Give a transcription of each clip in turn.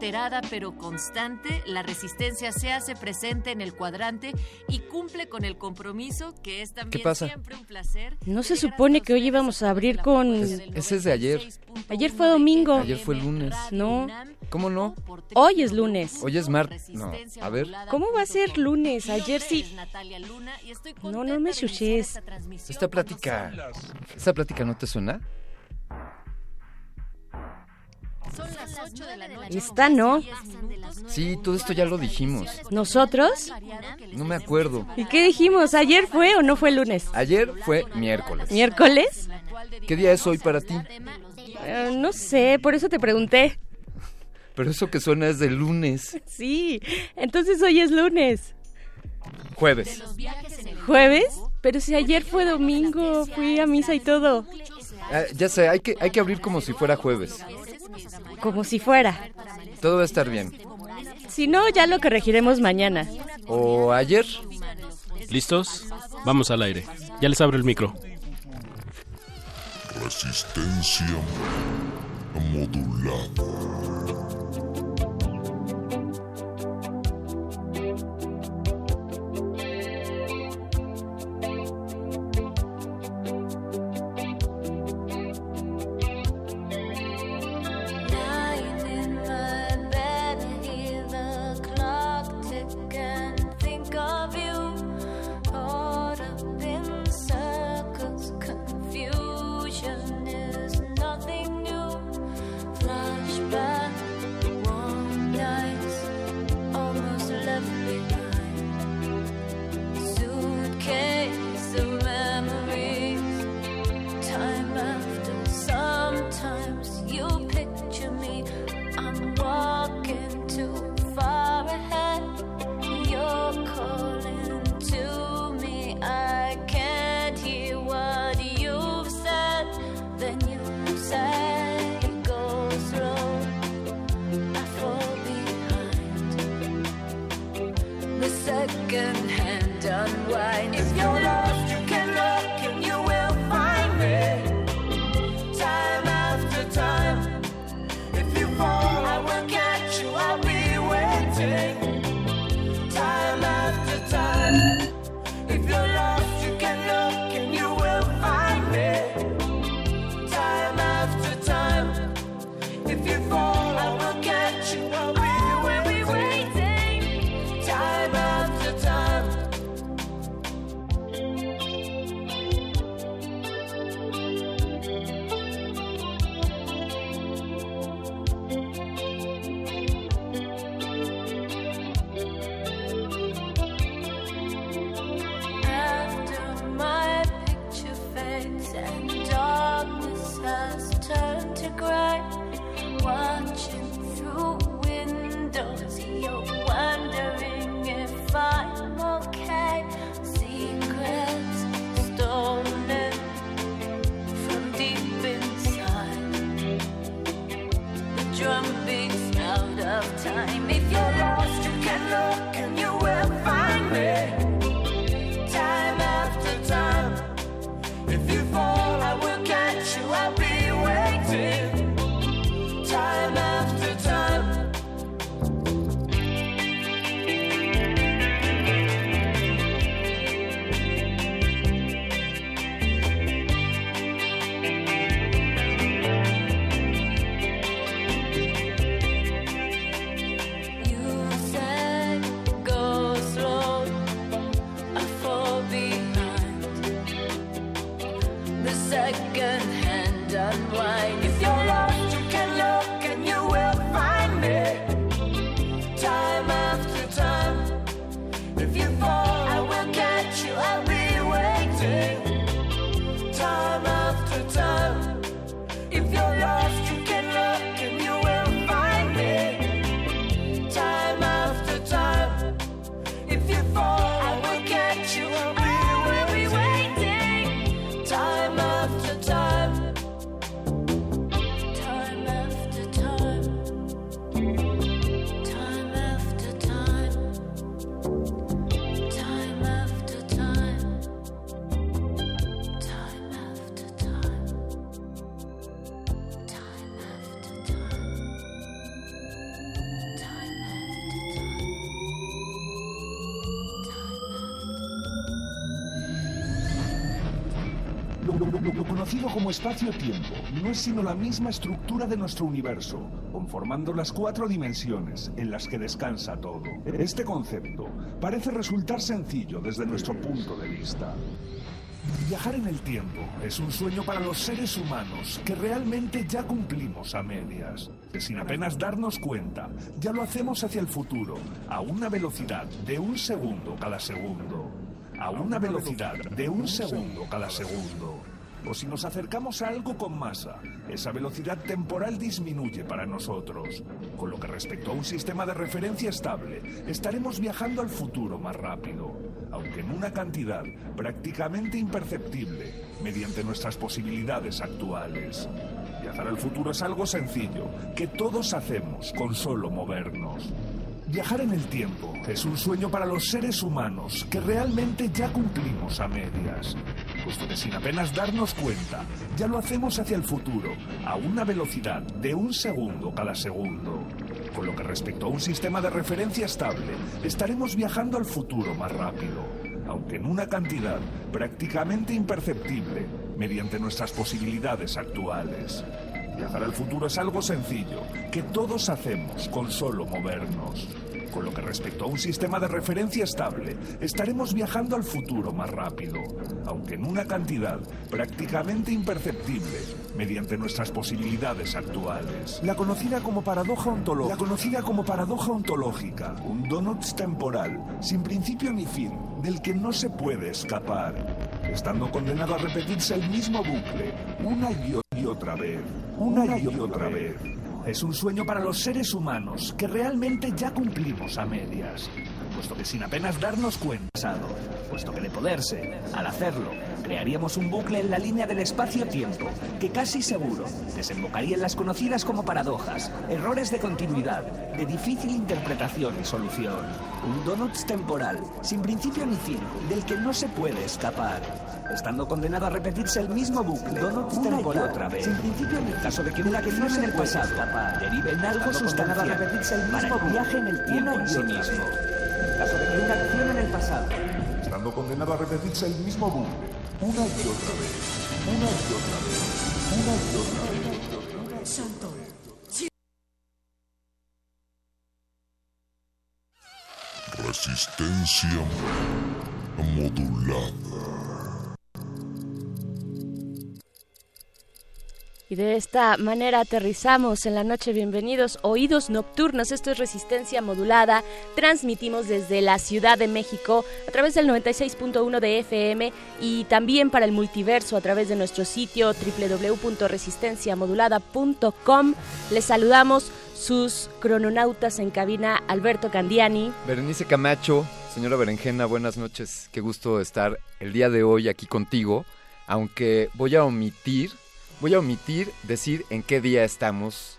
Alterada pero constante, la resistencia se hace presente en el cuadrante y cumple con el compromiso que es también pasa? siempre un placer. No se supone que hoy íbamos a abrir con... Ese es de ayer. Ayer fue domingo. Ayer fue lunes. No. ¿Cómo no? Hoy es lunes. Hoy es martes. No, a ver. ¿Cómo va a ser lunes? Ayer sí. No, no me chuches. Esta plática... ¿Esta plática no te suena? Esta no. Sí, todo esto ya lo dijimos. ¿Nosotros? No me acuerdo. ¿Y qué dijimos? ¿Ayer fue o no fue lunes? Ayer fue miércoles. ¿Miércoles? ¿Qué día es hoy para ti? Eh, no sé, por eso te pregunté. Pero eso que suena es de lunes. Sí, entonces hoy es lunes. Jueves. ¿Jueves? Pero si ayer fue domingo, fui a misa y todo. Ah, ya sé, hay que, hay que abrir como si fuera jueves. Como si fuera. Todo va a estar bien. Si no, ya lo corregiremos mañana. ¿O ayer? ¿Listos? Vamos al aire. Ya les abro el micro. Resistencia modulada. Espacio-tiempo no es sino la misma estructura de nuestro universo, conformando las cuatro dimensiones en las que descansa todo. Este concepto parece resultar sencillo desde nuestro punto de vista. Viajar en el tiempo es un sueño para los seres humanos que realmente ya cumplimos a medias. Sin apenas darnos cuenta, ya lo hacemos hacia el futuro, a una velocidad de un segundo cada segundo. A una velocidad de un segundo cada segundo. O si nos acercamos a algo con masa, esa velocidad temporal disminuye para nosotros. Con lo que respecto a un sistema de referencia estable, estaremos viajando al futuro más rápido, aunque en una cantidad prácticamente imperceptible, mediante nuestras posibilidades actuales. Viajar al futuro es algo sencillo, que todos hacemos con solo movernos. Viajar en el tiempo es un sueño para los seres humanos que realmente ya cumplimos a medias, puesto sin apenas darnos cuenta, ya lo hacemos hacia el futuro, a una velocidad de un segundo cada segundo. Con lo que respecto a un sistema de referencia estable, estaremos viajando al futuro más rápido, aunque en una cantidad prácticamente imperceptible, mediante nuestras posibilidades actuales. Viajar al futuro es algo sencillo, que todos hacemos con solo movernos. Con lo que respecto a un sistema de referencia estable, estaremos viajando al futuro más rápido, aunque en una cantidad prácticamente imperceptible, mediante nuestras posibilidades actuales. La conocida como paradoja ontológica. La conocida como paradoja ontológica, un donuts temporal, sin principio ni fin, del que no se puede escapar, estando condenado a repetirse el mismo bucle, una y otra vez, una y otra vez. Es un sueño para los seres humanos que realmente ya cumplimos a medias, puesto que sin apenas darnos cuenta, pasado, puesto que de poderse, al hacerlo, crearíamos un bucle en la línea del espacio-tiempo que casi seguro desembocaría en las conocidas como paradojas, errores de continuidad, de difícil interpretación y solución. Un donuts temporal, sin principio ni fin, del que no se puede escapar. Estando condenado a repetirse el mismo bucle, donuts Una y temporal, otra vez. sin principio ni caso de que una acción en el pasado derive en algo sustancial, repetirse el mismo viaje en el tiempo en sí mismo. En caso de que una acción en el pasado estando condenado a repetirse el mismo bucle, una y otra vez, una y otra vez, una y otra vez. Resistencia modulada. Y de esta manera aterrizamos en la noche. Bienvenidos, oídos nocturnos. Esto es Resistencia Modulada. Transmitimos desde la Ciudad de México a través del 96.1 de FM y también para el multiverso a través de nuestro sitio www.resistenciamodulada.com. Les saludamos sus crononautas en cabina, Alberto Candiani. Berenice Camacho, señora Berenjena, buenas noches. Qué gusto estar el día de hoy aquí contigo, aunque voy a omitir, voy a omitir decir en qué día estamos.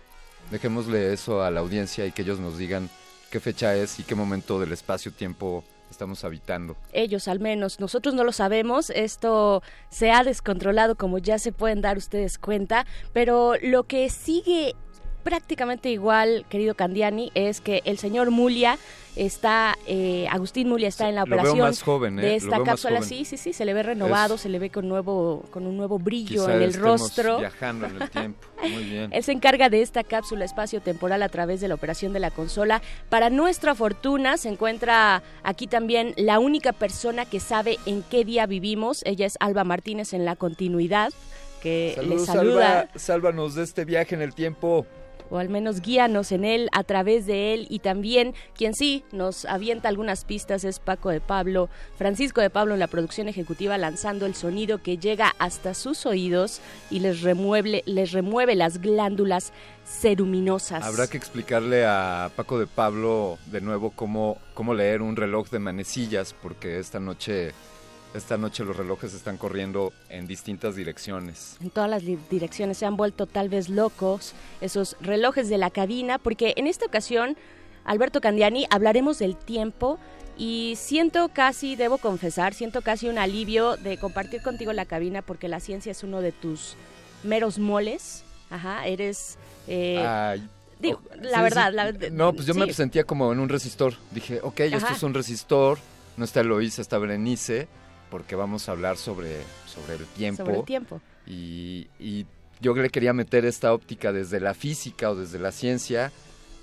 Dejémosle eso a la audiencia y que ellos nos digan qué fecha es y qué momento del espacio-tiempo estamos habitando. ellos al menos. Nosotros no lo sabemos, esto se ha descontrolado como ya se pueden dar ustedes cuenta, pero lo que sigue prácticamente igual, querido Candiani, es que el señor Mulia está, eh, Agustín Mulia está en la veo operación más joven, ¿eh? de esta veo más cápsula. joven. Sí, sí, sí, se le ve renovado, se le ve con nuevo, con un nuevo brillo Quizá en el rostro. Viajando en el tiempo. Muy bien. Él se encarga de esta cápsula espacio-temporal a través de la operación de la consola. Para nuestra fortuna se encuentra aquí también la única persona que sabe en qué día vivimos. Ella es Alba Martínez en la continuidad, que le Saludos, saluda Alba. Sálvanos de este viaje en el tiempo. O al menos guíanos en él, a través de él y también quien sí nos avienta algunas pistas es Paco de Pablo, Francisco de Pablo en la producción ejecutiva lanzando el sonido que llega hasta sus oídos y les remueve, les remueve las glándulas ceruminosas. Habrá que explicarle a Paco de Pablo de nuevo cómo, cómo leer un reloj de manecillas, porque esta noche, esta noche los relojes están corriendo en distintas direcciones. en todas las direcciones se han vuelto tal vez locos esos relojes de la cabina, porque en esta ocasión, Alberto Candiani, hablaremos del tiempo y siento casi, debo confesar, siento casi un alivio de compartir contigo la cabina porque la ciencia es uno de tus meros moles. Ajá, eres... eh, Ay, digo, oh, la sí, verdad, sí. la- No, pues yo me sentía como en un resistor. Dije, ok, esto es un resistor, no está Eloísa, está Berenice. Porque vamos a hablar sobre, sobre el tiempo. Sobre el tiempo. Y, y yo le quería meter esta óptica desde la física o desde la ciencia,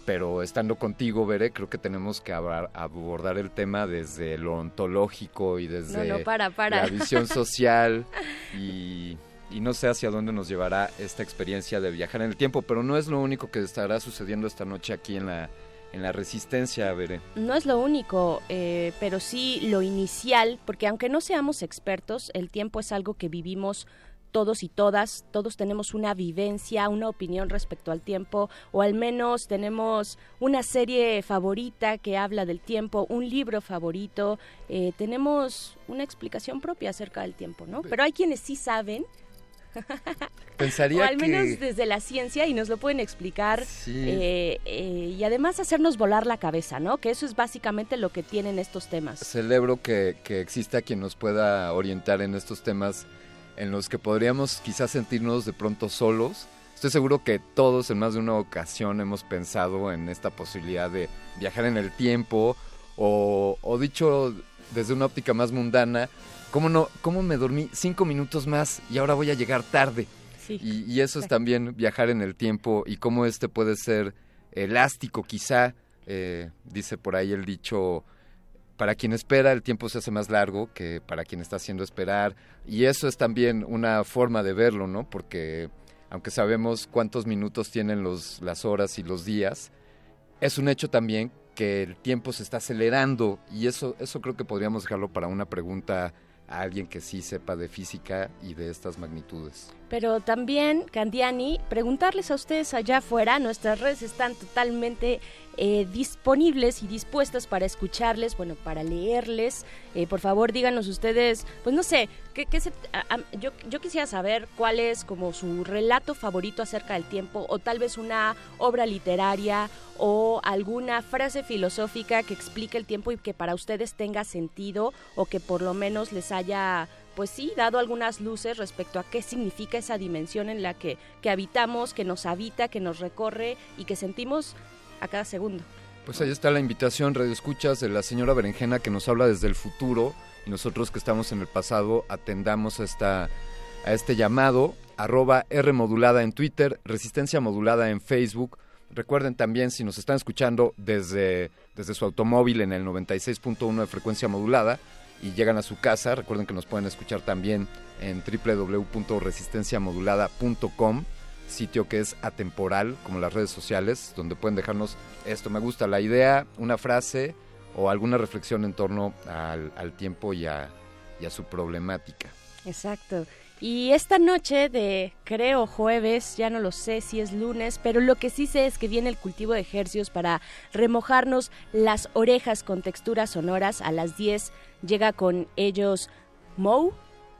pero estando contigo, Veré, creo que tenemos que abordar el tema desde lo ontológico y desde No, no, para, para. la visión social y, y no sé hacia dónde nos llevará esta experiencia de viajar en el tiempo, pero no es lo único que estará sucediendo esta noche aquí en la, en la Resistencia, Veré. No es lo único, eh, pero sí lo inicial, porque aunque no seamos expertos, el tiempo es algo que vivimos todos y todas, todos tenemos una vivencia, una opinión respecto al tiempo, o al menos tenemos una serie favorita que habla del tiempo, un libro favorito, eh, tenemos una explicación propia acerca del tiempo, ¿no? Pero hay quienes sí saben, Pensaría o al menos que... desde la ciencia, y nos lo pueden explicar, Sí. eh, eh, y además hacernos volar la cabeza, ¿no? Que eso es básicamente lo que tienen estos temas. Celebro que, que exista quien nos pueda orientar en estos temas en los que podríamos quizás sentirnos de pronto solos. Estoy seguro que todos en más de una ocasión hemos pensado en esta posibilidad de viajar en el tiempo o, o dicho desde una óptica más mundana, ¿cómo, no, ¿cómo me dormí cinco minutos más y ahora voy a llegar tarde? Sí. Y, y eso es también viajar en el tiempo y cómo este puede ser elástico quizá, eh, dice por ahí el dicho, para quien espera el tiempo se hace más largo que para quien está haciendo esperar. Y eso es también una forma de verlo, ¿no? Porque aunque sabemos cuántos minutos tienen los, las horas y los días, es un hecho también que el tiempo se está acelerando y eso, eso creo que podríamos dejarlo para una pregunta a alguien que sí sepa de física y de estas magnitudes. Pero también, Candiani, preguntarles a ustedes allá afuera, nuestras redes están totalmente eh, disponibles y dispuestas para escucharles, bueno, para leerles. Eh, por favor, díganos ustedes, pues no sé, ¿qué, qué se- yo, yo quisiera saber cuál es como su relato favorito acerca del tiempo, o tal vez una obra literaria o alguna frase filosófica que explique el tiempo y que para ustedes tenga sentido o que por lo menos les haya pues sí, dado algunas luces respecto a qué significa esa dimensión en la que, que habitamos, que nos habita, que nos recorre y que sentimos a cada segundo. Pues ahí está la invitación, Radio Escuchas, de la señora Berenjena que nos habla desde el futuro y nosotros que estamos en el pasado atendamos a, esta, a este llamado, arroba R modulada en Twitter, Resistencia modulada en Facebook. Recuerden también si nos están escuchando desde, desde su automóvil en el 96.1 de frecuencia modulada y llegan a su casa, recuerden que nos pueden escuchar también en www.resistenciamodulada.com sitio que es atemporal, como las redes sociales, donde pueden dejarnos esto me gusta, la idea, una frase o alguna reflexión en torno al, al tiempo y a, y a su problemática. Exacto. Y esta noche de, creo, jueves, ya no lo sé si es lunes, pero lo que sí sé es que viene el cultivo de ejercios para remojarnos las orejas con texturas sonoras. A las 10 llega con ellos Moe,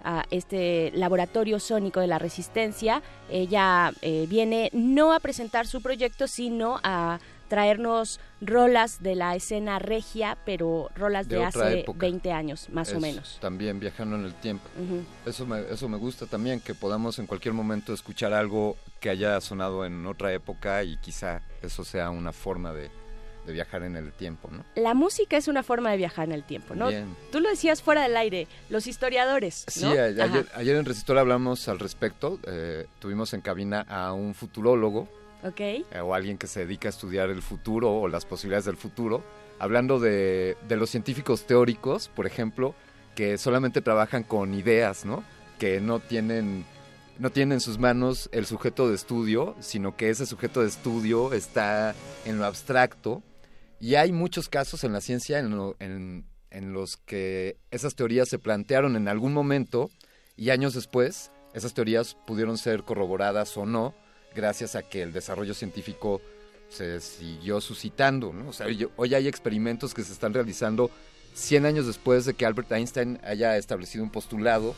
a este laboratorio sónico de la resistencia. Ella eh, viene no a presentar su proyecto, sino a traernos rolas de la escena regia, pero rolas de, hace época. 20 años, más o menos. También viajando en el tiempo. Eso me, eso me gusta también, que podamos en cualquier momento escuchar algo que haya sonado en otra época y quizá eso sea una forma de, de viajar en el tiempo, ¿no? La música es una forma de viajar en el tiempo, ¿no? Bien. Tú lo decías fuera del aire, los historiadores, Sí, ¿no? Ajá. ayer, ayer en Resistor hablamos al respecto. eh, tuvimos en cabina a un futurólogo Ok. eh, o alguien que se dedica a estudiar el futuro o las posibilidades del futuro, hablando de, de los científicos teóricos, por ejemplo, que solamente trabajan con ideas, ¿no? Que no tienen, no tienen en sus manos el sujeto de estudio, sino que ese sujeto de estudio está en lo abstracto. Y hay muchos casos en la ciencia en, en- en los que esas teorías se plantearon en algún momento y años después esas teorías pudieron ser corroboradas o no gracias a que el desarrollo científico se siguió suscitando. ¿no? Hoy- hay experimentos que se están realizando 100 años después de que Albert Einstein haya establecido un postulado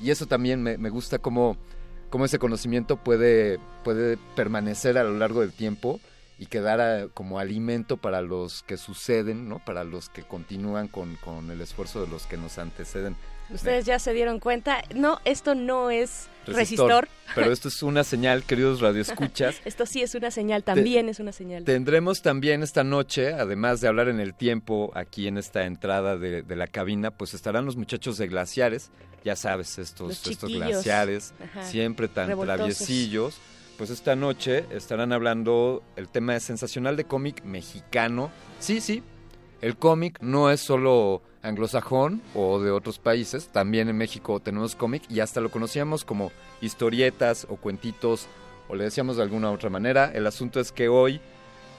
y eso también me, gusta cómo, cómo ese conocimiento puede, puede permanecer a lo largo del tiempo y quedara como alimento para los que suceden, ¿no? Para los que continúan con, con el esfuerzo de los que nos anteceden. Ustedes ya se dieron cuenta, no, esto no es resistor. Resistor. Pero esto es una señal, queridos radioescuchas. esto sí es una señal, también es una señal. Tendremos también esta noche, además de hablar en el tiempo aquí en esta entrada de, de la cabina, pues estarán los muchachos de glaciares, ya sabes, estos, estos glaciares, Ajá. siempre tan Revoltosos. traviesillos. Pues esta noche estarán hablando el tema de sensacional de cómic mexicano. Sí, sí, el cómic no es solo anglosajón o de otros países, también en México tenemos cómic y hasta lo conocíamos como historietas o cuentitos o le decíamos de alguna otra manera. El asunto es que hoy,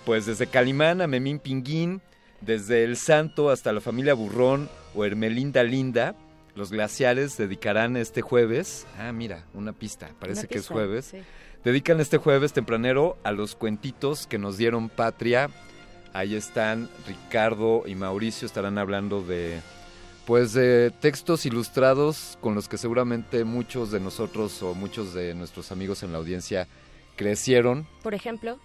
pues desde Calimán a Memín Pinguín, desde El Santo hasta la familia Burrón o Hermelinda Linda, los glaciares dedicarán este jueves, ah mira, una pista, parece Una que es jueves, sí. dedican este jueves tempranero a los cuentitos que nos dieron patria. Ahí están Ricardo y Mauricio, estarán hablando de pues de textos ilustrados con los que seguramente muchos de nosotros o muchos de nuestros amigos en la audiencia crecieron. Por ejemplo,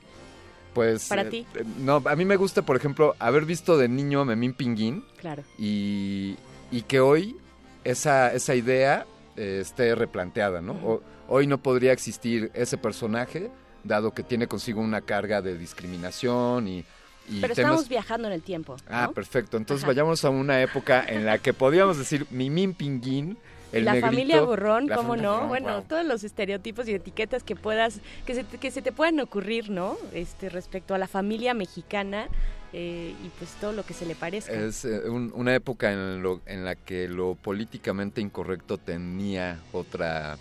Pues Para eh, ti. eh, no, a mí me gusta, por ejemplo, haber visto de niño a Memín Pinguín claro. y, y que hoy esa, esa idea eh, esté replanteada, ¿no? O- hoy no podría existir ese personaje, dado que tiene consigo una carga de discriminación y, y Pero temas... estamos viajando en el tiempo. Ah, perfecto. Entonces Ajá. vayamos a una época en la que podíamos decir Mimín Pinguín, el la negrito, familia Burrón, la ¿cómo familia no? Bueno, wow. todos los estereotipos y etiquetas que puedas, que se, que se te puedan ocurrir, ¿no? Este, respecto a la familia mexicana eh, y pues todo lo que se le parezca. Es eh, un- una época en, lo- en la que lo políticamente incorrecto tenía otra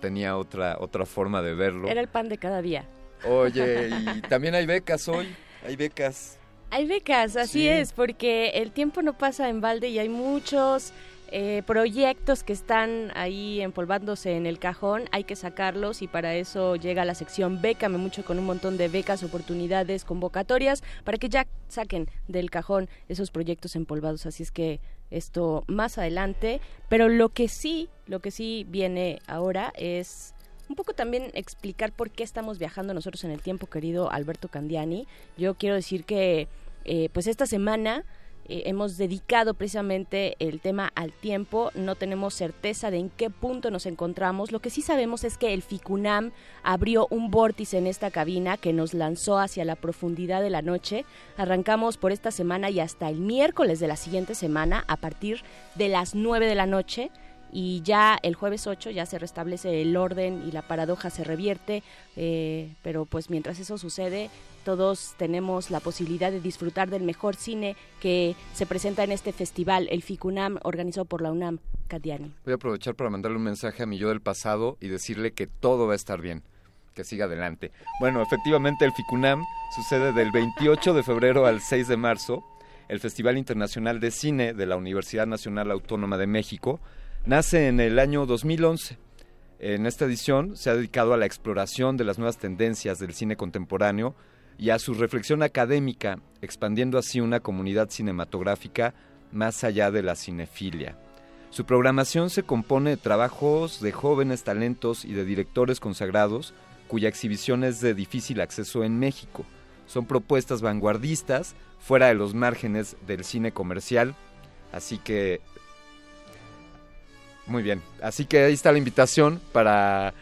tenía otra otra forma de verlo. Era el pan de cada día. Oye, y también hay becas hoy, hay becas. Hay becas, así Sí. es, porque el tiempo no pasa en balde y hay muchos eh, proyectos que están ahí empolvándose en el cajón, hay que sacarlos y para eso llega la sección Bécame mucho con un montón de becas, oportunidades, convocatorias, para que ya saquen del cajón esos proyectos empolvados. Así es que esto más adelante, pero lo que sí, lo que sí viene ahora es un poco también explicar por qué estamos viajando nosotros en el tiempo, querido Alberto Candiani. Yo quiero decir que, eh, pues esta semana eh, hemos dedicado precisamente el tema al tiempo. No tenemos certeza de en qué punto nos encontramos. Lo que sí sabemos es que el FICUNAM abrió un vórtice en esta cabina que nos lanzó hacia la profundidad de la noche. Arrancamos por esta semana y hasta el miércoles de la siguiente semana a partir de las 9 de la noche y ya el jueves 8 ya se restablece el orden y la paradoja se revierte, eh, pero pues mientras eso sucede, todos tenemos la posibilidad de disfrutar del mejor cine que se presenta en este festival, el FICUNAM, organizado por la UNAM, Cadiani. Voy a aprovechar para mandarle un mensaje a mi yo del pasado y decirle que todo va a estar bien, que siga adelante. Bueno, efectivamente el FICUNAM sucede del 28 de febrero al 6 de marzo, el Festival Internacional de Cine de la Universidad Nacional Autónoma de México. Nace en el año 2011. En esta edición se ha dedicado a la exploración de las nuevas tendencias del cine contemporáneo y a su reflexión académica, expandiendo así una comunidad cinematográfica más allá de la cinefilia. Su programación se compone de trabajos de jóvenes talentos y de directores consagrados cuya exhibición es de difícil acceso en México. Son propuestas vanguardistas fuera de los márgenes del cine comercial, así que muy bien, así que ahí está la invitación para,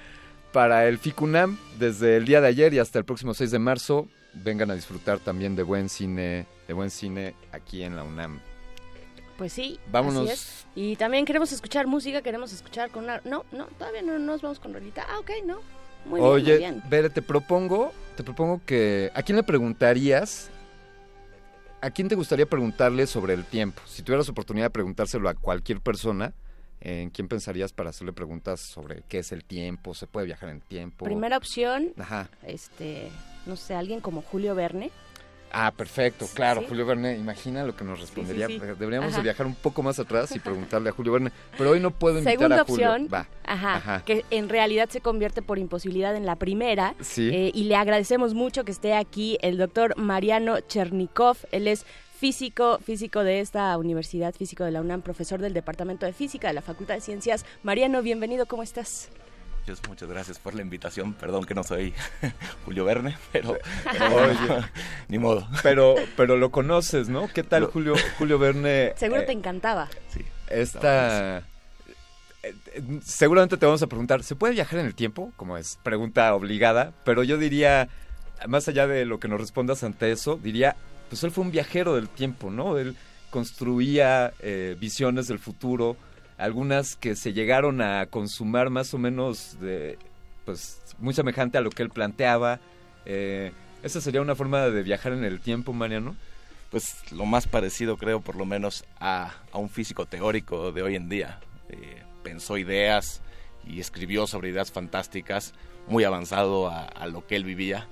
para el FICUNAM desde el día de ayer y hasta el próximo 6 de marzo. Vengan a disfrutar también de buen cine, de buen cine aquí en la UNAM. Pues sí, Vámonos. así es. Y también queremos escuchar música, queremos escuchar con una... No, no, todavía no nos vamos con rolita. Ah, ok, no. Muy bien, Oye, muy bien. Bere, te propongo, te propongo que ¿a quién le preguntarías? ¿A quién te gustaría preguntarle sobre el tiempo? Si tuvieras oportunidad de preguntárselo a cualquier persona, ¿en quién pensarías para hacerle preguntas sobre qué es el tiempo? ¿Se puede viajar en tiempo? Primera opción, Ajá. este, no sé, alguien como Julio Verne. Ah, perfecto, claro, Sí. Julio Verne, imagina lo que nos respondería. sí. Deberíamos Ajá. de viajar un poco más atrás y preguntarle a Julio Verne, pero hoy no puedo invitar Segunda a Julio. opción, Va. Ajá, Ajá. que en realidad se convierte por imposibilidad en la primera. Sí. Eh, y le agradecemos mucho que esté aquí el doctor Mariano Chernikov. Él es físico, físico de esta universidad, físico de la UNAM, profesor del Departamento de Física de la Facultad de Ciencias. Mariano, bienvenido, ¿cómo estás? Muchas, muchas gracias por la invitación. Perdón que no soy Julio Verne, pero, Oye. ni modo. Pero, pero lo conoces, ¿no? ¿Qué tal Julio, Julio Verne? Seguro Eh, te encantaba. Esta... eh, eh, Seguramente te vamos a preguntar, ¿se puede viajar en el tiempo? Como es pregunta obligada, pero yo diría, más allá de lo que nos respondas ante eso, diría, pues él fue un viajero del tiempo, ¿no? Él construía eh, visiones del futuro, algunas que se llegaron a consumar más o menos de, pues, muy semejante a lo que él planteaba. Eh, ¿Esa sería una forma de viajar en el tiempo, Mariano? Pues lo más parecido creo por lo menos a, a un físico teórico de hoy en día. Eh, pensó ideas y escribió sobre ideas fantásticas, muy avanzado a, a lo que él vivía.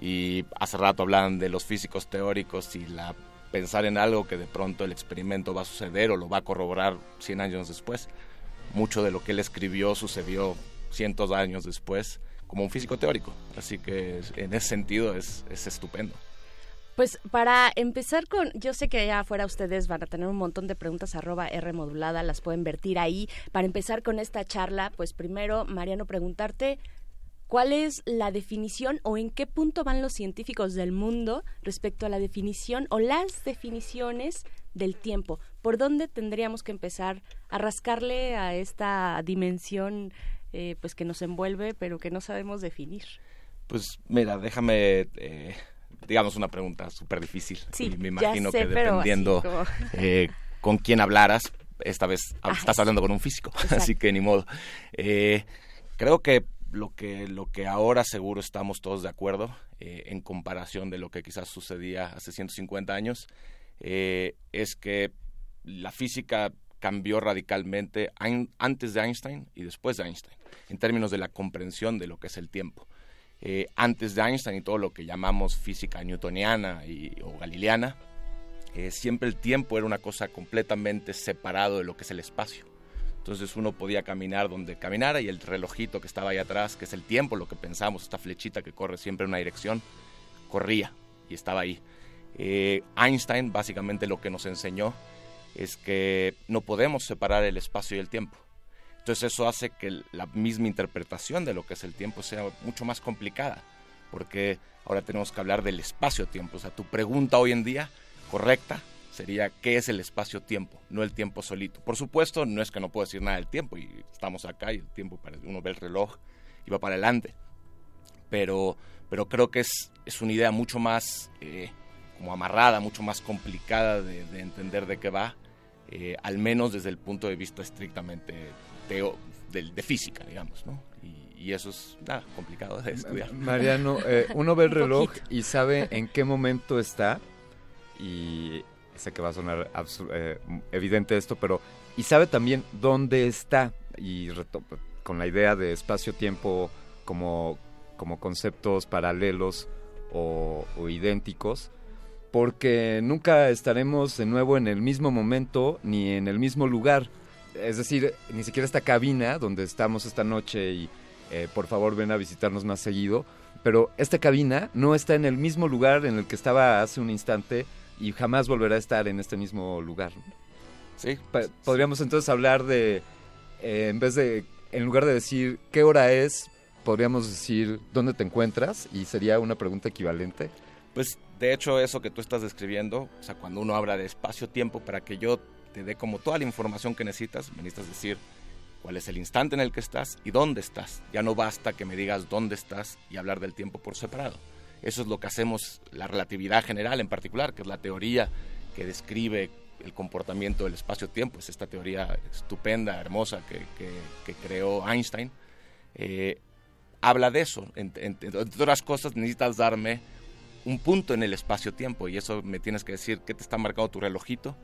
Y hace rato hablaban de los físicos teóricos y la pensar en algo que de pronto el experimento va a suceder o lo va a corroborar 100 años después. Mucho de lo que él escribió sucedió cientos de años después como un físico teórico. Así que en ese sentido es, es estupendo. Pues para empezar con, yo sé que allá afuera ustedes van a tener un montón de preguntas arroba R modulada, las pueden vertir ahí. Para empezar con esta charla, pues primero, Mariano, preguntarte cuál es la definición o en qué punto van los científicos del mundo respecto a la definición o las definiciones del tiempo. ¿Por dónde tendríamos que empezar a rascarle a esta dimensión eh, pues que nos envuelve pero que no sabemos definir? Pues mira, déjame, eh, digamos, una pregunta súper difícil. Sí, y me ya imagino sé, que dependiendo como- eh, con quién hablaras, esta vez Ah, estás hablando con un físico, así que ni modo. Creo que lo que lo que ahora seguro estamos todos de acuerdo eh, en comparación de lo que quizás sucedía hace 150 años eh, es que la física cambió radicalmente antes de Einstein y después de Einstein en términos de la comprensión de lo que es el tiempo. Eh, antes de Einstein y todo lo que llamamos física newtoniana o galileana, siempre el tiempo era una cosa completamente separado de lo que es el espacio. Entonces uno podía caminar donde caminara y el relojito que estaba ahí atrás, que es el tiempo, lo que pensamos, esta flechita que corre siempre en una dirección, corría y estaba ahí. Eh, Einstein básicamente lo que nos enseñó es que no podemos separar el espacio y el tiempo. Entonces eso hace que la misma interpretación de lo que es el tiempo sea mucho más complicada, porque ahora tenemos que hablar del espacio-tiempo. O sea, tu pregunta hoy en día correcta sería qué es el espacio-tiempo, no el tiempo solito. Por supuesto, no es que no puedo decir nada del tiempo y estamos acá y el tiempo, para- uno ve el reloj y va para adelante. Pero, pero creo que es, es una idea mucho más eh, como amarrada, mucho más complicada de, de entender de qué va, eh, al menos desde el punto de vista estrictamente teo, de, de física, digamos, ¿no? Y, y eso es nada, complicado de estudiar. Mariano, eh, uno ve el reloj y sabe en qué momento está y sé que va a sonar eh, evidente esto, pero y sabe también dónde está y con la idea de espacio-tiempo como, como conceptos paralelos o, o idénticos, porque nunca estaremos de nuevo en el mismo momento ni en el mismo lugar. Es decir, ni siquiera esta cabina donde estamos esta noche y eh, por favor ven a visitarnos más seguido, pero esta cabina no está en el mismo lugar en el que estaba hace un instante y jamás volverá a estar en este mismo lugar. Sí. Pa- podríamos entonces hablar de, eh, en vez de, en lugar de decir qué hora es, podríamos decir dónde te encuentras y sería una pregunta equivalente. Pues de hecho eso que tú estás describiendo, o sea, cuando uno habla de espacio-tiempo, para que yo te dé como toda la información que necesitas, me necesitas decir cuál es el instante en el que estás y dónde estás. Ya no basta que me digas dónde estás y hablar del tiempo por separado. Eso es lo que hacemos la relatividad general en particular, que es la teoría que describe el comportamiento del espacio-tiempo. Es esta teoría estupenda, hermosa que, que- que creó Einstein. Eh, habla de eso. En- en- entre otras cosas, necesitas darme un punto en el espacio-tiempo y eso me tienes que decir qué te está marcando tu relojito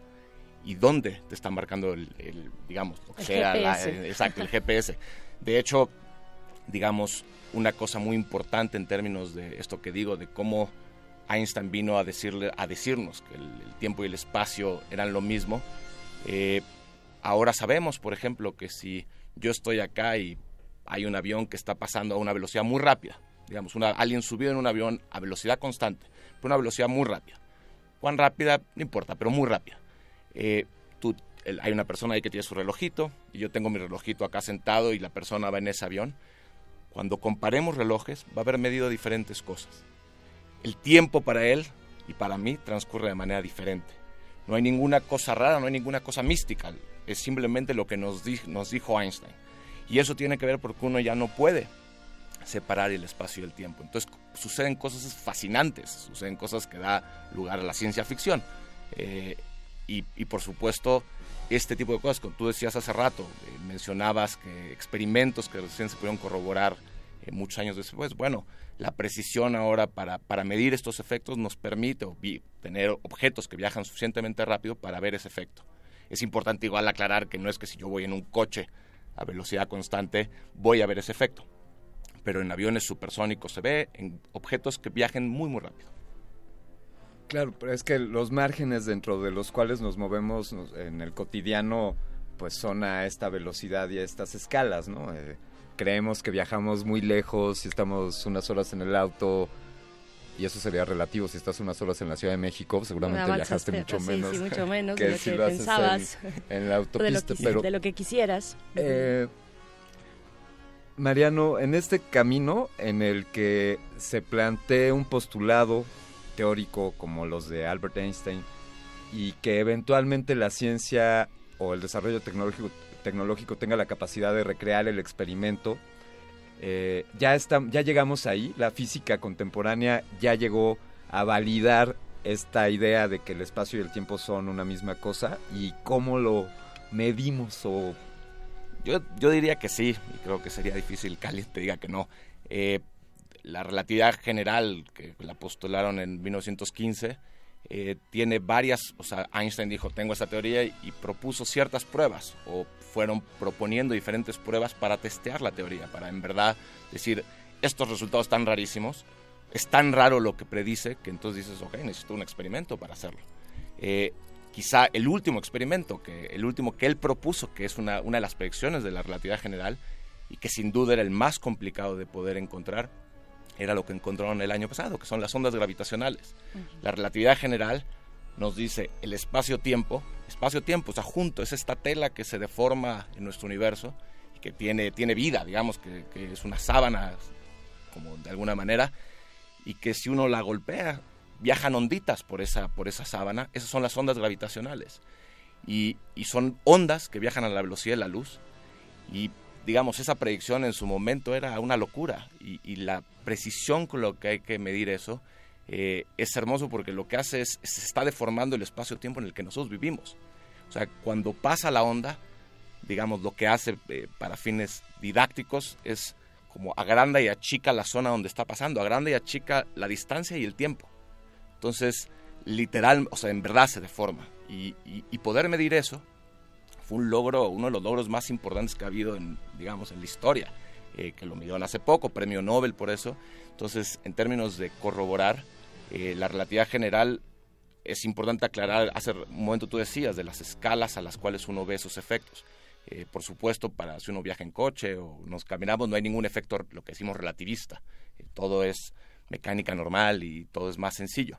y dónde te está marcando el, el, digamos, lo que El sea, la- GPS. eh, exacto, el GPS. De hecho, digamos, una cosa muy importante en términos de esto que digo, de cómo Einstein vino a, decirle, a decirnos que el, tiempo y el espacio eran lo mismo. eh, ahora sabemos, por ejemplo, que si yo estoy acá y hay un avión que está pasando a una velocidad muy rápida, digamos, alguien subió en un avión a velocidad constante, pero una velocidad muy rápida. ¿Cuán rápida? No importa, pero muy rápida. Eh, tú, el- hay una persona ahí que tiene su relojito y yo tengo mi relojito acá sentado y la persona va en ese avión. Cuando comparemos relojes, va a haber medido diferentes cosas. El tiempo para él y para mí transcurre de manera diferente. No hay ninguna cosa rara, no hay ninguna cosa mística. Es simplemente lo que nos, di- nos dijo Einstein. Y eso tiene que ver porque uno ya no puede separar el espacio y el tiempo. Entonces suceden cosas fascinantes, suceden cosas que da lugar a la ciencia ficción. Eh, y, por supuesto, este tipo de cosas, como tú decías hace rato, eh, mencionabas que experimentos que recién se pudieron corroborar eh, muchos años después, bueno, la precisión ahora para, para medir estos efectos nos permite tener objetos que viajan suficientemente rápido para ver ese efecto. Es importante igual aclarar que no es que si yo voy en un coche a velocidad constante voy a ver ese efecto, pero en aviones supersónicos se ve, en objetos que viajen muy muy rápido. Claro, pero es que los márgenes dentro de los cuales nos movemos en el cotidiano, pues son a esta velocidad y a estas escalas, ¿no? Eh, creemos que viajamos muy lejos y estamos unas horas en el auto, y eso sería relativo. Si estás unas horas en la Ciudad de México, seguramente viajaste mucho sí, menos. sí, mucho menos de lo si que lo haces pensabas. En, en la de autopista, que, pero de lo que quisieras. eh, Mariano, en este camino en el que se plantea un postulado teórico como los de Albert Einstein y que eventualmente la ciencia o el desarrollo tecnológico, tecnológico tenga la capacidad de recrear el experimento, eh, ya, está, ya llegamos ahí, la física contemporánea ya llegó a validar esta idea de que el espacio y el tiempo son una misma cosa y cómo lo medimos o Yo, yo diría que sí, y creo que sería difícil que alguien te diga que no. Eh, la relatividad general, que la postularon en 1915, eh, tiene varias, o sea, Einstein dijo, tengo esta teoría y, propuso ciertas pruebas, o fueron proponiendo diferentes pruebas para testear la teoría, para en verdad decir, estos resultados están rarísimos, es tan raro lo que predice que entonces dices, ok, necesito un experimento para hacerlo. Eh, quizá el último experimento, que, el último que él propuso, que es una, una de las predicciones de la relatividad general, y que sin duda era el más complicado de poder encontrar, era lo que encontraron el año pasado, que son las ondas gravitacionales. La relatividad general nos dice el espacio-tiempo, espacio-tiempo, o sea, junto, es esta tela que se deforma en nuestro universo y que tiene, tiene vida, digamos, que, que es una sábana, como de alguna manera, y que si uno la golpea, viajan onditas por esa, por esa sábana, esas son las ondas gravitacionales. Y, y son ondas que viajan a la velocidad de la luz. Y digamos, esa predicción en su momento era una locura. Y, la precisión con lo que hay que medir eso eh, es hermoso porque lo que hace es, se está deformando el espacio-tiempo en el que nosotros vivimos. O sea, cuando pasa la onda, digamos, lo que hace eh, para fines didácticos es como agranda y achica la zona donde está pasando, agranda y achica la distancia y el tiempo. Entonces, literal, o sea, en verdad se deforma. Y, y, y, poder medir eso fue un logro, uno de los logros más importantes que ha habido en, digamos, en la historia, eh, que lo midieron hace poco, premio Nobel por eso. Entonces, en términos de corroborar, eh, la relatividad general es importante aclarar, hace un momento tú decías, de las escalas a las cuales uno ve esos efectos. Eh, por supuesto, para si uno viaja en coche o nos caminamos, no hay ningún efecto, lo que decimos relativista. Eh, todo es mecánica normal y todo es más sencillo.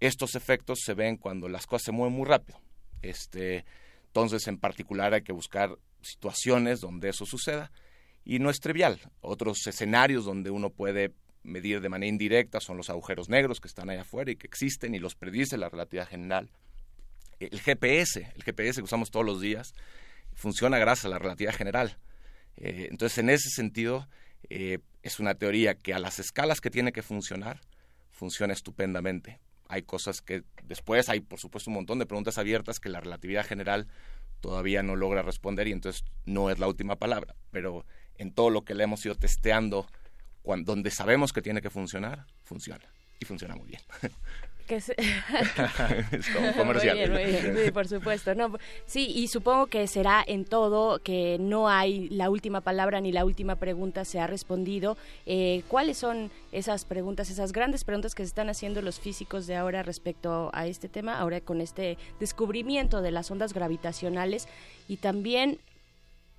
Estos efectos se ven cuando las cosas se mueven muy rápido. Este, entonces, en particular, hay que buscar situaciones donde eso suceda y no es trivial. Otros escenarios donde uno puede medir de manera indirecta son los agujeros negros que están allá afuera y que existen y los predice la relatividad general. El GPS, el GPS que usamos todos los días, funciona gracias a la relatividad general. Eh, entonces, en ese sentido, eh, es una teoría que a las escalas que tiene que funcionar, funciona estupendamente. Hay cosas que después hay, por supuesto, un montón de preguntas abiertas que la relatividad general todavía no logra responder y entonces no es la última palabra. Pero en todo lo que le hemos ido testeando, donde sabemos que tiene que funcionar, funciona. Y funciona muy bien. Que se... es como comercial. Muy bien, muy bien. Sí, por supuesto. No, sí, y supongo que será en todo, que no hay la última palabra ni la última pregunta se ha respondido. Eh, ¿Cuáles son esas preguntas, esas grandes preguntas que se están haciendo los físicos de ahora respecto a este tema, ahora con este descubrimiento de las ondas gravitacionales y también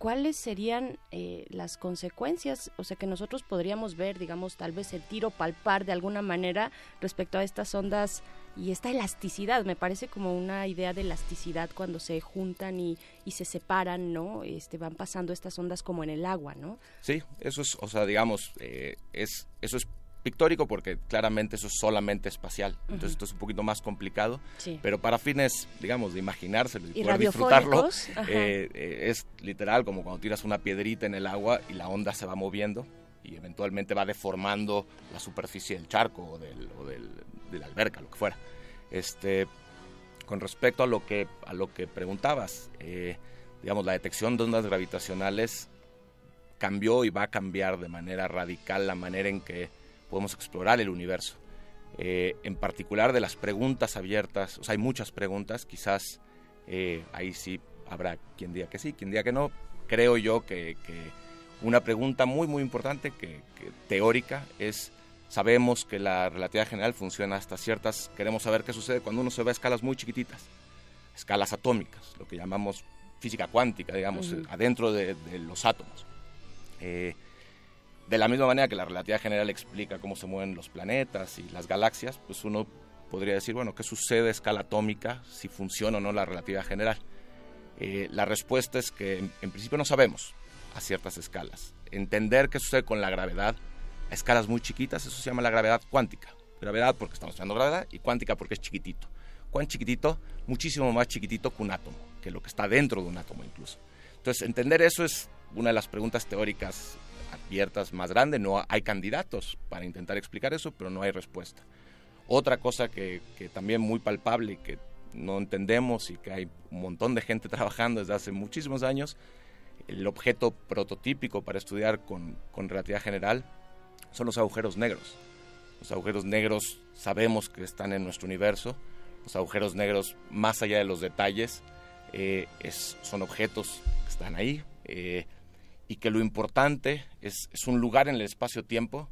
¿cuáles serían eh, las consecuencias? O sea, que nosotros podríamos ver, digamos, tal vez el tiro palpar de alguna manera respecto a estas ondas y esta elasticidad. Me parece como una idea de elasticidad cuando se juntan y, y se separan, ¿no? Este, van pasando estas ondas como en el agua, ¿no? Sí, eso es, o sea, digamos, eh, es, eso es pictórico porque claramente eso es solamente espacial. Entonces Ujú. esto es un poquito más complicado. Sí. Pero para fines, digamos, de imaginárselo y, Y poder disfrutarlo, eh, eh, es literal como cuando tiras una piedrita en el agua y la onda se va moviendo y eventualmente va deformando la superficie del charco o, del, o del- de la alberca, lo que fuera. Este, con respecto a lo que, a lo que preguntabas, eh, digamos, la detección de ondas gravitacionales cambió y va a cambiar de manera radical la manera en que podemos explorar el universo. Eh, en particular de las preguntas abiertas, o sea, hay muchas preguntas, quizás eh, ahí sí habrá quien diga que sí, quien diga que no. Creo yo que, que una pregunta muy, muy importante, que, que teórica, es, sabemos que la relatividad general funciona hasta ciertas, queremos saber qué sucede cuando uno se va a escalas muy chiquititas, escalas atómicas, lo que llamamos física cuántica, digamos, Ujú. eh, adentro de, de los átomos. Eh, de la misma manera que la relatividad general explica cómo se mueven los planetas y las galaxias, pues uno podría decir, bueno, ¿qué sucede a escala atómica si funciona o no la relatividad general? Eh, la respuesta es que en, principio no sabemos a ciertas escalas. Entender qué sucede con la gravedad a escalas muy chiquitas, eso se llama la gravedad cuántica. Gravedad porque estamos estudiando gravedad y cuántica porque es chiquitito. ¿Cuán chiquitito? Muchísimo más chiquitito que un átomo, que lo que está dentro de un átomo incluso. Entonces, entender eso es una de las preguntas teóricas más grandes. No hay candidatos para intentar explicar eso, pero no hay respuesta. Otra cosa que, que también muy palpable y que no entendemos y que hay un montón de gente trabajando desde hace muchísimos años, el objeto prototípico para estudiar con, con relatividad general son los agujeros negros. Los agujeros negros sabemos que están en nuestro universo. Los agujeros negros, más allá de los detalles, eh, son objetos que están ahí eh, y que lo importante es, es un lugar en el espacio-tiempo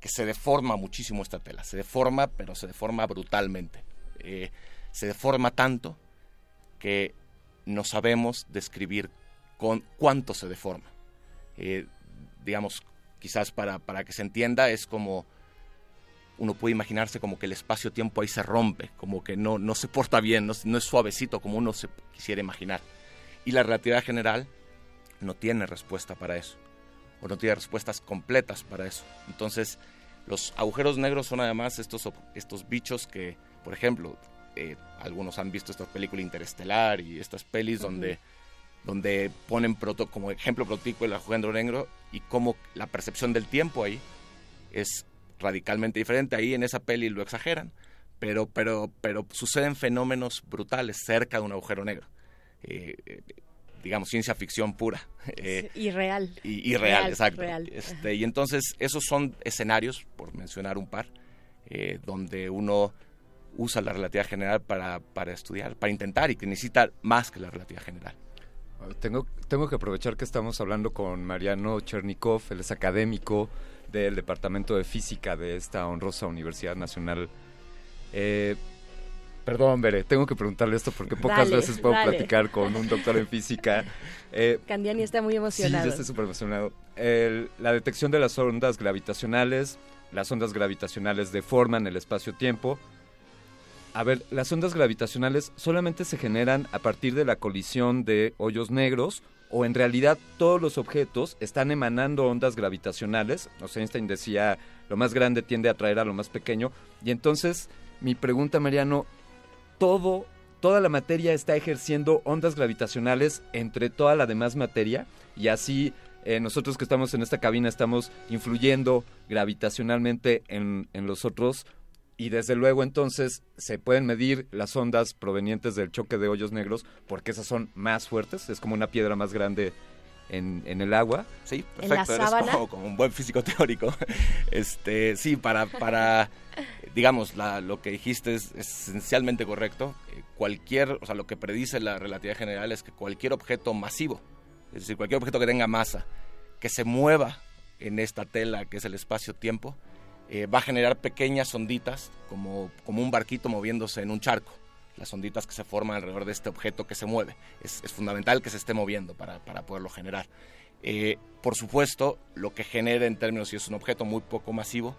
que se deforma muchísimo esta tela. Se deforma, pero se deforma brutalmente. Eh, se deforma tanto que no sabemos describir con cuánto se deforma. Eh, digamos, quizás para, para que se entienda, es como uno puede imaginarse como que el espacio-tiempo ahí se rompe, como que no, no se porta bien, no, no es suavecito como uno se quisiera imaginar. Y la relatividad general no tiene respuesta para eso, o no tiene respuestas completas para eso. Entonces, los agujeros negros son además estos, estos bichos que, por ejemplo, eh, algunos han visto esta película Interestelar y estas pelis donde, donde ponen proto, como ejemplo prototipo el agujero negro y cómo la percepción del tiempo ahí es radicalmente diferente. Ahí en esa peli lo exageran, pero, pero, pero suceden fenómenos brutales cerca de un agujero negro. Eh, eh, digamos, ciencia ficción pura. Eh, Y real. y, y real, Real, exacto. real. Este, y entonces esos son escenarios, por mencionar un par, eh, donde uno usa la relatividad general para, para estudiar, para intentar y que necesita más que la relatividad general. Tengo, tengo que aprovechar que estamos hablando con Mariano Chernikov, él es académico del Departamento de Física de esta honrosa Universidad Nacional. Eh, perdón, Bere, tengo que preguntarle esto porque pocas Dale, veces puedo dale. platicar con un doctor en física. Eh, Candiani está muy Sí, emocionado. ya estoy súper emocionado. El- la detección de las ondas gravitacionales. Las ondas gravitacionales deforman el espacio-tiempo. A ver, las ondas gravitacionales solamente se generan a partir de la colisión de hoyos negros o en realidad todos los objetos están emanando ondas gravitacionales. O sea, Einstein decía, lo más grande tiende a atraer a lo más pequeño. Y entonces, mi pregunta, Mariano, todo, toda la materia está ejerciendo ondas gravitacionales entre toda la demás materia y así eh, nosotros que estamos en esta cabina estamos influyendo gravitacionalmente en, en los otros y desde luego entonces se pueden medir las ondas provenientes del choque de hoyos negros porque esas son más fuertes, es como una piedra más grande en, en el agua. Sí, ¿En la perfecto, eres como, como un buen físico teórico. Este, sí, para, para digamos, la- lo que dijiste es, es esencialmente correcto. Eh, Cualquier, o sea, lo que predice la relatividad general es que cualquier objeto masivo, es decir, cualquier objeto que tenga masa, que se mueva en esta tela que es el espacio-tiempo, eh, va a generar pequeñas onditas como, como un barquito moviéndose en un charco. Las onditas que se forman alrededor de este objeto que se mueve. Es, fundamental que se esté moviendo para, para poderlo generar. Eh, por supuesto, lo que genera en términos si es un objeto muy poco masivo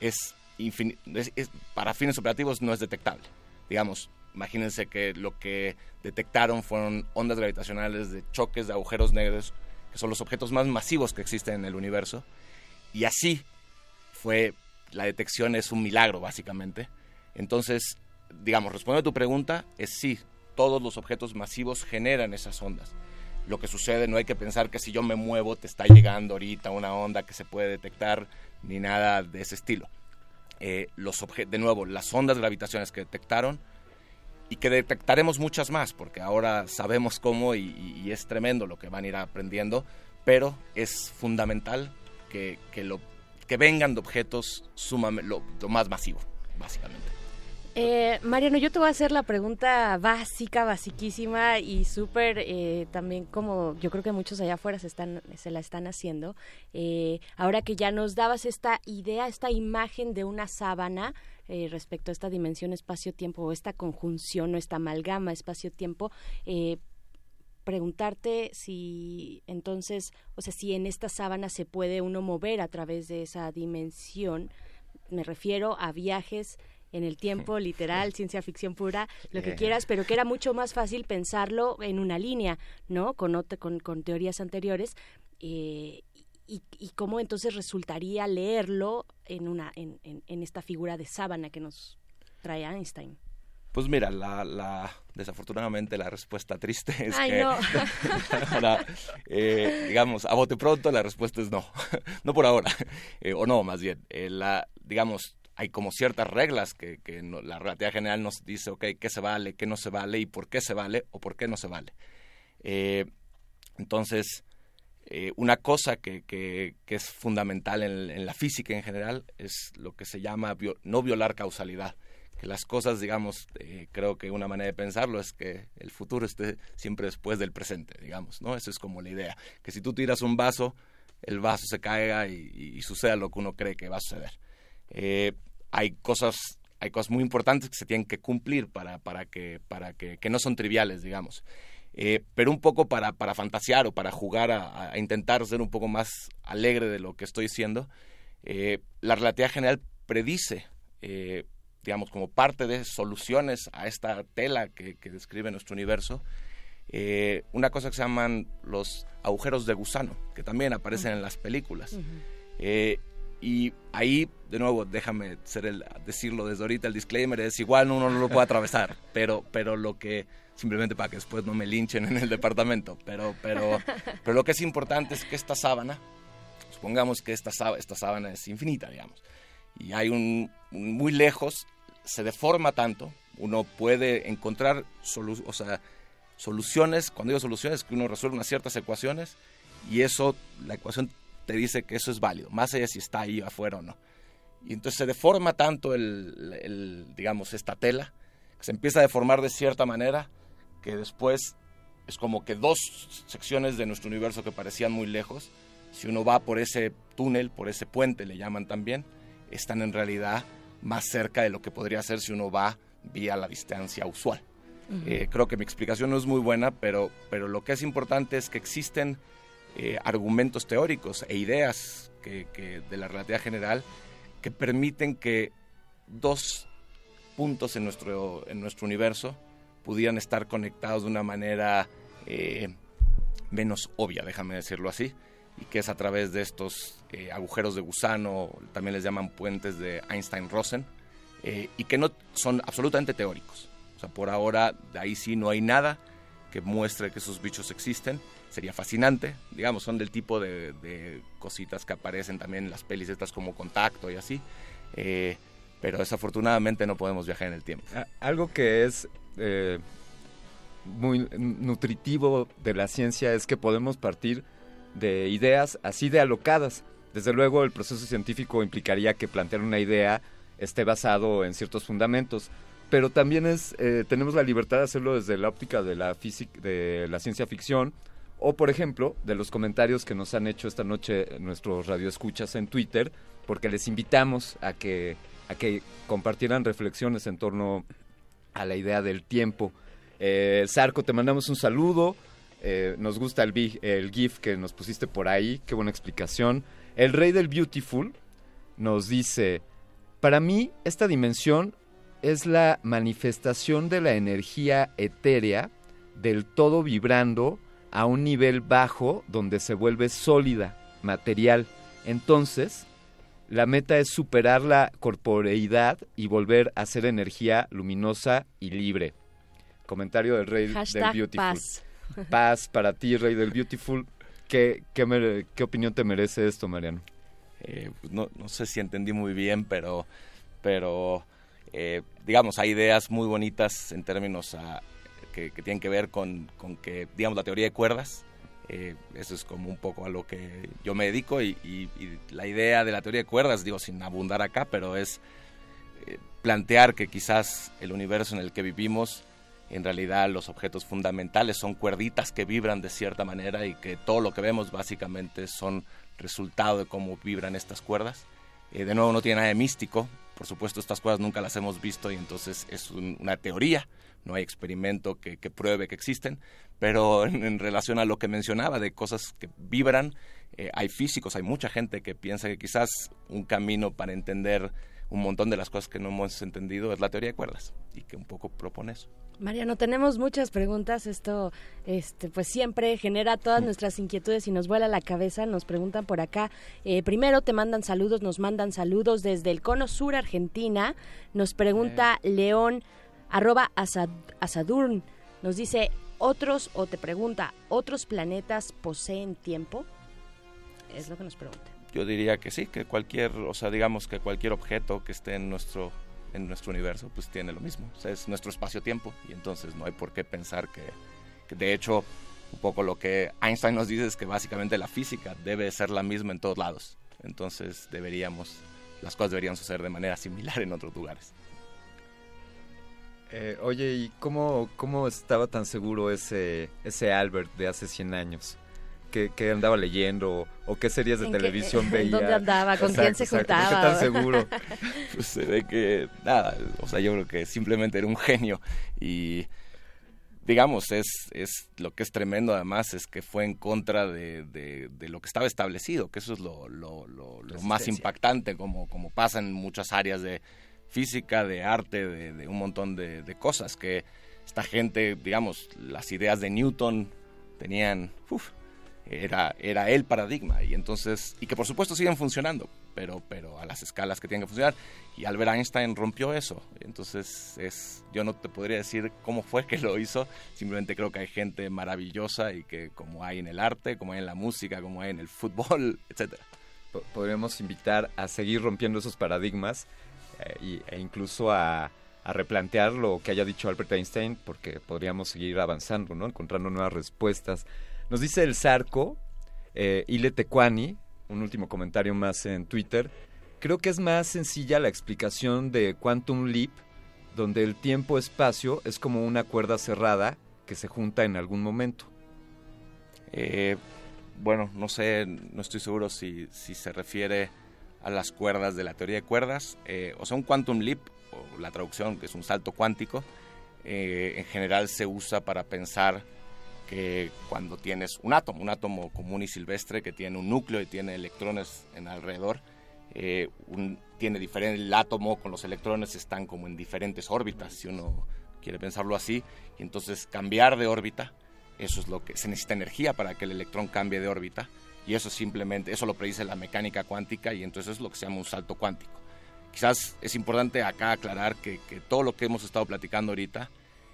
es, es- es- para fines operativos no es detectable. Digamos, imagínense que lo que detectaron fueron ondas gravitacionales de choques de agujeros negros, que son los objetos más masivos que existen en el universo. Y así fue, la detección es un milagro básicamente. Entonces, digamos, respondiendo a tu pregunta, es sí, todos los objetos masivos generan esas ondas. Lo que sucede, no hay que pensar que si yo me muevo te está llegando ahorita una onda que se puede detectar, ni nada de ese estilo. Eh, los de nuevo, las ondas gravitacionales que detectaron y que detectaremos muchas más, porque ahora sabemos cómo y, es tremendo lo que van a ir aprendiendo, pero es fundamental que, que lo, que vengan de objetos sumamente, lo más masivo, básicamente. Eh, Mariano, yo te voy a hacer la pregunta básica, basiquísima y súper eh, también como yo creo que muchos allá afuera se, están, se la están haciendo. Eh, ahora que ya nos dabas esta idea, esta imagen de una sábana eh, respecto a esta dimensión espacio-tiempo o esta conjunción o esta amalgama espacio-tiempo, preguntarte si entonces, o sea, si en esta sábana se puede uno mover a través de esa dimensión. Me refiero a viajes en el tiempo, literal, ciencia ficción pura, lo que Eh. quieras, pero que era mucho más fácil pensarlo en una línea, ¿no? Con, con, con teorías anteriores. eh, y, y cómo entonces resultaría leerlo en, una, en, en, en esta figura de sábana que nos trae Einstein. Pues mira, la, la- desafortunadamente la respuesta triste es Ay, que, no. ahora, eh, digamos, a bote pronto la respuesta es no, no por ahora, Eh, o no, más bien, la, digamos, hay como ciertas reglas que, la relatividad general nos dice, ok, qué se vale, qué no se vale y por qué se vale o por qué no se vale. Eh, entonces, eh, una cosa que, es fundamental en, la física en general es lo que se llama no violar causalidad. Que las cosas, digamos, eh, creo que una manera de pensarlo es que el futuro esté siempre después del presente, digamos, ¿no? Eso es como la idea. Que si tú tiras un vaso, el vaso se caiga y, suceda lo que uno cree que va a suceder. Hay cosas hay cosas muy importantes que se tienen que cumplir para, para que, para que, que no son triviales, digamos. Eh, pero un poco para, para fantasear o para jugar a, a intentar ser un poco más alegre de lo que estoy diciendo, eh, la relatividad general predice, eh, digamos, como parte de soluciones a esta tela que, que describe nuestro universo, eh, una cosa que se llaman los agujeros de gusano, que también aparecen en las películas. Eh, y ahí, de nuevo, déjame ser el, decirlo desde ahorita, el disclaimer es igual uno no lo puede atravesar, pero, pero lo que, simplemente para que después no me linchen en el departamento, pero, pero, pero lo que es importante es que esta sábana, supongamos que esta, esta sábana es infinita, digamos, y hay un, un muy lejos, se deforma tanto, uno puede encontrar solu- o sea, soluciones, cuando digo soluciones, que uno resuelve unas ciertas ecuaciones y eso, la ecuación te dice que eso es válido, más allá de si está ahí afuera o no. Y entonces se deforma tanto el, el, digamos, esta tela, que se empieza a deformar de cierta manera, que después es como que dos secciones de nuestro universo que parecían muy lejos, si uno va por ese túnel, por ese puente, le llaman también, están en realidad más cerca de lo que podría ser si uno va vía la distancia usual. Eh, creo que mi explicación no es muy buena, pero, pero lo que es importante es que existen eh, argumentos teóricos e ideas que, que de la relatividad general que permiten que dos puntos en nuestro, en nuestro universo pudieran estar conectados de una manera eh, menos obvia, déjame decirlo así, y que es a través de estos eh, agujeros de gusano, también les llaman puentes de Einstein-Rosen, eh, y que no son absolutamente teóricos. O sea, por ahora de ahí sí no hay nada que muestre que esos bichos existen. Sería fascinante, digamos, son del tipo de, de cositas que aparecen también en las pelis estas como Contacto y así. Eh, pero desafortunadamente no podemos viajar en el tiempo. Algo que es eh, muy nutritivo de la ciencia es que podemos partir de ideas así de alocadas. Desde luego el proceso científico implicaría que plantear una idea esté basado en ciertos fundamentos, pero también es eh, tenemos la libertad de hacerlo desde la óptica de la de la ciencia ficción o por ejemplo de los comentarios que nos han hecho esta noche nuestros radioescuchas en Twitter, porque les invitamos a que a que compartieran reflexiones en torno a la idea del tiempo. Eh, Sarco, te mandamos un saludo. Eh, nos gusta el, GIF que nos pusiste por ahí. Qué buena explicación. El rey del Beautiful nos dice, para mí esta dimensión es la manifestación de la energía etérea del todo vibrando a un nivel bajo donde se vuelve sólida, material. Entonces, la meta es superar la corporeidad y volver a ser energía luminosa y libre. Comentario del rey del Beautiful. paz. Paz para ti, rey del Beautiful. ¿Qué, qué, qué opinión te merece esto, Mariano? Eh, pues no, no sé si entendí muy bien, pero, pero eh, digamos, hay ideas muy bonitas en términos a- que, que tienen que ver con, con que, digamos, la teoría de cuerdas. eh, eso es como un poco a lo que yo me dedico y, y- y la idea de la teoría de cuerdas, digo, sin abundar acá, pero es eh, plantear que quizás el universo en el que vivimos, en realidad los objetos fundamentales son cuerditas que vibran de cierta manera y que todo lo que vemos básicamente son resultado de cómo vibran estas cuerdas. Eh, de nuevo, no tiene nada de místico. Por supuesto, estas cosas nunca las hemos visto y entonces es un- una teoría. No hay experimento que, que pruebe que existen. Pero en, en relación a lo que mencionaba de cosas que vibran, eh, hay físicos, hay mucha gente que piensa que quizás un camino para entender un montón de las cosas que no hemos entendido es la teoría de cuerdas y que un poco propone eso. Mariano, tenemos muchas preguntas. Esto, este, pues siempre genera todas nuestras inquietudes y nos vuela la cabeza. Nos preguntan por acá. eh, primero te mandan saludos, nos mandan saludos desde el Cono Sur, Argentina. Nos pregunta León, arroba Asad- Asadurn. Nos dice, otros, o te pregunta, ¿otros planetas poseen tiempo? Es lo que nos pregunta. Yo diría que sí, que cualquier, o sea, digamos que cualquier objeto que esté en nuestro en nuestro universo, pues tiene lo mismo. O es nuestro espacio-tiempo y entonces no hay por qué pensar que, que de hecho un poco lo que Einstein nos dice es que básicamente la física debe ser la misma en todos lados. Entonces deberíamos, las cosas deberían suceder de manera similar en otros lugares. Eh, oye, ¿y cómo, cómo estaba tan seguro ese, ese Albert de hace 100 años? ¿Qué, qué andaba leyendo? ¿O qué series de ¿En qué- televisión veía? dónde andaba? ¿Con quién se exacto. ¿Por juntaba? ¿Qué tan seguro? pues se ve que nada, o sea, yo creo que simplemente era un genio y digamos, es, es lo que es tremendo además es que fue en contra de, de- de lo que estaba establecido, que eso es lo, lo, lo- lo más impactante, como, como pasa en muchas áreas de física, de arte, de, un montón de, cosas, que esta gente, digamos, las ideas de Newton tenían, uf, era, era el paradigma y entonces, y que por supuesto siguen funcionando, pero, pero a las escalas que tienen que funcionar. Y Albert Einstein rompió eso. Entonces, es, yo no te podría decir cómo fue que lo hizo, simplemente creo que hay gente maravillosa y que como hay en el arte, como hay en la música, como hay en el fútbol, etcétera. Po- Podríamos invitar a seguir rompiendo esos paradigmas eh, e incluso a, a replantear lo que haya dicho Albert Einstein, porque podríamos seguir avanzando, ¿no? Encontrando nuevas respuestas. Nos dice el Zarco, eh, Ile Tecuani, un último comentario más en Twitter. Creo que es más sencilla la explicación de Quantum Leap, donde el tiempo-espacio es como una cuerda cerrada que se junta en algún momento. Eh, bueno, no sé, no estoy seguro si, si se refiere a las cuerdas de la teoría de cuerdas, eh, o sea, un quantum leap, o la traducción que es un salto cuántico, eh, en general se usa para pensar que cuando tienes un átomo, un átomo común y silvestre que tiene un núcleo y tiene electrones en alrededor, eh, tiene diferente, el átomo con los electrones están como en diferentes órbitas, si uno quiere pensarlo así, y entonces cambiar de órbita, eso es lo que se necesita energía para que el electrón cambie de órbita, y eso simplemente, eso lo predice la mecánica cuántica, y entonces es lo que se llama un salto cuántico. Quizás es importante acá aclarar que, todo lo que hemos estado platicando ahorita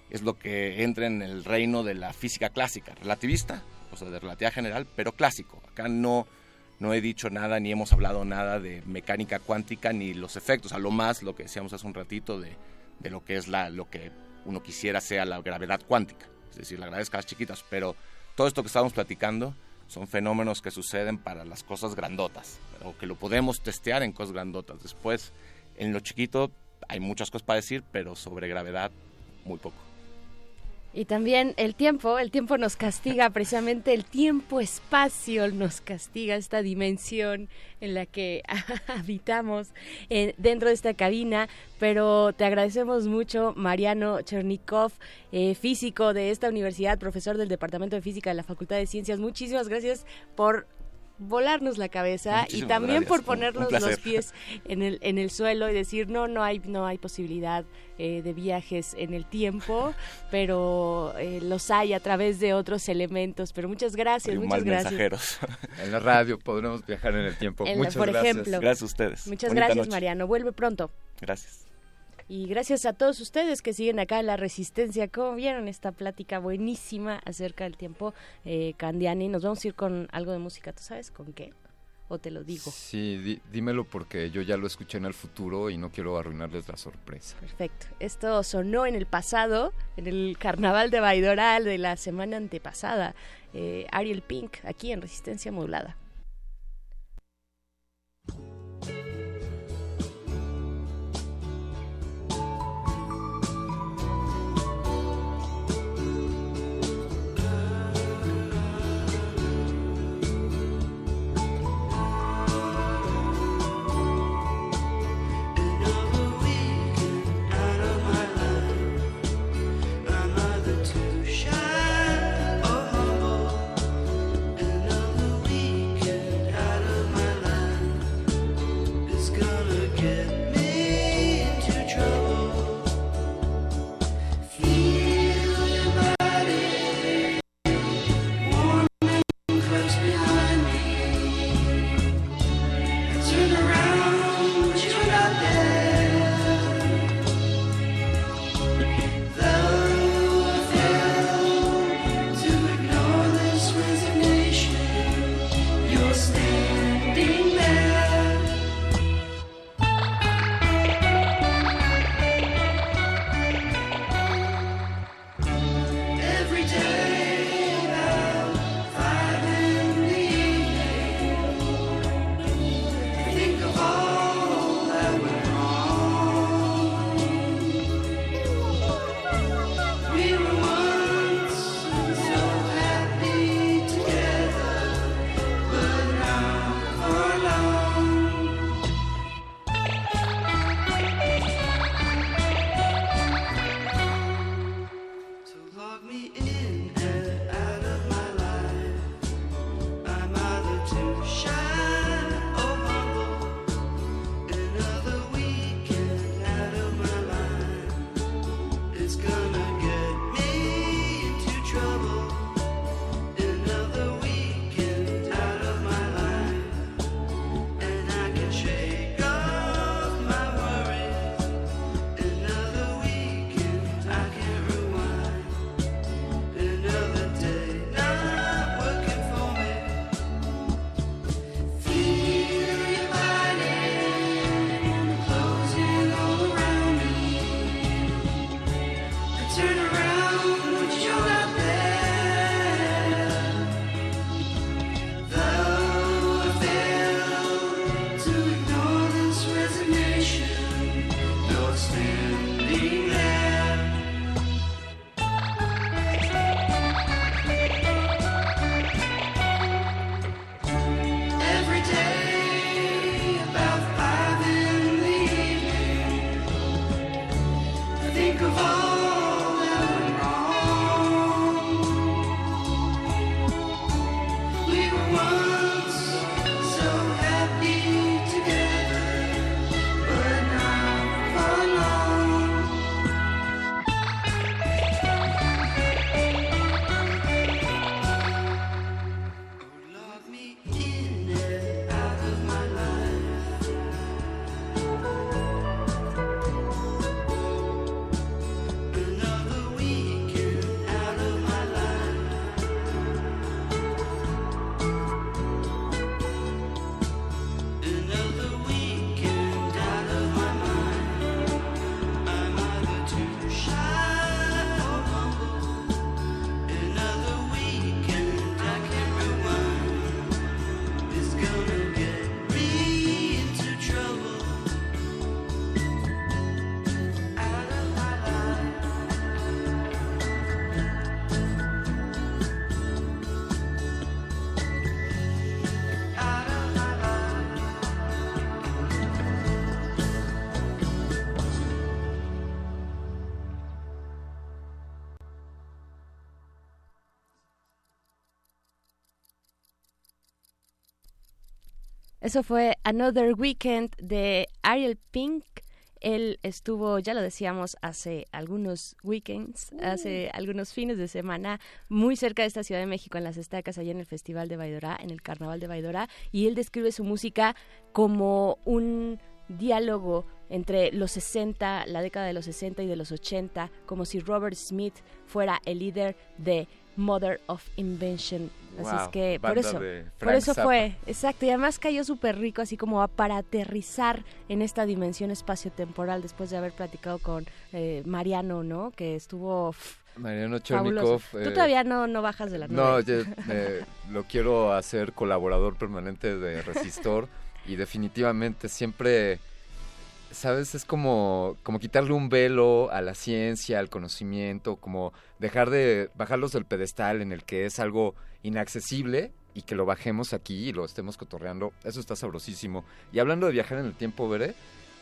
es lo que entra en el reino de la física clásica, relativista, o sea, de relatividad general, pero clásico. Acá no, no he dicho nada ni hemos hablado nada de mecánica cuántica ni los efectos, a lo más lo que decíamos hace un ratito de, de lo que es la, lo que uno quisiera sea la gravedad cuántica, es decir, la gravedad de escalas chiquitas, pero todo esto que estamos platicando son fenómenos que suceden para las cosas grandotas, o que lo podemos testear en cosas grandotas. Después, en lo chiquito hay muchas cosas para decir, pero sobre gravedad, muy poco. Y también el tiempo, el tiempo nos castiga, precisamente el tiempo-espacio nos castiga, esta dimensión en la que habitamos eh, dentro de esta cabina, pero te agradecemos mucho, Mariano Chernikov, eh, físico de esta universidad, profesor del Departamento de Física de la Facultad de Ciencias. Muchísimas gracias por volarnos la cabeza y también por ponernos los pies en el en el suelo y decir no no hay no hay posibilidad eh, de viajes en el tiempo pero eh, los hay a través de otros elementos pero muchas gracias muchas gracias. en la radio podremos viajar en el tiempo. Muchas por gracias. ejemplo. Gracias a ustedes. Muchas gracias Mariano. Vuelve pronto. Gracias y gracias a todos ustedes que siguen acá en La Resistencia. Como vieron esta plática buenísima acerca del tiempo eh, Candiani? Nos vamos a ir con algo de música. ¿Tú sabes con qué? ¿O te lo digo? Sí, dímelo porque yo ya lo escuché en el futuro y no quiero arruinarles la sorpresa. Perfecto. Esto sonó en el pasado, en el carnaval de Baidoral de la semana antepasada. Eh, Ariel Pink, aquí en Resistencia Modulada. Eso fue Another Weekend de Ariel Pink. Él estuvo, ya lo decíamos, hace algunos weekends, hace algunos fines de semana, muy cerca de esta Ciudad de México, en las estacas, allá en el Festival de Baidorá, en el Carnaval de Baidorá, y él describe su música como un diálogo entre los 60, la década de los 60 y de los 80, como si Robert Smith fuera el líder de Mother of Invention. Así Wow, es que por eso, por eso Zappa. fue, exacto, y además cayó súper rico, así como para aterrizar en esta dimensión espacio-temporal después de haber platicado con eh, Mariano, ¿no? Que estuvo pff, Mariano. Chernikov. Tú eh, todavía no, no bajas de la nube. No, yo, eh, lo quiero hacer colaborador permanente de Resistor y definitivamente siempre, ¿sabes? Es como, como quitarle un velo a la ciencia, al conocimiento, como dejar de bajarlos del pedestal en el que es algo inaccesible y que lo bajemos aquí y lo estemos cotorreando. Eso está sabrosísimo. Y hablando de viajar en el tiempo, Veré,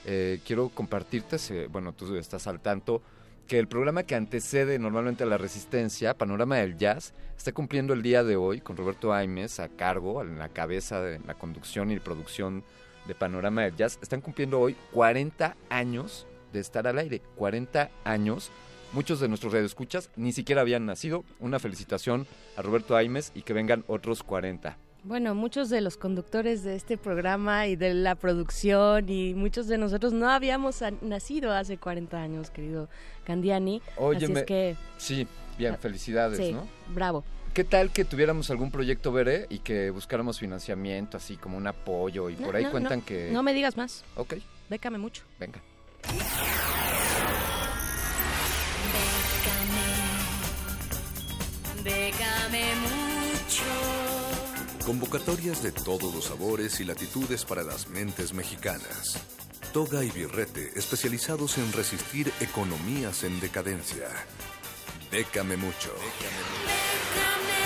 eh, quiero compartirte, se- bueno, tú estás al tanto, que el programa que antecede normalmente a la Resistencia, Panorama del Jazz, está cumpliendo el día de hoy con Roberto Aimes a cargo, en la cabeza de la conducción y producción de Panorama del Jazz. Están cumpliendo hoy 40 años de estar al aire, 40 años. Muchos de nuestros radioescuchas ni siquiera habían nacido. Una felicitación a Roberto Aimes y que vengan otros 40. Bueno, muchos de los conductores de este programa y de la producción y muchos de nosotros no habíamos nacido hace 40 años, querido Candiani. Así Óyeme, es que, sí, bien, felicidades, sí, ¿no? bravo. ¿Qué tal que tuviéramos algún proyecto, Bere, y que buscáramos financiamiento, así como un apoyo? Y No, por ahí no, cuentan no, que... No me digas más. Ok, Bécame mucho. venga. Déjame mucho. Convocatorias de todos los sabores y latitudes para las mentes mexicanas. Toga y Birrete, especializados en resistir economías en decadencia. Bécame mucho. Déjame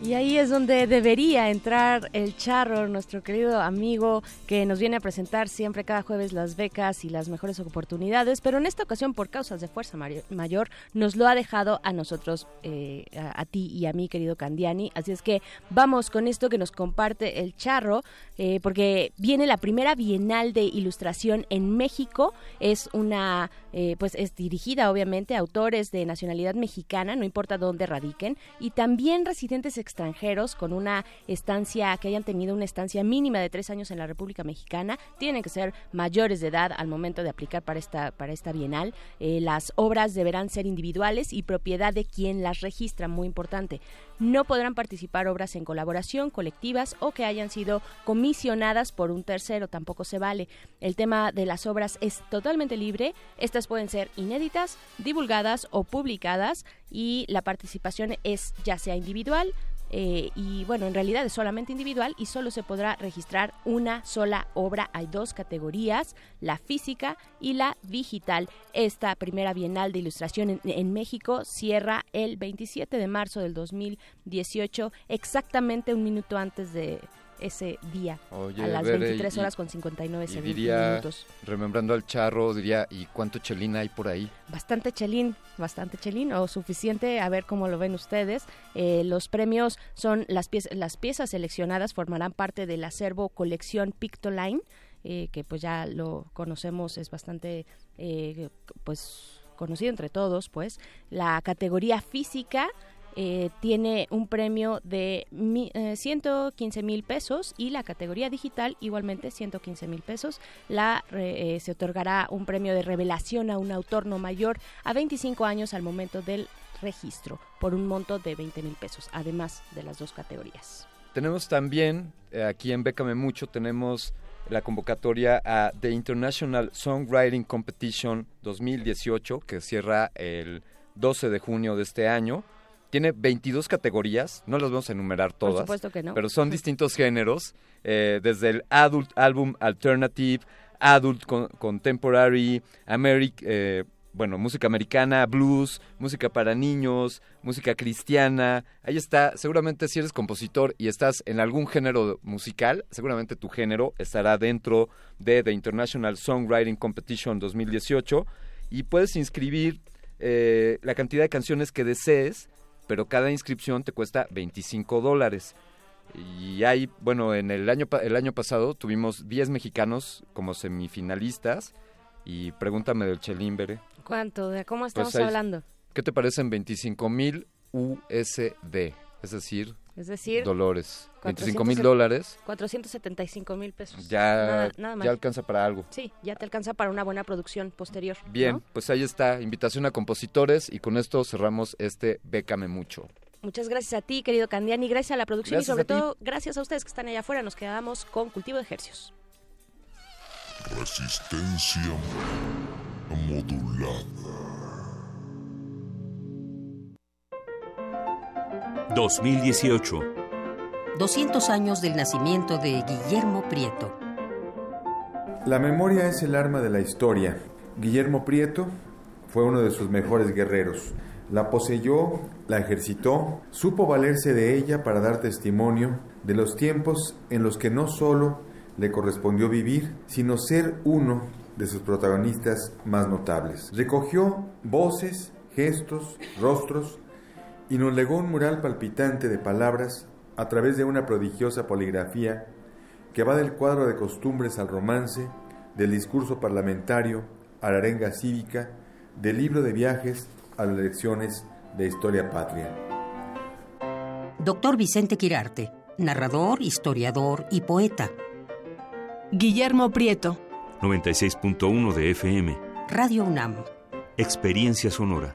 Y ahí es donde debería entrar el charro, nuestro querido amigo que nos viene a presentar siempre cada jueves las becas y las mejores oportunidades, pero en esta ocasión por causas de fuerza mayor nos lo ha dejado a nosotros, eh, a, a ti y a mí, querido Candiani. Así es que vamos con esto que nos comparte el charro, eh, porque viene la primera Bienal de Ilustración en México. Es una, eh, pues es dirigida obviamente a autores de nacionalidad mexicana, no importa dónde radiquen, y también residentes extranjeros con una estancia, que hayan tenido una estancia mínima de tres años en la República Mexicana, tienen que ser mayores de edad al momento de aplicar para esta, para esta Bienal. Eh, las obras deberán ser individuales y propiedad de quien las registra, muy importante. No podrán participar obras en colaboración, colectivas o que hayan sido comisionadas por un tercero, tampoco se vale. El tema de las obras es totalmente libre. Estas pueden ser inéditas, divulgadas o publicadas y la participación es ya sea individual, eh, y bueno, en realidad es solamente individual y solo se podrá registrar una sola obra. Hay dos categorías, la física y la digital. Esta primera Bienal de Ilustración en, en México cierra el 27 de marzo del 2018, exactamente un minuto antes de ese día, Oye, a las Bere, 23 y- horas con 59 Y segundos. diría, minutos. remembrando al charro, diría, ¿y cuánto chelín hay por ahí? Bastante chelín, bastante chelín, o suficiente, a ver cómo lo ven ustedes. Eh, los premios son las, piezas las piezas seleccionadas, formarán parte del acervo colección Pictoline, eh, que pues ya lo conocemos, es bastante, eh, pues conocido entre todos, pues. La categoría física eh, tiene un premio de mi- eh, 115 mil pesos y la categoría digital igualmente 115 mil pesos. La, eh, se otorgará un premio de revelación a un autor no mayor a 25 años al momento del registro por un monto de 20 mil pesos, además de las dos categorías. Tenemos también, eh, aquí en Bécame Mucho, tenemos la convocatoria a The International Songwriting Competition 2018, que cierra el 12 de junio de este año. Tiene 22 categorías, no las vamos a enumerar Por todas, supuesto que no. pero son distintos géneros, eh, desde el Adult Album Alternative, Adult Con- Contemporary, eh, bueno, música americana, blues, música para niños, música cristiana. Ahí está, seguramente si eres compositor y estás en algún género musical, seguramente tu género estará dentro de The International Songwriting Competition 2018 y puedes inscribir eh, la cantidad de canciones que desees, pero cada inscripción te cuesta 25 dólares. Y hay, bueno, en el año, el año pasado tuvimos 10 mexicanos como semifinalistas y pregúntame del Chelimbre. ¿Cuánto? ¿De cómo estamos Pues ahí- hablando? ¿Qué te parecen 25 mil USD? Es decir, Es decir, dólares. 25 mil 470 dólares 475 mil pesos. ya, Nada, nada mal. ya alcanza para algo. Sí, ya te alcanza para una buena producción posterior. Bien, ¿no? pues ahí está, invitación a compositores y con esto cerramos este Bécame Mucho. Muchas gracias a ti, querido Candiani, gracias a la producción Gracias y sobre todo gracias a ustedes que están allá afuera. Nos quedamos con cultivo de ejercicios. Resistencia modulada. 2018. 200 años del nacimiento de Guillermo Prieto. La memoria es el arma de la historia. Guillermo Prieto fue uno de sus mejores guerreros. La poseyó, la ejercitó, supo valerse de ella para dar testimonio de los tiempos en los que no solo le correspondió vivir, sino ser uno de sus protagonistas más notables. Recogió voces, gestos, rostros y nos legó un mural palpitante de palabras a través de una prodigiosa poligrafía que va del cuadro de costumbres al romance, del discurso parlamentario a la arenga cívica, del libro de viajes a las lecciones de historia patria. Doctor Vicente Quirarte, narrador, historiador y poeta. Guillermo Prieto. 96.1 de FM. Radio UNAM. Experiencia sonora.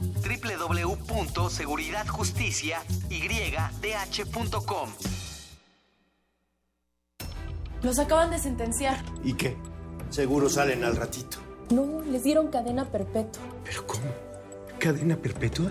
www.seguridadjusticiaydh.com. Los acaban de sentenciar. ¿Y qué? Seguro salen al ratito. No, les dieron cadena perpetua. ¿Pero cómo? ¿Cadena perpetua?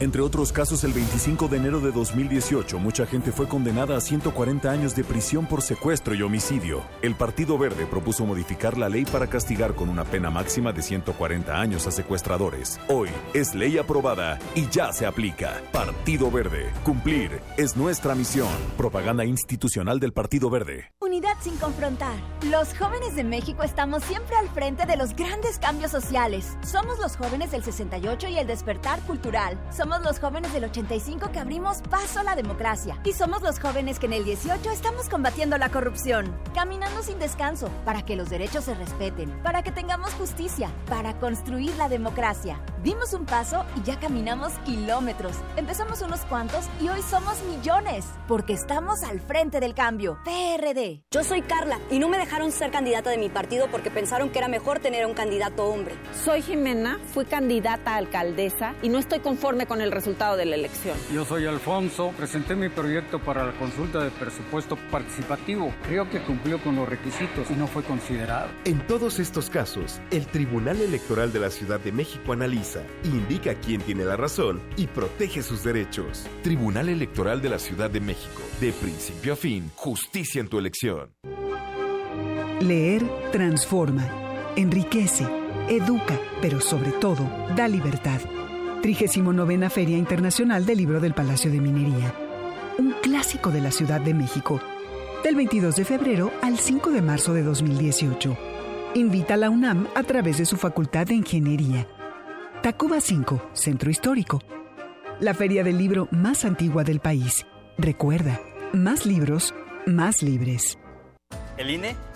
Entre otros casos, el 25 de enero de 2018, mucha gente fue condenada a 140 años de prisión por secuestro y homicidio. El Partido Verde propuso modificar la ley para castigar con una pena máxima de 140 años a secuestradores. Hoy es ley aprobada y ya se aplica. Partido Verde. Cumplir es nuestra misión. Propaganda institucional del Partido Verde. Unidad sin confrontar. Los jóvenes de México estamos siempre al frente de los grandes cambios sociales. Somos los jóvenes del 68 y el despertar cultural. Somos los jóvenes del 85 que abrimos paso a la democracia. Y somos los jóvenes que en el 18 estamos combatiendo la corrupción. Caminando sin descanso para que los derechos se respeten, para que tengamos justicia, para construir la democracia. Dimos un paso y ya caminamos kilómetros. Empezamos unos cuantos y hoy somos millones. Porque estamos al frente del cambio. PRD. Yo soy Carla y no me dejaron ser candidata de mi partido porque pensaron que era mejor tener a un candidato hombre. Soy Jimena, fui candidata a alcaldesa y no estoy conforme con el resultado de la elección. Yo soy Alfonso, presenté mi proyecto para la consulta de presupuesto participativo. Creo que cumplió con los requisitos y no fue considerado. En todos estos casos, el Tribunal Electoral de la Ciudad de México analiza, indica quién tiene la razón y protege sus derechos. Tribunal Electoral de la Ciudad de México. De principio a fin, justicia en tu elección. Leer transforma, enriquece, educa, pero sobre todo da libertad. 39 Feria Internacional del Libro del Palacio de Minería. Un clásico de la Ciudad de México. Del 22 de febrero al 5 de marzo de 2018. Invita a la UNAM a través de su Facultad de Ingeniería. Tacuba 5, Centro Histórico. La feria del libro más antigua del país. Recuerda, más libros, más libres. El INE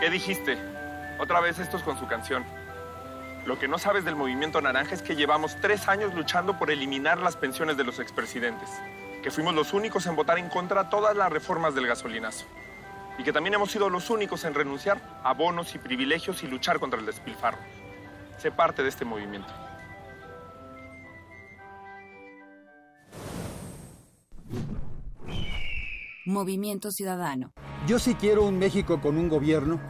¿Qué dijiste? Otra vez estos con su canción. Lo que no sabes del movimiento naranja es que llevamos tres años luchando por eliminar las pensiones de los expresidentes, que fuimos los únicos en votar en contra de todas las reformas del gasolinazo, y que también hemos sido los únicos en renunciar a bonos y privilegios y luchar contra el despilfarro. Sé parte de este movimiento. Movimiento Ciudadano. Yo sí quiero un México con un gobierno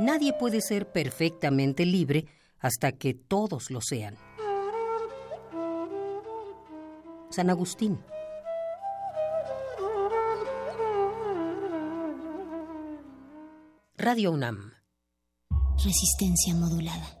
Nadie puede ser perfectamente libre hasta que todos lo sean. San Agustín. Radio UNAM. Resistencia modulada.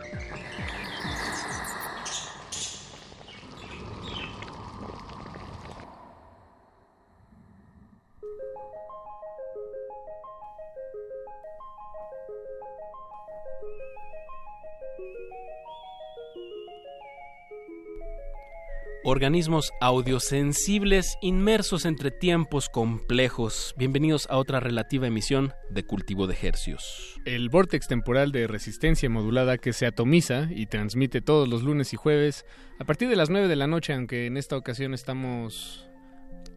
Organismos audiosensibles inmersos entre tiempos complejos. Bienvenidos a otra relativa emisión de Cultivo de Hercios. El vórtex temporal de resistencia modulada que se atomiza y transmite todos los lunes y jueves a partir de las 9 de la noche, aunque en esta ocasión estamos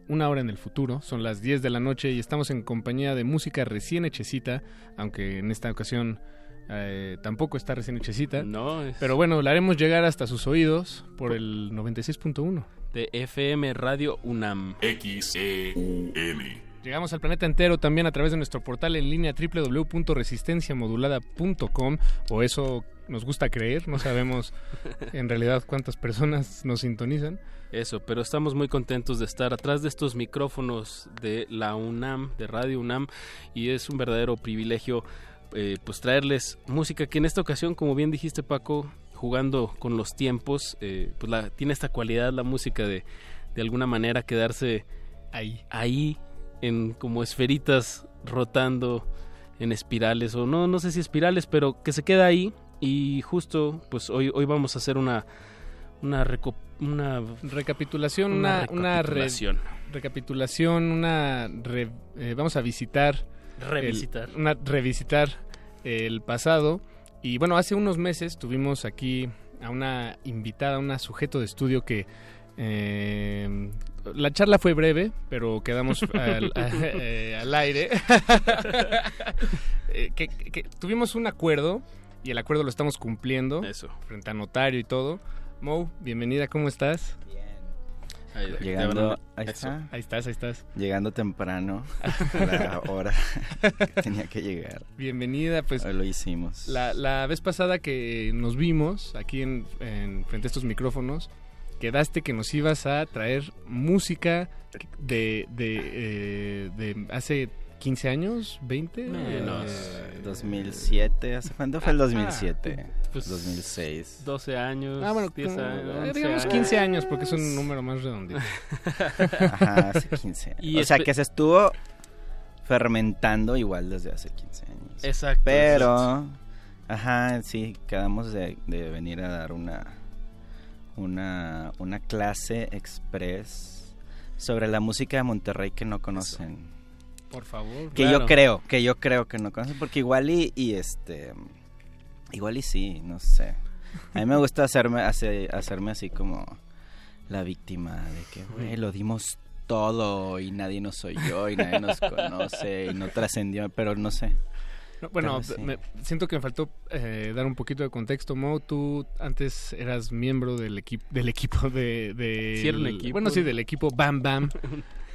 una hora en el futuro, son las 10 de la noche y estamos en compañía de música recién hechecita, aunque en esta ocasión eh, tampoco está recién hechecita. No, Pero bueno, la haremos llegar hasta sus oídos por el 96.1 de FM Radio UNAM. XEUN. Llegamos al planeta entero también a través de nuestro portal en línea www.resistenciamodulada.com o eso nos gusta creer, no sabemos en realidad cuántas personas nos sintonizan. Eso, pero estamos muy contentos de estar atrás de estos micrófonos de la UNAM, de Radio UNAM, y es un verdadero privilegio eh, pues traerles música que en esta ocasión, como bien dijiste Paco, jugando con los tiempos, eh, pues la, tiene esta cualidad la música de de alguna manera quedarse ahí, ahí en como esferitas rotando en espirales o no no sé si espirales, pero que se queda ahí y justo pues hoy hoy vamos a hacer una una, reco- una recapitulación, Una una, una re- recapitulación. una re- eh, vamos a visitar el- Revisitar. una revisitar el pasado y bueno hace unos meses tuvimos aquí a una invitada, una sujeto de estudio que eh, la charla fue breve, pero quedamos al, a- eh, al aire. Eh, que, que tuvimos un acuerdo y el acuerdo lo estamos cumpliendo. Eso. Frente a notario y todo. Mo, bienvenida, ¿cómo estás? Llegando, ahí está. Ahí estás, ahí estás. Llegando temprano a la hora que tenía que llegar. Bienvenida, pues. Hoy lo hicimos. La, la vez pasada que nos vimos aquí en, en- frente a estos micrófonos, quedaste que nos ibas a traer música de, de, eh, de hace 15 años, 20 Menos. Eh, 2007, ¿hace cuándo fue el Ah, 2007? Pues, 2006. 12 años. Ah, bueno, 10 como- años, eh, 11 digamos años. 15 años porque es un número más redondito. Ajá, hace 15 años. Y o sea, que se estuvo fermentando igual desde hace 15 años. Exacto, Pero, ajá, sí, quedamos de, de venir a dar una, una, una clase express sobre la música de Monterrey que no conocen. Por favor. Que Claro. yo creo, que yo creo que no conocen, porque igual y, y este, igual y sí, no sé. A mí me gusta hacerme, hace- hacerme así como la víctima de que, güey, lo dimos todo y nadie nos oyó y nadie nos conoce y no trascendió, pero no sé. No, bueno, sí. me- siento que me faltó eh, dar un poquito de contexto. Mo, tú antes eras miembro del equipo del equipo de, de Sí, era un equipo. Bueno, sí, del equipo Bam Bam.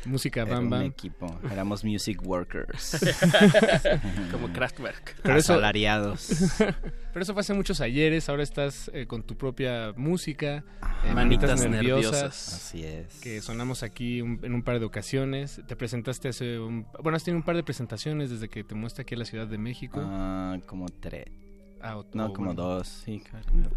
Música Era Bam un Bam. equipo, éramos music workers. Como Kraftwerk. Pero eso- Asalariados. Pero eso fue hace muchos ayeres, ahora estás eh, con tu propia música, eh, Manitas Nerviosas. Así es. Que sonamos aquí un- en un par de ocasiones. Te presentaste hace un... Bueno, has tenido un par de presentaciones desde que te muestra aquí a la Ciudad de México. Ah, como tres. Ah, o- no, o como bueno, dos, sí.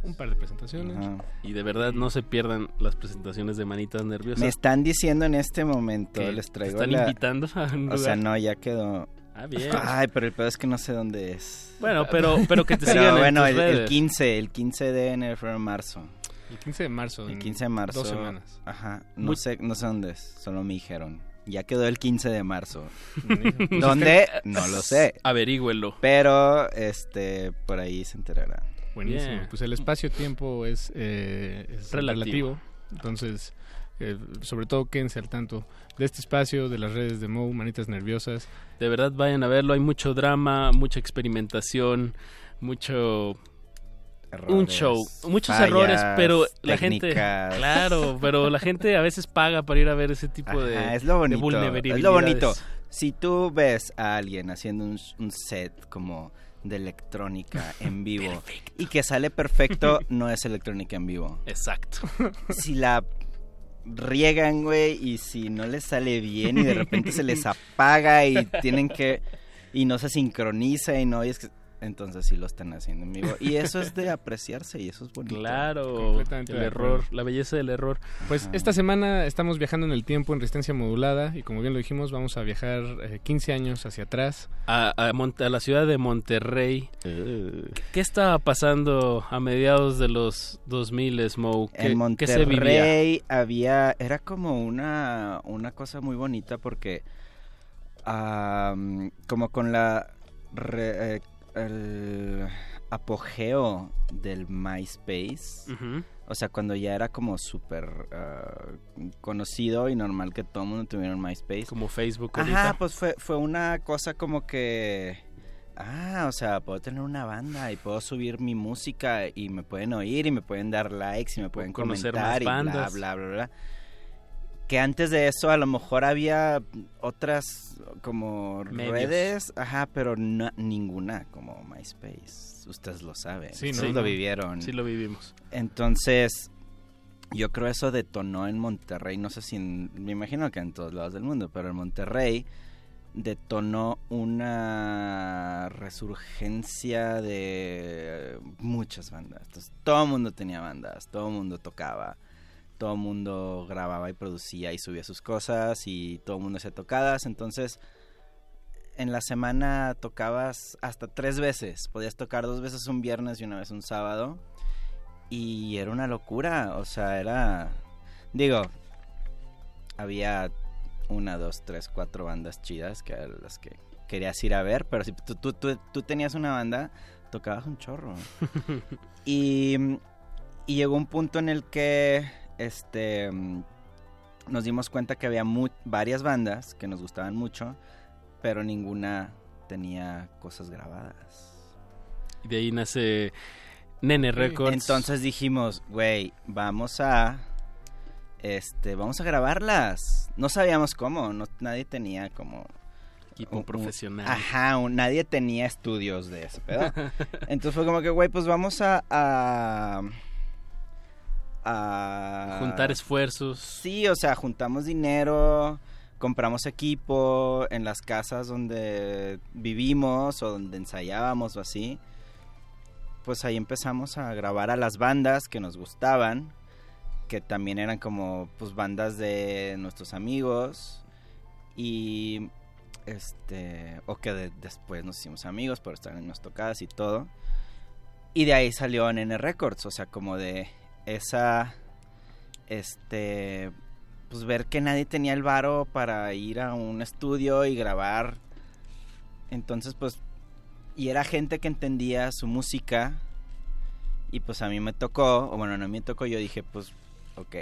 Un, par de presentaciones. Ajá. Y de verdad no se pierdan las presentaciones de Manitas Nerviosas. Me están diciendo en este momento, ¿Qué? les ¿Te traigo están la- invitando a un O sea, lugar? no, ya quedó. Ah, bien. Ay, pero el pedo es que no sé dónde es. Bueno, pero- pero que te Pero sigan en bueno, tus el, el redes. 15, el 15 de enero, febrero, marzo. El 15 de marzo. El en 15 de marzo. Dos semanas. Ajá. No Muy- sé, no sé dónde es, solo me dijeron. Ya quedó el 15 de marzo. Pues ¿Dónde? No lo sé. Averígüelo. Pero, este, por ahí se enterará. Buenísimo. Pues el espacio-tiempo es, eh, es Relativo. relativo. Entonces, eh, sobre todo quédense al tanto de este espacio, de las redes de Mo, Manitas Nerviosas. De verdad vayan a verlo, hay mucho drama, mucha experimentación, mucho un show, muchos fallas, errores, pero la gente, claro, pero la gente a veces paga para ir a ver ese tipo de, Ajá, es lo de bonito. Es lo bonito. Si tú ves a alguien haciendo un, un set como de electrónica en vivo y que sale perfecto, no es electrónica en vivo. Exacto. Si la riegan, güey, y si no les sale bien y de repente se les apaga y tienen que y no se sincroniza y no y es que entonces sí lo están haciendo en vivo y eso es de apreciarse y eso es bonito. Claro, Completamente el error, la belleza del error. Pues esta semana estamos viajando en el tiempo en resistencia modulada y como bien lo dijimos, vamos a viajar eh, 15 años hacia atrás. A, a Monte- a la ciudad de Monterrey. Uh. ¿Qué estaba pasando a mediados de los 2000, Smoke? ¿Qué, en qué se vivía? Monterrey había era como una una cosa muy bonita porque como con la re- eh, el apogeo del MySpace o sea cuando ya era como súper ah, conocido y normal que todo el mundo tuviera un MySpace Como Facebook Ajá, ahorita. pues fue, fue una cosa como que... Ah, o sea, puedo tener una banda y puedo subir mi música y me pueden oír y me pueden dar likes y me pueden conocer comentar más y bla, bla, bla. Que antes de eso a lo mejor había otras como Medios. redes, ajá, pero no, ninguna como MySpace. Ustedes lo saben, Sí, lo vivieron. Sí lo vivimos. Entonces, yo creo eso detonó en Monterrey, no sé si en- me imagino que en todos lados del mundo, pero en Monterrey detonó una resurgencia de muchas bandas. Entonces, todo el mundo tenía bandas, todo el mundo tocaba, todo el mundo grababa y producía y subía sus cosas y todo el mundo hacía tocadas. Entonces, en la semana tocabas hasta tres veces. Podías tocar dos veces un viernes y una vez un sábado. Y era una locura, o sea, era... Digo, había una, dos, tres, cuatro bandas chidas que eran las que querías ir a ver, pero si tú, tú, tú, tú tenías una banda, tocabas un chorro. y, y llegó un punto en el que este nos dimos cuenta que había varias bandas que nos gustaban mucho, pero ninguna tenía cosas grabadas. Y de ahí nace Nene Records. Entonces dijimos, güey, vamos a este, vamos a grabarlas. No sabíamos cómo, no, nadie tenía como Equipo un- un- profesional. Ajá, un- nadie tenía estudios de eso, ¿verdad? Entonces fue como que, güey, pues vamos a, a a Juntar esfuerzos. Sí, o sea, juntamos dinero, compramos equipo en las casas donde vivimos o donde ensayábamos o así. Pues ahí empezamos a grabar a las bandas que nos gustaban, que también eran como pues bandas de nuestros amigos y este o que de- después nos hicimos amigos por estar en las tocadas y todo. Y de ahí salió Nene Records, o sea, como de esa este pues ver que nadie tenía el varo para ir a un estudio y grabar. Entonces, pues y era gente que entendía su música y pues a mí me tocó, o bueno, no me tocó, yo dije, pues ok,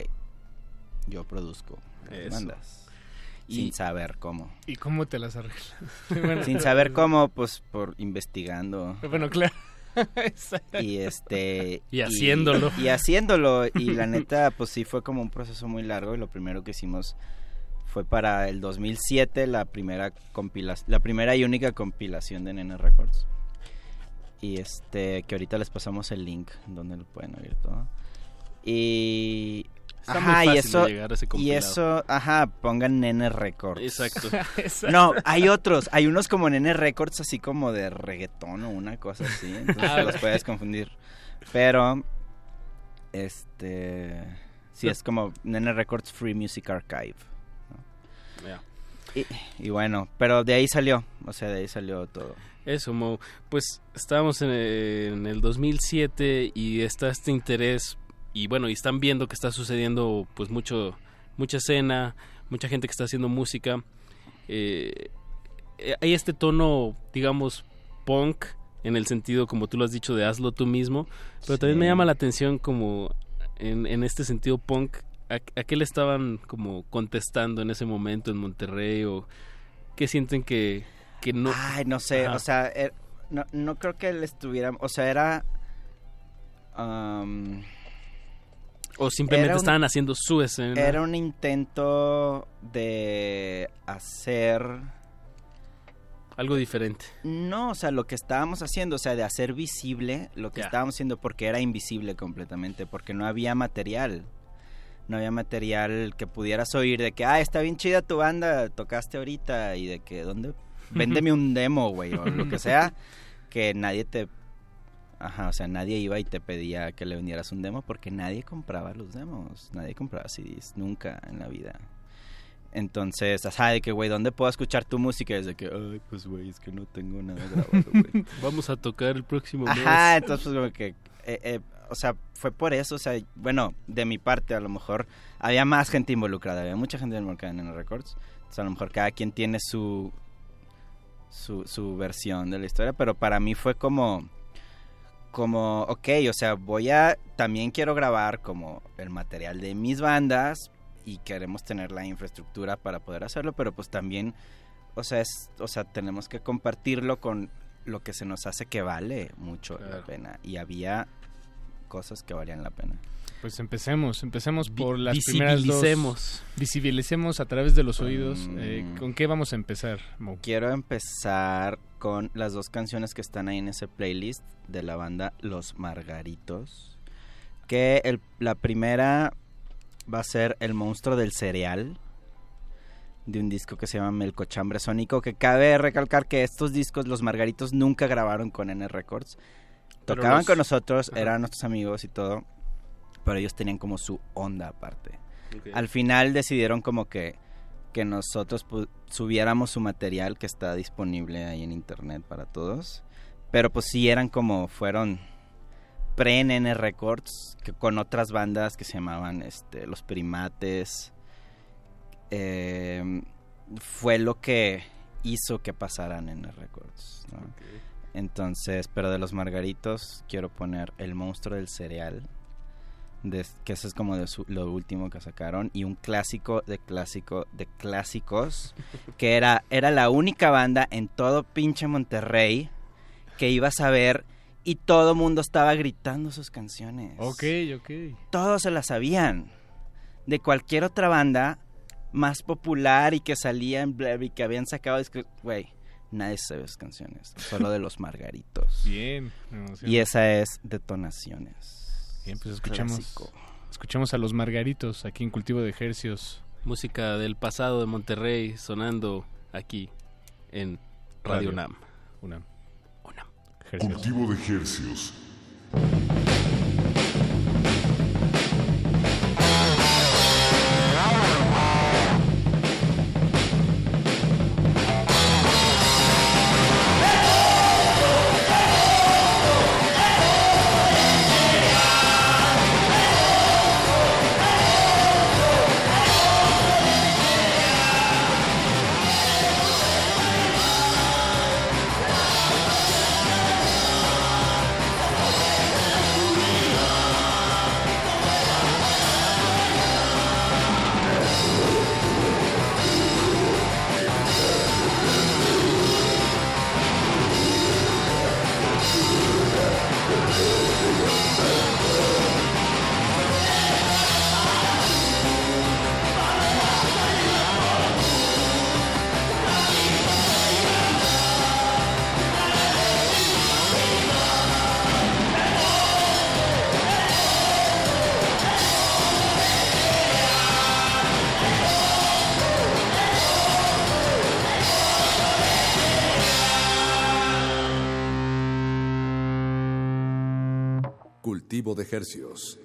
yo produzco las bandas Y- sin saber cómo. ¿Y cómo te las arreglas? Bueno, Sin saber cómo, pues por investigando. Bueno, claro. Y este. Y haciéndolo. Y, haciéndolo. Y la neta, pues sí fue como un proceso muy largo. Y lo primero que hicimos fue para el 2007 la primera compilación, la primera y única compilación de Nene Records. Y este, que ahorita les pasamos el link donde lo pueden oír todo. Y. Está muy fácil y de eso, llegar a ese y eso, ajá, pongan Nene Records. Exacto. No, hay otros, hay unos como Nene Records así como de reggaetón o una cosa así, entonces Ah, los puedes confundir. Pero, este, sí, es como Nene Records Free Music Archive. ¿no? Ya. Y, y bueno, pero de ahí salió, o sea, de ahí salió todo. Eso, Mo. Pues estábamos en, en el 2007 y está este interés y bueno, y están viendo que está sucediendo pues mucho, mucha escena, mucha gente que está haciendo música. Eh, eh, hay este tono, digamos, punk en el sentido, como tú lo has dicho, de hazlo tú mismo, pero también me llama la atención como en, en este sentido punk, ¿a, a qué le estaban como contestando en ese momento en Monterrey o qué sienten que, que no... Ay, no sé, Ajá. o sea, er- no, no creo que le estuviera, o sea, era... am, O simplemente un- estaban haciendo su escena. Era un intento de hacer... Algo diferente. No, o sea, lo que estábamos haciendo, o sea, de hacer visible lo que estábamos haciendo porque era invisible completamente, porque no había material. No había material que pudieras oír de que, ah, está bien chida tu banda, tocaste ahorita y de que, ¿dónde? Véndeme un demo, güey, o lo que sea, que nadie te... Ajá, o sea, nadie iba y te pedía que le vendieras un demo porque nadie compraba los demos, nadie compraba CDs, nunca en la vida. Entonces, ajá, de que, güey, ¿dónde puedo escuchar tu música? Y es de que, ay, pues, güey, es que no tengo nada grabado, güey. Vamos a tocar el próximo mes. Ajá, entonces pues como que, eh, eh, o sea, fue por eso, o sea, bueno, de mi parte a lo mejor había más gente involucrada, había mucha gente involucrada en Nene Records, entonces a lo mejor cada quien tiene su, su, su versión de la historia, pero para mí fue como, como, ok, o sea, voy a, también quiero grabar como el material de mis bandas y queremos tener la infraestructura para poder hacerlo, pero pues también, o sea, es, o sea, tenemos que compartirlo con lo que se nos hace que vale mucho la pena y había cosas que valían la pena. Pues empecemos, empecemos por las visibilicemos. primeras dos. Visibilicemos a través de los oídos. Mm. Eh, ¿Con qué vamos a empezar, Mo? Quiero empezar con las dos canciones que están ahí en ese playlist de la banda Los Margaritos. Que el- la primera va a ser El monstruo del cereal. De un disco que se llama Melcochambre Sónico. Que cabe recalcar que estos discos, Los Margaritos, nunca grabaron con N Records. Tocaban los- con nosotros, Ajá. eran nuestros amigos y todo. Pero ellos tenían como su onda aparte. Al final decidieron como que, que nosotros subiéramos su material que está disponible ahí en internet para todos. Pero pues sí eran como, fueron pre-NN Records, que con otras bandas que se llamaban este, Los Primates. eh, fue lo que hizo que pasaran en Records. ¿no? Entonces, pero de los Margaritos quiero poner El monstruo del cereal. De- que eso es como de su- lo último que sacaron y un clásico de clásico de clásicos que era era la única banda en todo pinche Monterrey que ibas a ver y todo mundo estaba gritando sus canciones. Ok, ok. Todos se las sabían. De cualquier otra banda más popular y que salía en Blair y que habían sacado güey, nadie sabe sus canciones, solo de los Margaritos. Bien. Y esa es Detonaciones. Bien, pues escuchamos, Clásico. escuchamos a los Margaritos aquí en Cultivo de Ejercios. Música del pasado de Monterrey sonando aquí en Radio, Radio. UNAM. UNAM. Cultivo de ejercios. De ejercios.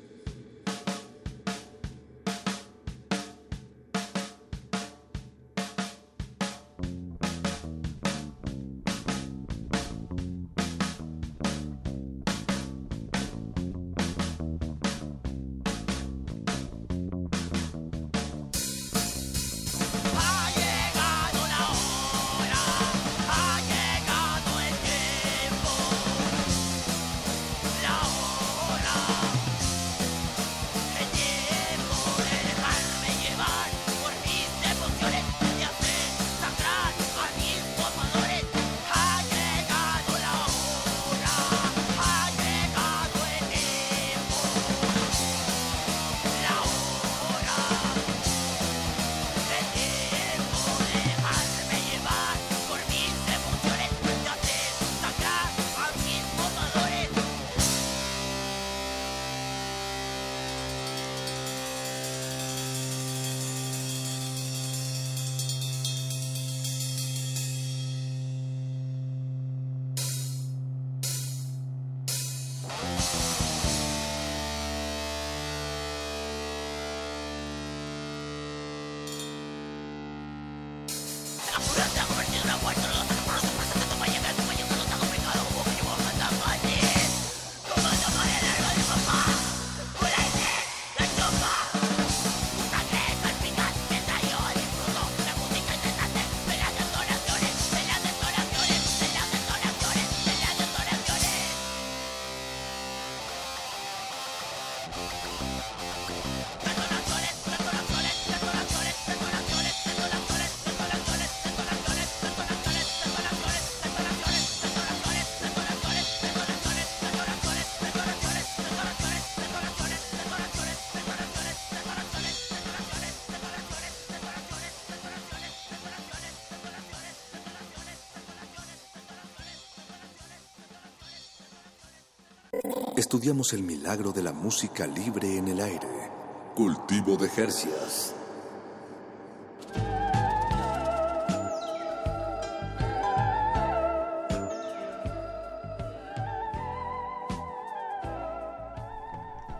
Estudiamos el milagro de la música libre en el aire. Cultivo de Jercias.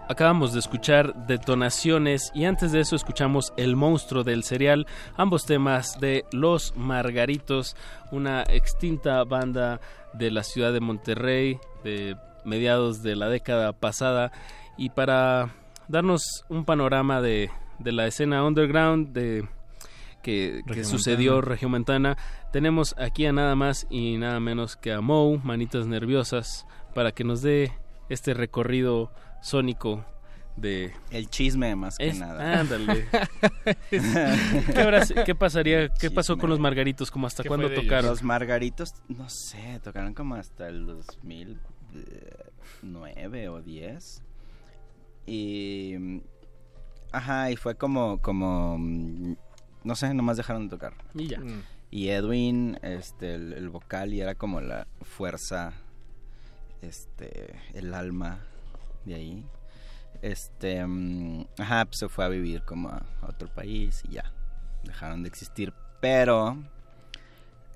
Acabamos de escuchar Detonaciones y antes de eso escuchamos El monstruo del cereal, ambos temas de Los Margaritos, una extinta banda de la ciudad de Monterrey, de mediados de la década pasada y para darnos un panorama de, de la escena underground de que, que sucedió Regiomontana, tenemos aquí a nada más y nada menos que a Mou, Manitas Nerviosas, para que nos dé este recorrido sónico de... El chisme más que Es- nada. Ándale. ¿Qué, habrá- qué pasaría? ¿Qué pasó con los margaritos? ¿Cómo hasta cuándo tocaron? Los margaritos, no sé, tocaron como hasta el 2009 o 10. Y... Ajá, y fue como, como... mm, No sé, nomás dejaron de tocar. Y ya. Mm. Y Edwin, este, el, el vocal, y era como la fuerza, este, el alma de ahí. Este, mm, ajá, pues se fue a vivir como a, a otro país y ya, dejaron de existir. Pero,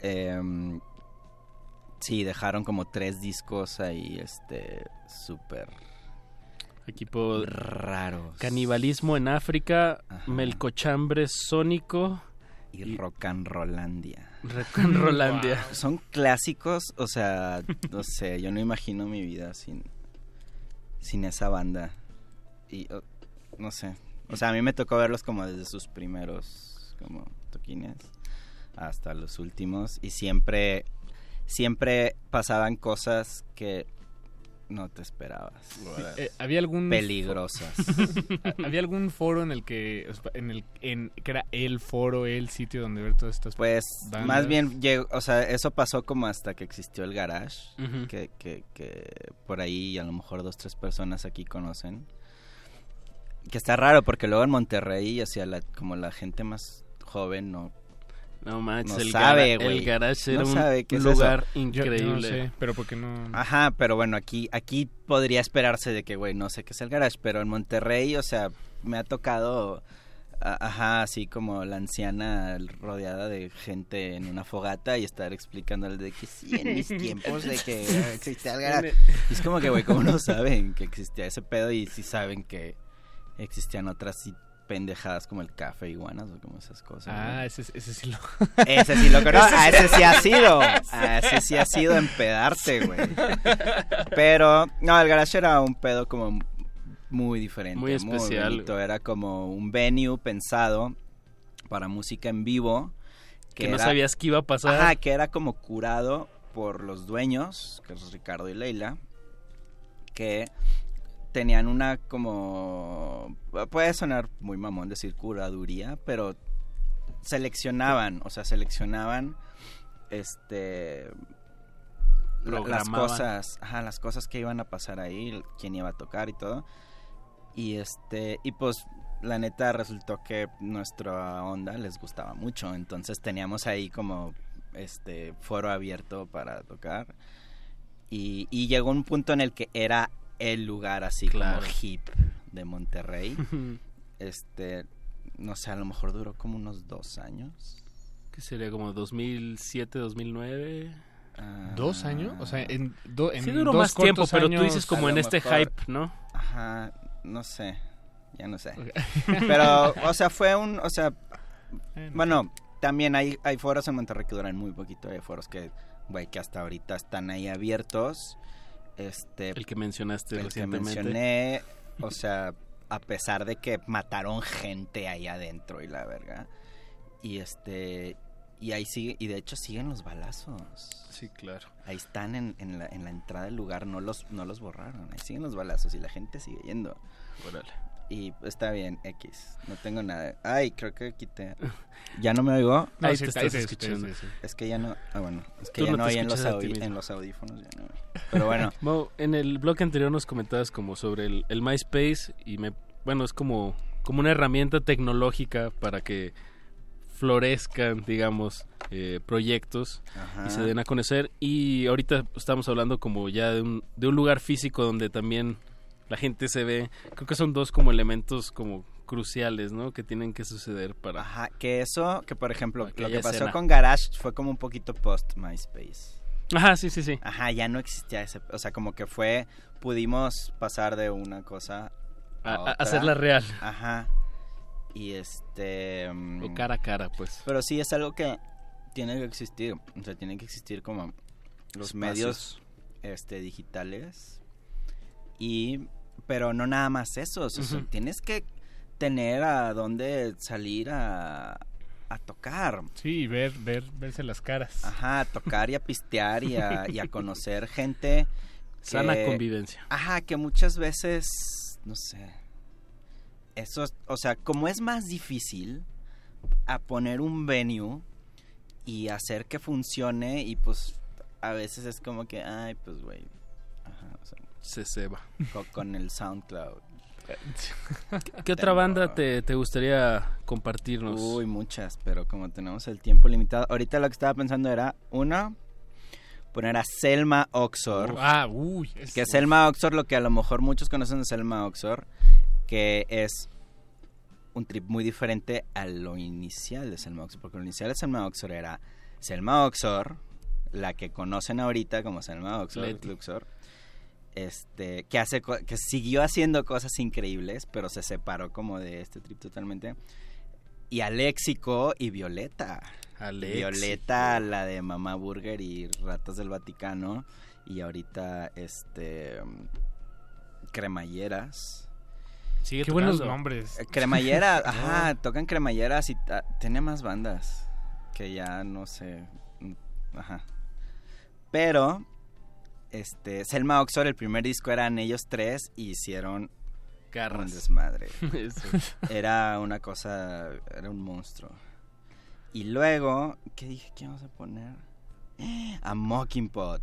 em, sí, dejaron como tres discos ahí, este, súper Equipo raros. Canibalismo en África, Melcochambre Sónico y Rock and Rollandia. Rock and Rollandia. Son clásicos, o sea, no sé, yo no imagino mi vida sin, sin esa banda. Y oh, no sé, o sea, a mí me tocó verlos como desde sus primeros como toquines hasta los últimos y siempre siempre pasaban cosas que no te esperabas. Eh, ¿Había algún peligrosas? ¿Había algún foro en el que en el en que era el foro, el sitio donde ver todas estas Pues bandas? más bien llegó, o sea, eso pasó como hasta que existió el garage, que, que, que por ahí a lo mejor dos, tres personas aquí conocen. Que está raro porque luego en Monterrey, hacia la, como la gente más joven no, No manches, no el sabe, güey. el garage era No un sabe qué es lugar eso. increíble. Yo no sé, pero porque no Ajá, pero bueno, aquí, aquí podría esperarse de que, güey, no sé qué es el garage, pero en Monterrey, o sea, me ha tocado, ajá, así como la anciana rodeada de gente en una fogata y estar explicándole de que sí, en mis tiempos de que existía el garage. Y es como que, güey, ¿cómo no saben que existía ese pedo y si saben que existían otras sí pendejadas como el café iguanas o como esas cosas? Ah, ese, ese sí lo Ese sí lo conozco. A ese sí ha sido. A ese sí ha sido empedarte, güey. Pero, no, el garage era un pedo como muy diferente. Muy especial. Era como un venue pensado para música en vivo. Que no sabías que iba a pasar. Ajá, que era como curado por los dueños, que es Ricardo y Leila, que tenían una como... Puede sonar muy mamón decir curaduría, pero seleccionaban, o sea, seleccionaban este la- las cosas, ajá, las cosas que iban a pasar ahí, quién iba a tocar y todo. Y este, y pues la neta resultó que nuestra onda les gustaba mucho, entonces teníamos ahí como este foro abierto para tocar. Y, y llegó un punto en el que era el lugar así Claro. como hip de Monterrey. este, no sé, a lo mejor duró como unos dos años. Que sería como 2007, 2009. ¿Dos años? O sea, en, do- en Sí duró dos más tiempo, pero tú dices como en este hype, ¿no? Ajá, no sé, ya no sé. Pero, o sea, fue un, o sea, bueno, también hay, hay foros en Monterrey que duran muy poquito, hay foros que, güey, que hasta ahorita están ahí abiertos. Este, El que mencionaste el que recientemente. mencioné, o sea, a pesar de que mataron gente ahí adentro y la verga. Y este, y ahí sigue, y de hecho siguen los balazos. Sí, claro. Ahí están en, en la, en la entrada del lugar, no los, no los borraron. Ahí siguen los balazos y la gente sigue yendo. Y está bien, X. No tengo nada. Ay, creo que quité. ¿Ya no me oigo? No, Ahí sí, te estás escuchando. sí, sí. Es que ya no. Ah, bueno. Es que Tú ya no no, hay en los, en los audífonos. Ya no hay. Pero bueno. Mo, en el blog anterior nos comentabas como sobre el, el MySpace y me bueno es como como una herramienta tecnológica para que florezcan digamos eh, proyectos Ajá. y se den a conocer y ahorita estamos hablando como ya de un, de un lugar físico donde también la gente se ve creo que son dos como elementos como cruciales no que tienen que suceder para Ajá, que eso, que por ejemplo, lo que pasó escena. con Garage fue como un poquito post MySpace. Ajá, sí, sí, sí. Ajá, ya no existía ese, o sea, como que fue, pudimos pasar de una cosa a, A- hacerla real. Ajá. Y este... mm, o cara a cara pues Pero sí es algo que tiene que existir, o sea, tiene que existir como los Espacios. medios este digitales Y, pero no nada más eso, o sea, tienes que tener a dónde salir a, a tocar. Sí, y ver, ver, verse las caras. Ajá, a tocar y a pistear y a, y a conocer gente. Sana que- convivencia. Ajá, que muchas veces, no sé. Eso, es- o sea, como es más difícil a poner un venue y hacer que funcione y pues a veces es como que, ay, pues güey. Se ceba. co- Con, el SoundCloud. ¿Qué otra banda te, te gustaría compartirnos? Uy, muchas, pero como tenemos el tiempo limitado, ahorita lo que estaba pensando era, una, poner a Selma Oxor. Ah, uy. es- Que Selma Oxor, lo que a lo mejor muchos conocen de Selma Oxor, que es un trip muy diferente a lo inicial de Selma Oxor, porque lo inicial de Selma Oxor era Selma Oxor, la que conocen ahorita como Selma Oxor, Leti. Luxor, este, que hace que siguió haciendo cosas increíbles, pero se separó como de este trip totalmente. Y Alexico y Violeta. Violeta, la de Mamá Burger y Ratas del Vaticano. Y ahorita, este. Cremalleras. Sigue Qué buenos nombres. Eh, Cremalleras, ajá, tocan cremalleras y tiene más bandas que ya no sé, mm, ajá. Pero, este, Selma Oxor, el primer disco eran ellos tres y hicieron Garras. un desmadre. Era una cosa, era un monstruo. Y luego, ¿qué dije que íbamos a poner? A Mockingbot.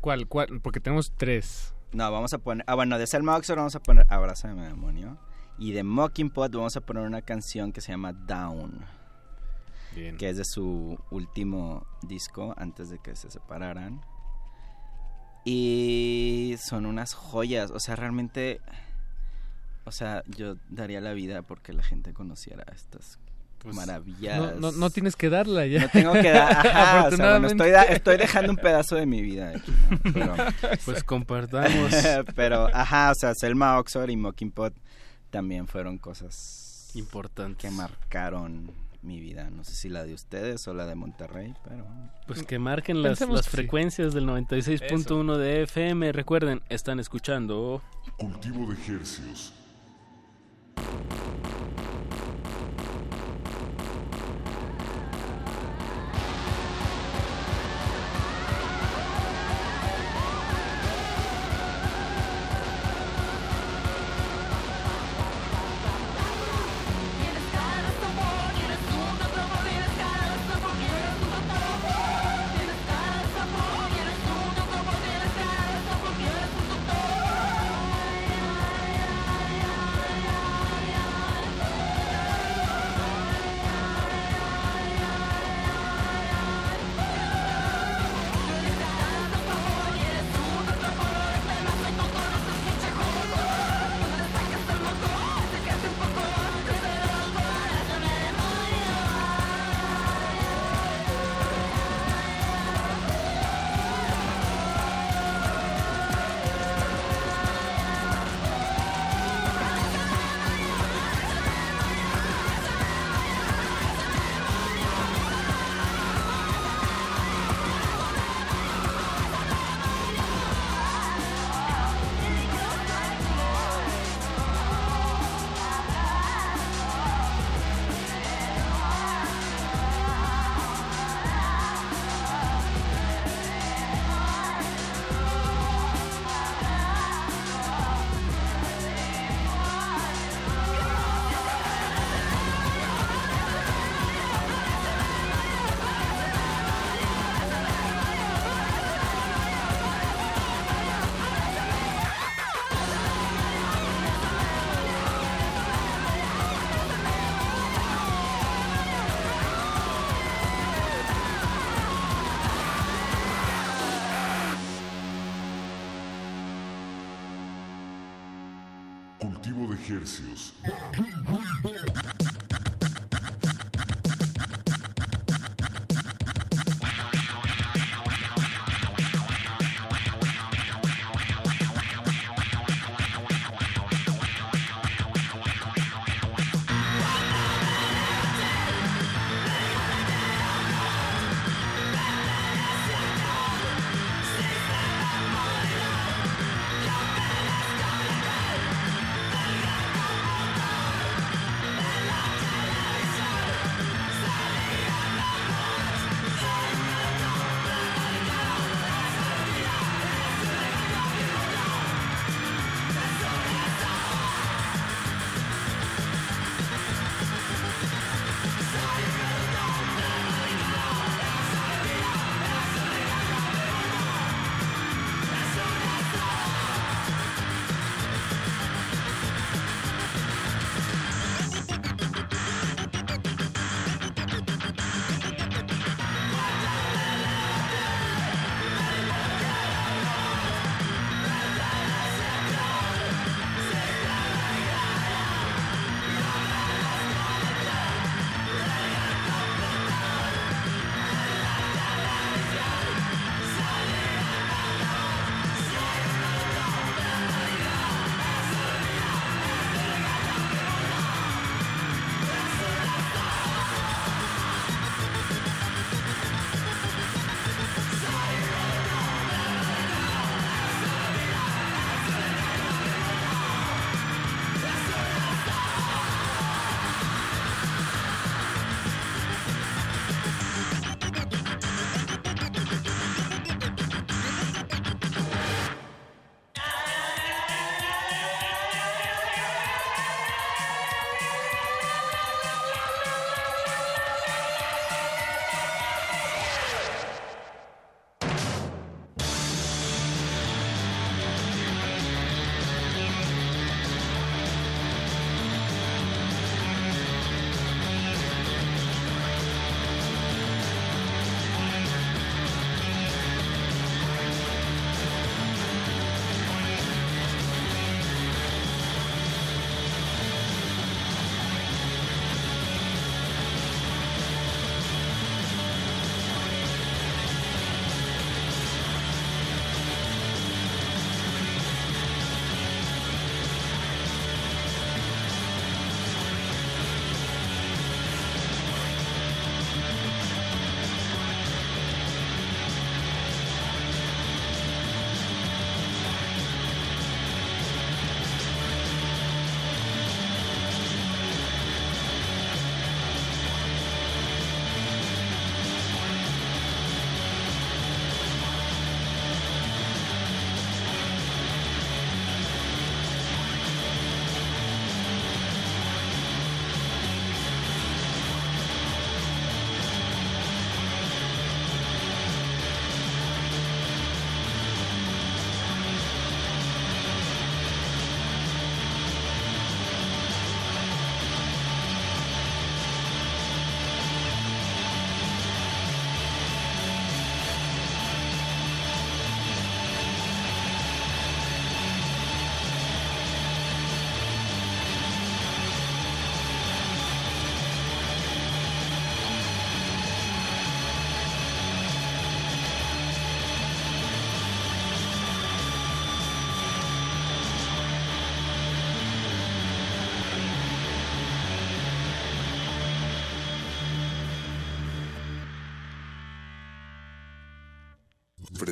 ¿Cuál, cuál? Porque tenemos tres. No, vamos a poner. Ah, bueno, de Selma Oxford vamos a poner Abrázame, demonio. Y de Mockingbot vamos a poner una canción que se llama Down. Bien. Que es de su último disco antes de que se separaran. Y son unas joyas. O sea, realmente. O sea, yo daría la vida porque la gente conociera estas maravillas. Pues, No, no, no tienes que darla ya. No tengo que dar. Ajá, o sea, bueno, Afortunadamente. estoy, da- estoy dejando un pedazo de mi vida aquí. ¿no? Pero, Pues compartamos. pero, ajá, o sea, Selma Oxford y Mockingbot también fueron cosas importantes que marcaron mi vida. No sé si la de ustedes o la de Monterrey, pero. Pues que marquen las, Pensemos las sí. frecuencias del 96.1 de FM. Recuerden, están escuchando. Cultivo de ejercios. Cultivo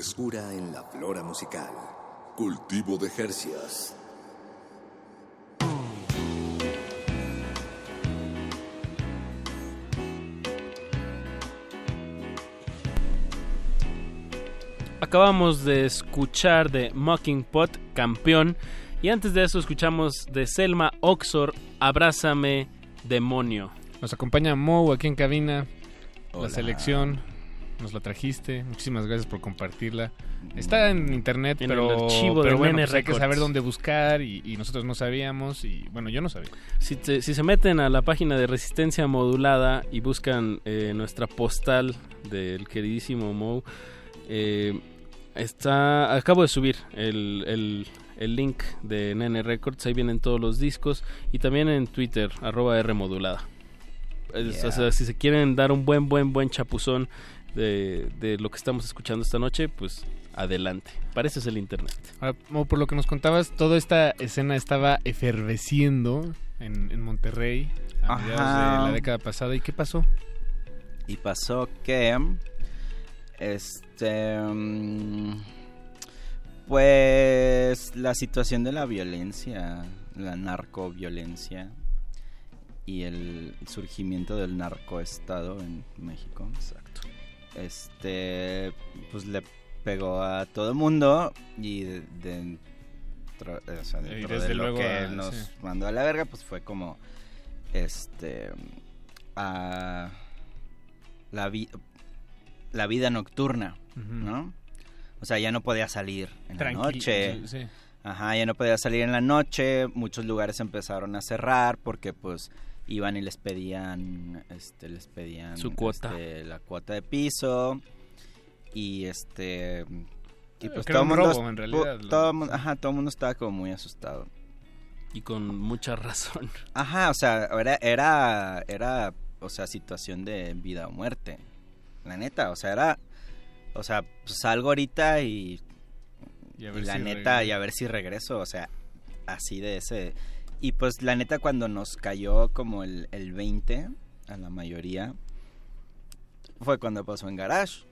frescura en la flora musical. Cultivo de Jercias. Acabamos de escuchar de Mocking Pot, campeón. Y antes de eso escuchamos de Selma Oxor, Abrázame, demonio. Nos acompaña Mo aquí en cabina. Hola. La selección. Nos la trajiste. Muchísimas gracias por compartirla. Está en internet, En el pero, archivo pero de bueno, pues hay que saber dónde buscar y, y nosotros no sabíamos y bueno, yo no sabía. Si, te- si se meten a la página de Resistencia Modulada y buscan eh, nuestra postal del queridísimo Mo, eh, está acabo de subir el, el- el link de Nene Records, ahí vienen todos los discos y también en Twitter, arroba R Modulada. Es- Yeah. O sea, si se quieren dar un buen, buen, buen chapuzón de, de lo que estamos escuchando esta noche, pues adelante. Para eso es el internet. Ahora, por lo que nos contabas, toda esta escena estaba eferveciendo en, en Monterrey a Ajá. mediados de la década pasada. ¿Y qué pasó? Y pasó que. Este. mm, Pues la situación de la violencia, la narcoviolencia y el surgimiento del narcoestado en México. Exacto. Este. Pues le pegó a todo el mundo y de. de- tro- o sea, Y dentro desde de lo luego que a- nos sí. mandó a la verga, pues fue como. Este. a la, vi- la vida nocturna. ¿no? O sea, ya no podía salir en la noche. sí, sí. Ajá, ya no podía salir en la noche. Muchos lugares empezaron a cerrar porque, pues, iban y les pedían, este, les pedían Su cuota. este, la cuota de piso y este y pues todo el mundo, robo, en realidad, lo- todo, mundo- ajá, todo el mundo estaba como muy asustado. Y con mucha razón. Ajá, o sea, era, era, era, o sea, situación de vida o muerte. La neta, o sea, era, o sea, pues salgo ahorita y, Y a y ver la si neta, regreso. y a ver si regreso, o sea, así de ese. Y pues la neta, cuando nos cayó como el, el 20 a la mayoría, fue cuando pasó en Garage.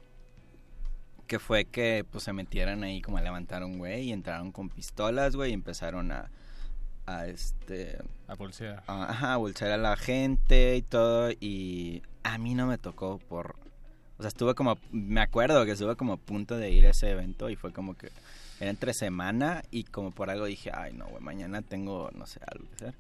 Que fue que pues se metieran ahí como a levantar un güey y entraron con pistolas, güey, y empezaron a, a este A bolsear. a- ajá, a bolsear a la gente y todo y a mí no me tocó por o sea, estuve como me acuerdo que estuve como a punto de ir a ese evento y fue como que era entre semana y como por algo dije, "Ay, no, güey, mañana tengo no sé, algo que hacer."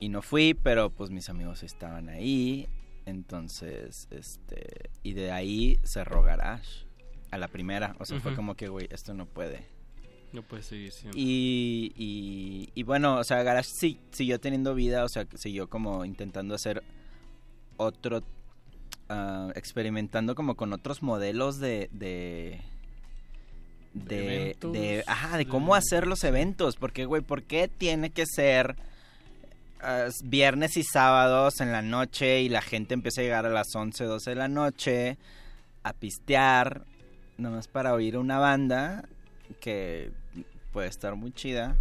Y no fui, pero pues mis amigos estaban ahí, entonces este y de ahí cerró Garage a la primera, o sea, fue como que, güey, esto no puede. No puede seguir siendo. Y, y, y bueno, o sea, Garage sí, siguió teniendo vida, o sea, siguió como intentando hacer otro, ah, experimentando como con otros modelos de, de, de, de- ajá, de cómo hacer los eventos, porque, güey, ¿por qué tiene que ser ah, viernes y sábados en la noche y la gente empieza a llegar a las 11, 12 de la noche a pistear, nomás para oír una banda que puede estar muy chida.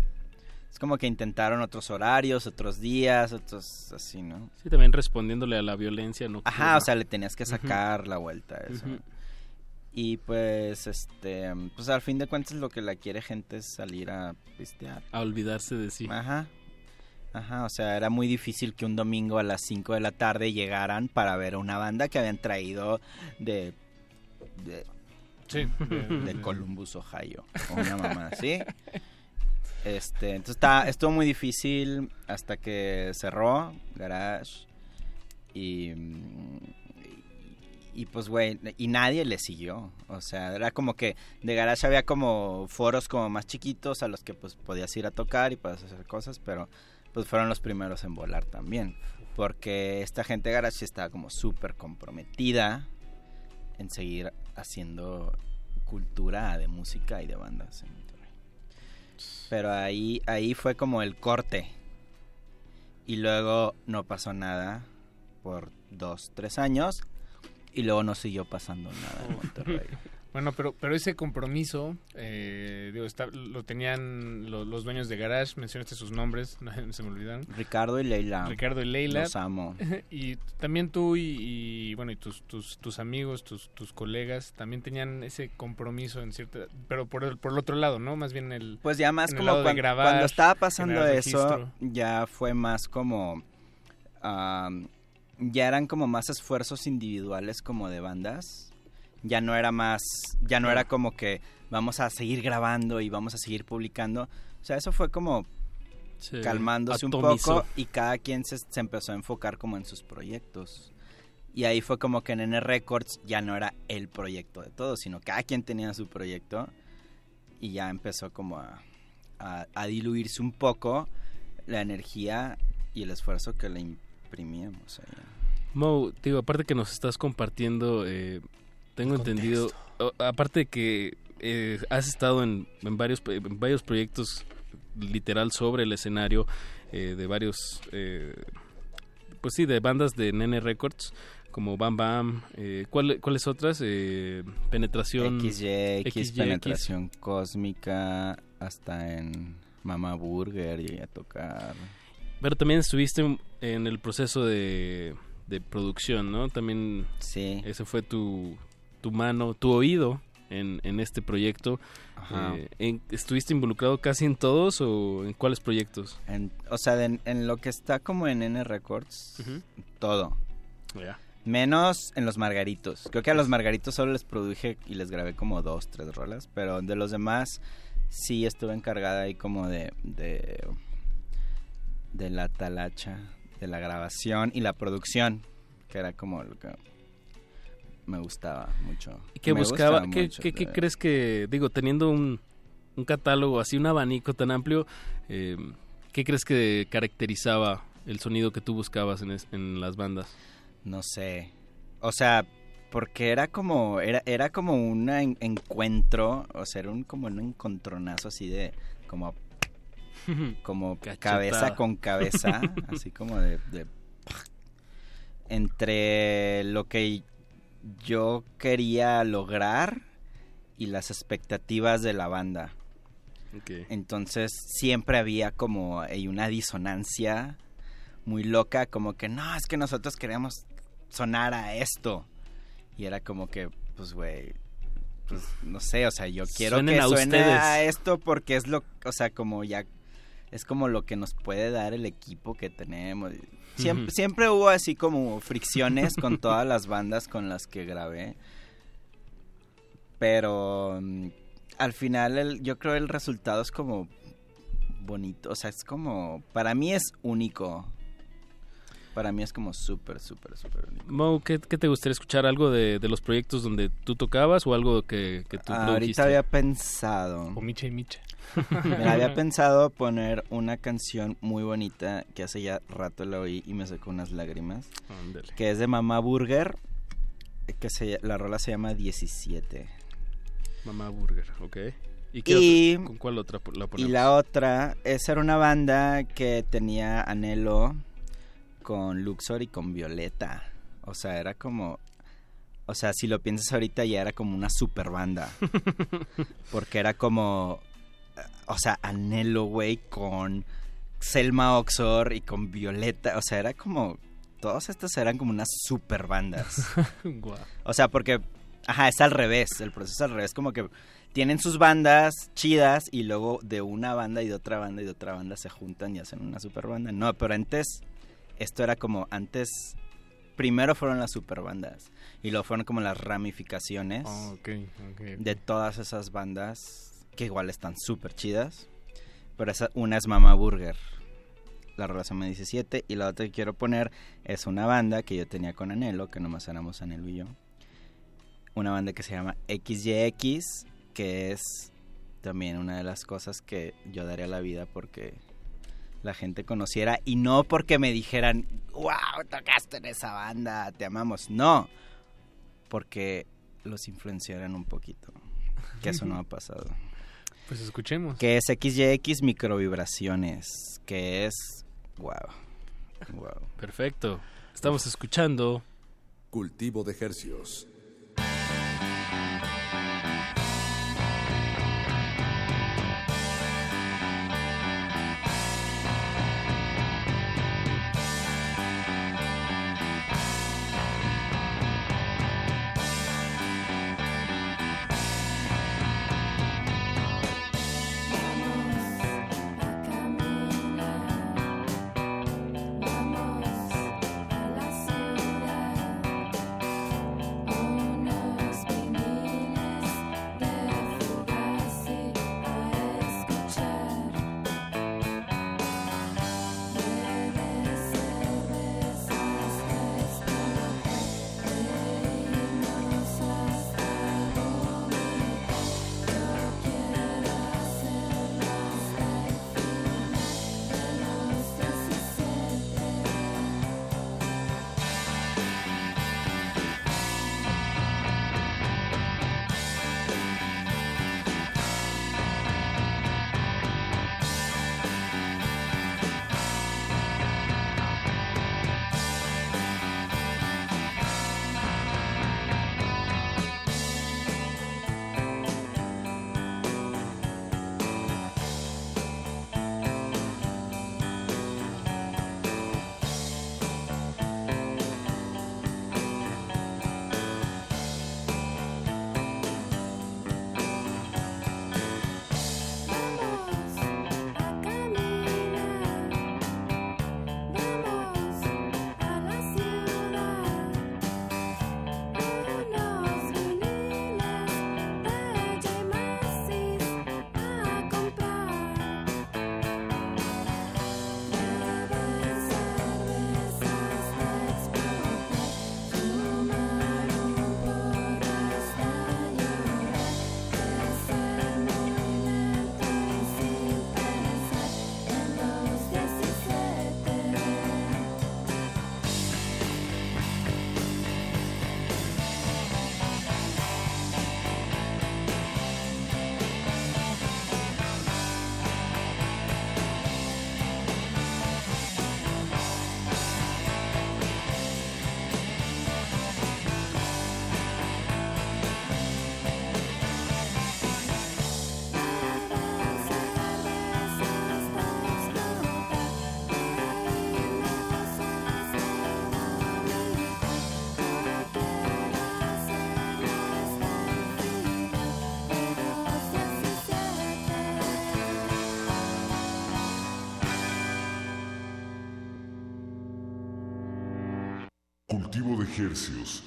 Es como que intentaron otros horarios, otros días, otros así, ¿no? Sí, también respondiéndole a la violencia nocturna. Ajá, o sea, le tenías que sacar la vuelta a eso. Y pues, este, pues al fin de cuentas lo que la quiere gente es salir a pistear. A olvidarse de sí. Ajá. Ajá, o sea, era muy difícil que un domingo a las 5 de la tarde llegaran para ver una banda que habían traído de... de Sí, de- de Columbus, Ohio. O una mamá, ¿sí? Este, entonces está, estuvo muy difícil hasta que cerró Garage. Y, mm, y pues, güey, y nadie le siguió. O sea, era como que de Garage había como foros como más chiquitos a los que pues podías ir a tocar y podías hacer cosas, pero pues fueron los primeros en volar también. Porque esta gente de Garage estaba como súper comprometida en seguir haciendo cultura de música y de bandas en. Pero ahí, ahí fue como el corte. Y luego no pasó nada por dos, tres años. Y luego no siguió pasando nada en Monterrey. Bueno, pero, pero ese compromiso, eh, digo, está, lo tenían lo- los dueños de Garage, mencionaste sus nombres, no, se me olvidaron. Ricardo y Leila. Ricardo y Leila. Los amo. Y también tú y, y, bueno, y tus, tus, tus amigos, tus, tus colegas, también tenían ese compromiso en cierta... Pero por el, por el otro lado, ¿no? Más bien el... Pues ya más como lado de cuan- grabar, cuando estaba pasando eso, registro. ya fue más como... am, ya eran como más esfuerzos individuales como de bandas. Ya no era más... Ya no era como que vamos a seguir grabando y vamos a seguir publicando. O sea, eso fue como Se calmándose un atomizó. poco y cada quien se, se empezó a enfocar como en sus proyectos. Y ahí fue como que en N Records ya no era el proyecto de todos, sino cada quien tenía su proyecto y ya empezó como a, a- a diluirse un poco la energía y el esfuerzo que le imprimíamos ahí. Mo, digo, aparte que nos estás compartiendo, eh, tengo entendido, aparte de que eh, has estado en, en varios en varios proyectos literal sobre el escenario eh, de varios, eh, pues sí, de bandas de Nene Records como Bam Bam, eh, ¿cuál- ¿cuáles otras? Eh, penetración XY, X, XY, penetración cósmica, hasta en Mama Burger llegué a tocar. Pero también estuviste en- el proceso de, de producción, ¿no? También sí. ese fue tu, tu mano, tu oído en, en este proyecto. Ajá. Eh, en- ¿Estuviste involucrado casi en todos o en cuáles proyectos? En- o sea, en lo que está como en N Records, todo. Menos en los Margaritos. Creo que a los Margaritos solo les produje y les grabé como dos, tres rolas. Pero de los demás sí estuve encargada ahí como de, de, de la talacha, de la grabación y la producción. Que era como lo que me gustaba mucho. ¿Y qué Me buscaba? gusta ¿Qué, mucho, qué- qué de- crees que, digo, teniendo un, un catálogo así, un abanico tan amplio, eh, ¿qué crees que caracterizaba el sonido que tú buscabas en, es- en las bandas? No sé. O sea, porque era como era era como un en- encuentro, o sea, era un como un encontronazo así de como como cabeza con cabeza, así como de, de entre lo que yo quería lograr y las expectativas de la banda. Entonces siempre había como eh, una disonancia muy loca, como que no, es que nosotros queremos sonar a esto. Y era como que, pues, güey, pues no sé, o sea, yo quiero Suenen que a suene ustedes. a esto porque es lo, o sea, como ya, es como lo que nos puede dar el equipo que tenemos. Siempre, siempre hubo así como fricciones con todas las bandas con las que grabé. Pero mm, al final el- yo creo el resultado es como bonito, o sea, es como, para mí es único. Para mí es como súper, súper, súper único. Mo, ¿qué, qué te gustaría escuchar? ¿Algo de, de los proyectos donde tú tocabas o algo que, que tú Ahorita produjiste? había pensado. O Micha y Micha. Mira, había pensado poner una canción muy bonita que hace ya rato la oí y me sacó unas lágrimas. Ándale. Que es de Mamá Burger. Que se, la rola se llama 17. Mamá Burger, ok. ¿Y, qué Y- otra- con cuál otra la Y ponemos? la otra, esa era una banda que tenía anhelo con Luxor y con Violeta. O sea, era como... O sea, si lo piensas ahorita ya era como una super banda. Porque era como... O sea, anhelo, güey, con Selma Oxor y con Violeta. O sea, era como... Todos estos eran como unas super bandas. O sea, porque, ajá, es al revés, el proceso es al revés, como que tienen sus bandas chidas y luego de una banda y de otra banda y de otra banda se juntan y hacen una super banda. No, pero antes, esto era como, antes, primero fueron las super bandas y luego fueron como las ramificaciones Oh, ok, ok. de todas esas bandas que igual están súper chidas. Pero esa, una es Mama Burger, la relación me 17 y la otra que quiero poner es una banda que yo tenía con Anhelo, que nomás éramos Anhelo y yo. Una banda que se llama XYX, que es también una de las cosas que yo daría a la vida porque la gente conociera y no porque me dijeran, wow, tocaste en esa banda, te amamos. No, porque los influenciaran un poquito, que eso no ha pasado. Pues escuchemos. Que es XYX microvibraciones, que es wow. Wow. Perfecto. Estamos escuchando Cultivo de hercios. Hercios.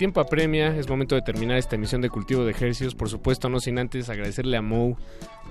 Tiempo apremia, es momento de terminar esta emisión de Cultivo de Ejercicios. Por supuesto, no sin antes agradecerle a Mo.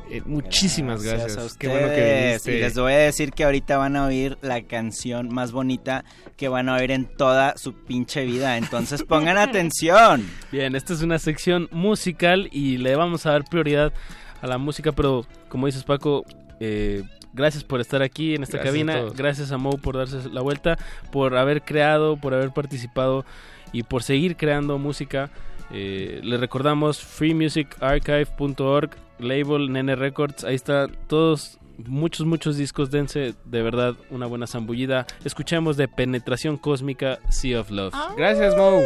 Eh, muchísimas gracias. a Qué bueno que viniste. Y les voy a decir que ahorita van a oír la canción más bonita que van a oír en toda su pinche vida. Entonces pongan atención. Bien, esta es una sección musical y le vamos a dar prioridad a la música, pero como dices Paco, eh, gracias por estar aquí en esta Gracias cabina, gracias a Mo por darse la vuelta, por haber creado, por haber participado y por seguir creando música. Eh, le recordamos freemusicarchive.org, label Nene Records, ahí está todos muchos muchos discos, dense de verdad una buena zambullida. Escuchemos de Penetración Cósmica Sea of Love. Gracias, Mo.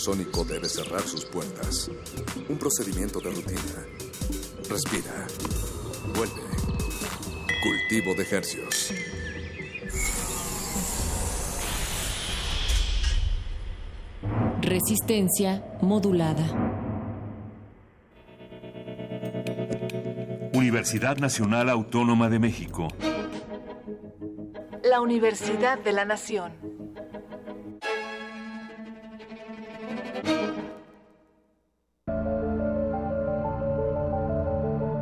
Sónico debe cerrar sus puertas. Un procedimiento de rutina. Respira. Vuelve. Cultivo de hercios. Resistencia modulada. Universidad Nacional Autónoma de México. La Universidad de la Nación.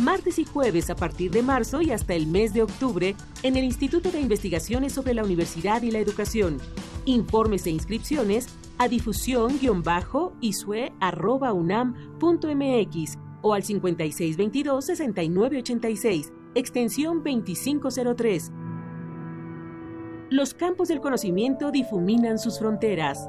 Martes y jueves a partir de marzo y hasta el mes de octubre en el Instituto de Investigaciones sobre la Universidad y la Educación. Informes e inscripciones a difusión-isue.unam.mx o al 5622-6986, extensión 2503. Los campos del conocimiento difuminan sus fronteras.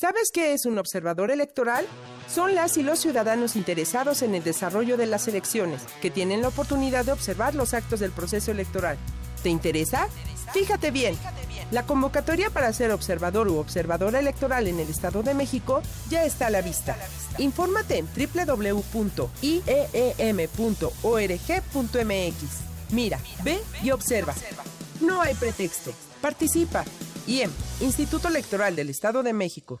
¿Sabes qué es un observador electoral? Son las y los ciudadanos interesados en el desarrollo de las elecciones, que tienen la oportunidad de observar los actos del proceso electoral. ¿Te interesa? Fíjate bien. La convocatoria para ser observador u observadora electoral en el Estado de México ya está a la vista. Infórmate en www.ieem.org.mx. Mira, ve y observa. No hay pretexto. Participa. IEM, Instituto Electoral del Estado de México.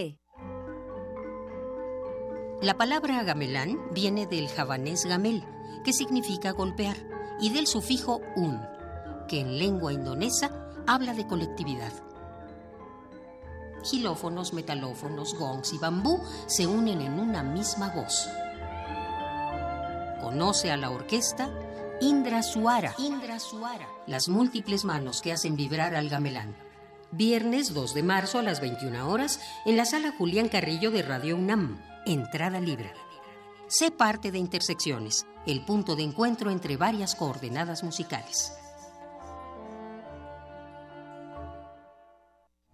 La palabra gamelán viene del javanés gamel, que significa golpear, y del sufijo un, que en lengua indonesa habla de colectividad. Gilófonos, metalófonos, gongs y bambú se unen en una misma voz. Conoce a la orquesta Indra Suara, Indra Suara, las múltiples manos que hacen vibrar al gamelán. Viernes 2 de marzo a las 21 horas en la sala Julián Carrillo de Radio UNAM. Entrada libre. Sé parte de Intersecciones, el punto de encuentro entre varias coordenadas musicales.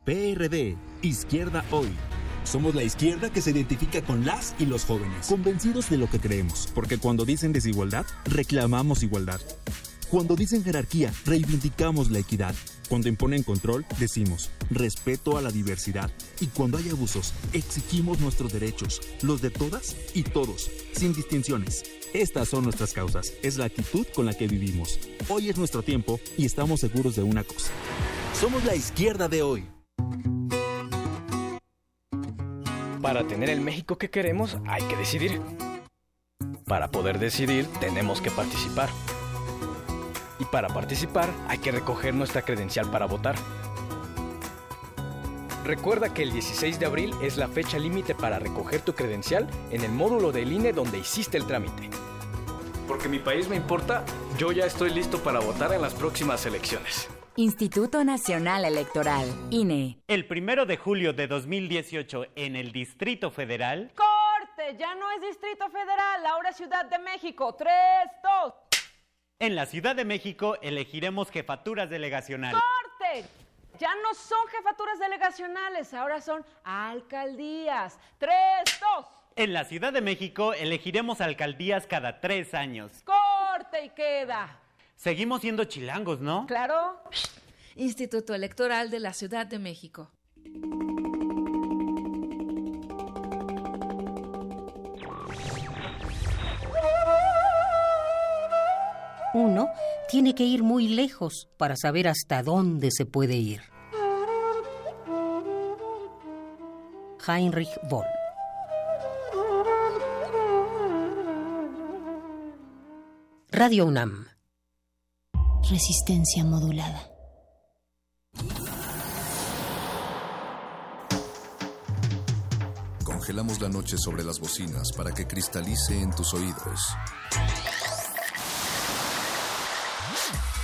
PRD, Izquierda Hoy. Somos la izquierda que se identifica con las y los jóvenes, convencidos de lo que creemos, porque cuando dicen desigualdad, reclamamos igualdad. Cuando dicen jerarquía, reivindicamos la equidad. Cuando imponen control, decimos respeto a la diversidad. Y cuando hay abusos, exigimos nuestros derechos, los de todas y todos, sin distinciones. Estas son nuestras causas, es la actitud con la que vivimos. Hoy es nuestro tiempo y estamos seguros de una cosa. Somos la izquierda de hoy. Para tener el México que queremos hay que decidir. Para poder decidir tenemos que participar. Y para participar hay que recoger nuestra credencial para votar. Recuerda que el 16 de abril es la fecha límite para recoger tu credencial en el módulo del INE donde hiciste el trámite. Porque mi país me importa, yo ya estoy listo para votar en las próximas elecciones. Instituto Nacional Electoral, INE. El primero de julio de 2018 en el Distrito Federal. ¡Corte! Ya no es Distrito Federal, ahora es Ciudad de México. ¡Tres, dos! En la Ciudad de México elegiremos jefaturas delegacionales. ¡Corte! Ya no son jefaturas delegacionales, ahora son alcaldías. ¡Tres, dos! En la Ciudad de México elegiremos alcaldías cada tres años. ¡Corte y queda! Seguimos siendo chilangos, ¿no? Claro. Instituto Electoral de la Ciudad de México. Uno tiene que ir muy lejos para saber hasta dónde se puede ir. Heinrich Boll Radio UNAM Resistencia modulada. Congelamos la noche sobre las bocinas para que cristalice en tus oídos.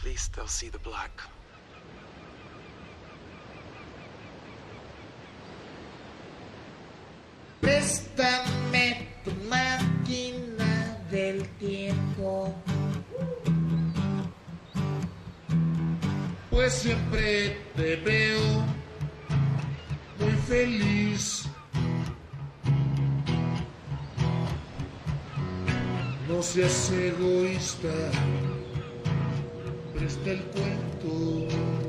At least they'll see the black. Préstame tu máquina del tiempo. Pues siempre te veo muy feliz. No seas egoísta está el cuento.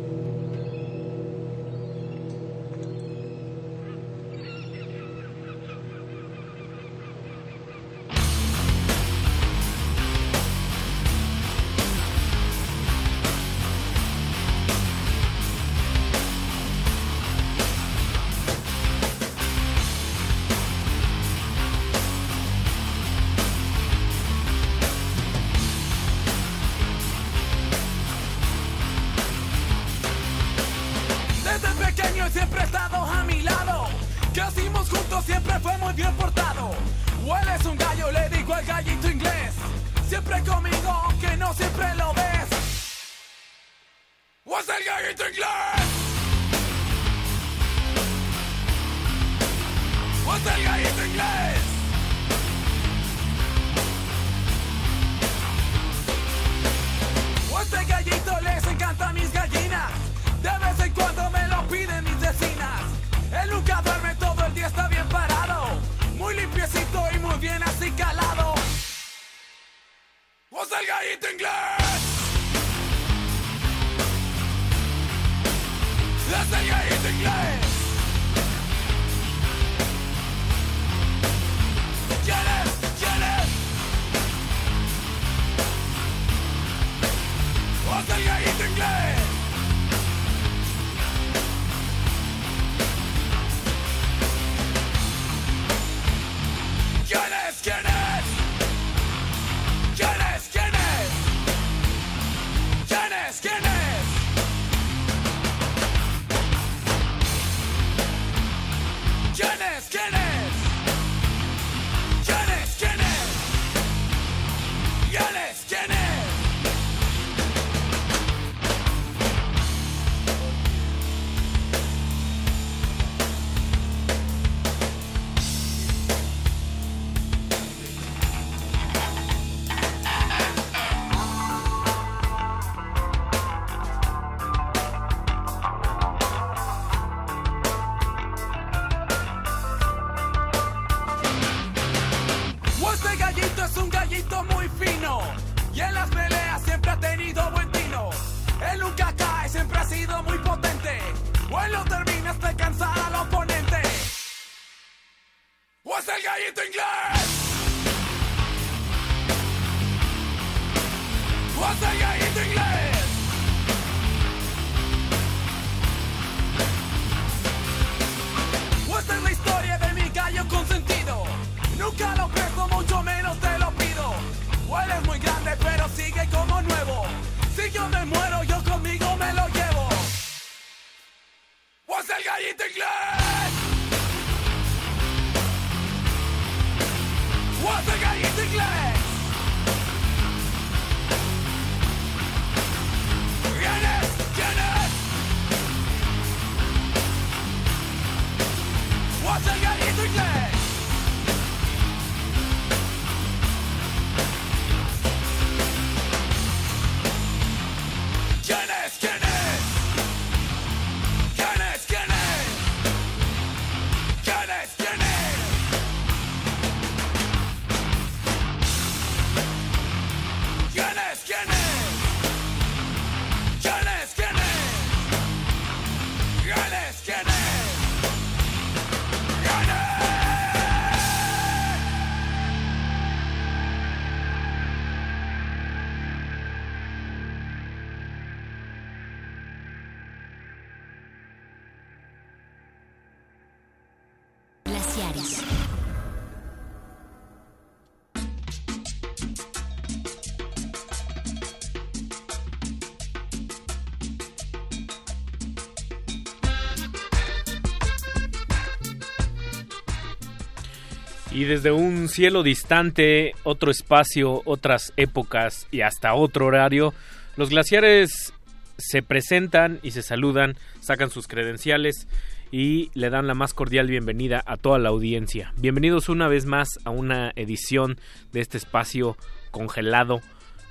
Y desde un cielo distante, otro espacio, otras épocas y hasta otro horario, los glaciares se presentan y se saludan, sacan sus credenciales y le dan la más cordial bienvenida a toda la audiencia. Bienvenidos una vez más a una edición de este espacio congelado,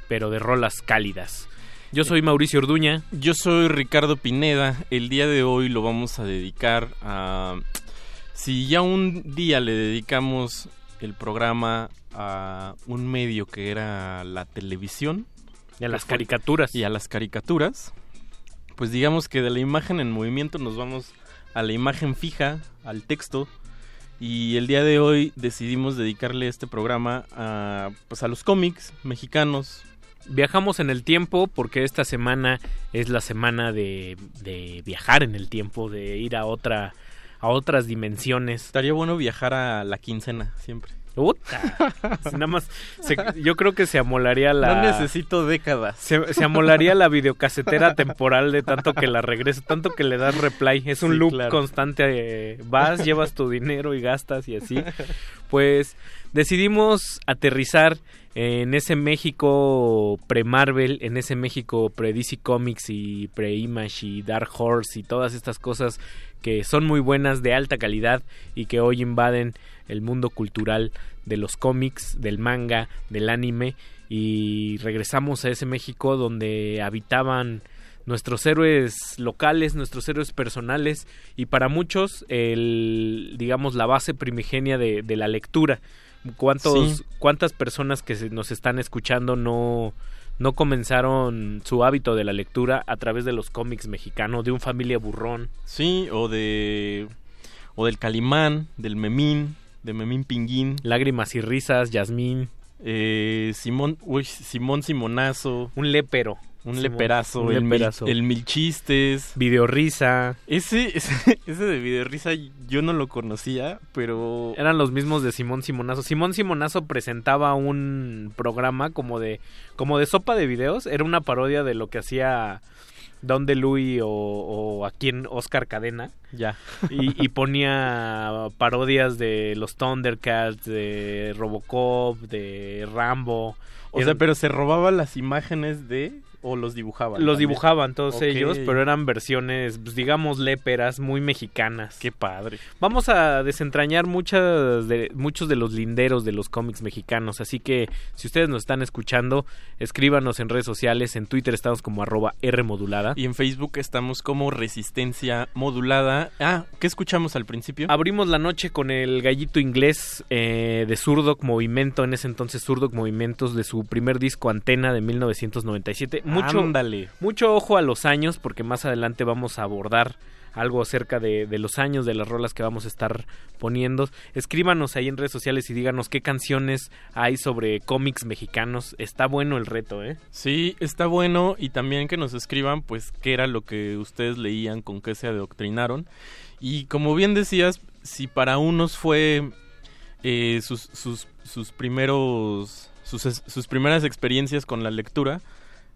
pero de rolas cálidas. Yo soy Mauricio Orduña. Yo soy Ricardo Pineda. El día de hoy lo vamos a dedicar a si ya un día le dedicamos el programa a un medio que era la televisión. Y a las caricaturas. Y a las caricaturas. Pues digamos que de la imagen en movimiento nos vamos a la imagen fija, al texto. Y el día de hoy decidimos dedicarle este programa a, pues a los cómics mexicanos. Viajamos en el tiempo porque esta semana es la semana de, de viajar en el tiempo, de ir a otra a otras dimensiones. Estaría bueno viajar a la quincena siempre. Nada más, yo creo que se amolaría la... No necesito décadas. Se, amolaría la videocasetera temporal de tanto que la regresa, tanto que le das replay. Es un loop constante. Eh, vas, llevas tu dinero y gastas y así. Pues decidimos aterrizar en ese México pre-Marvel, en ese México pre-DC Comics y pre-Image y Dark Horse y todas estas cosas que son muy buenas, de alta calidad y que hoy invaden el mundo cultural de los cómics, del manga, del anime y regresamos a ese México donde habitaban nuestros héroes locales, nuestros héroes personales y para muchos el digamos la base primigenia de, la lectura. ¿Cuántos, ¿Cuántas personas que nos están escuchando no, no comenzaron su hábito de la lectura a través de los cómics mexicanos, de un familia burrón. Sí, o de o del Calimán, del Memín, de Memín Pinguín, Lágrimas y risas, Yasmín, eh, Simón, uy, Simón Simonazo, un lépero. Un leperazo, el, Mil, chistes. Videorrisa. Ese, ese, ese de Videorrisa yo no lo conocía, pero... Eran los mismos de Simón Simonazo. Simón Simonazo presentaba un programa como de, como de sopa de videos. Era una parodia de lo que hacía Don de o, o aquí en Oscar Cadena. Ya. Y, y, ponía parodias de los Thundercats, de Robocop, de Rambo. O sea, pero se robaba las imágenes de o los dibujaban? Los dibujaban todos ellos, pero eran versiones, pues, digamos, léperas, muy mexicanas. Qué padre. Vamos a desentrañar muchas de, muchos de los linderos de los cómics mexicanos, así que si ustedes nos están escuchando, escríbanos en redes sociales, en Twitter estamos como arroba Rmodulada. Y en Facebook estamos como Resistencia Modulada. Ah, ¿qué escuchamos al principio? Abrimos la noche con el gallito inglés eh, de Surdoc Movimiento, en ese entonces Surdoc Movimientos, de su primer disco Antena de 1997 mucho, mucho ojo a los años porque más adelante vamos a abordar algo acerca de, los años de las rolas que vamos a estar poniendo. Escríbanos ahí en redes sociales y díganos qué canciones hay sobre cómics mexicanos. Está bueno el reto, ¿eh? Sí, está bueno y también que nos escriban pues qué era lo que ustedes leían, con qué se adoctrinaron. Y como bien decías, si para unos fue eh, sus, sus, sus primeros... Sus, sus primeras experiencias con la lectura,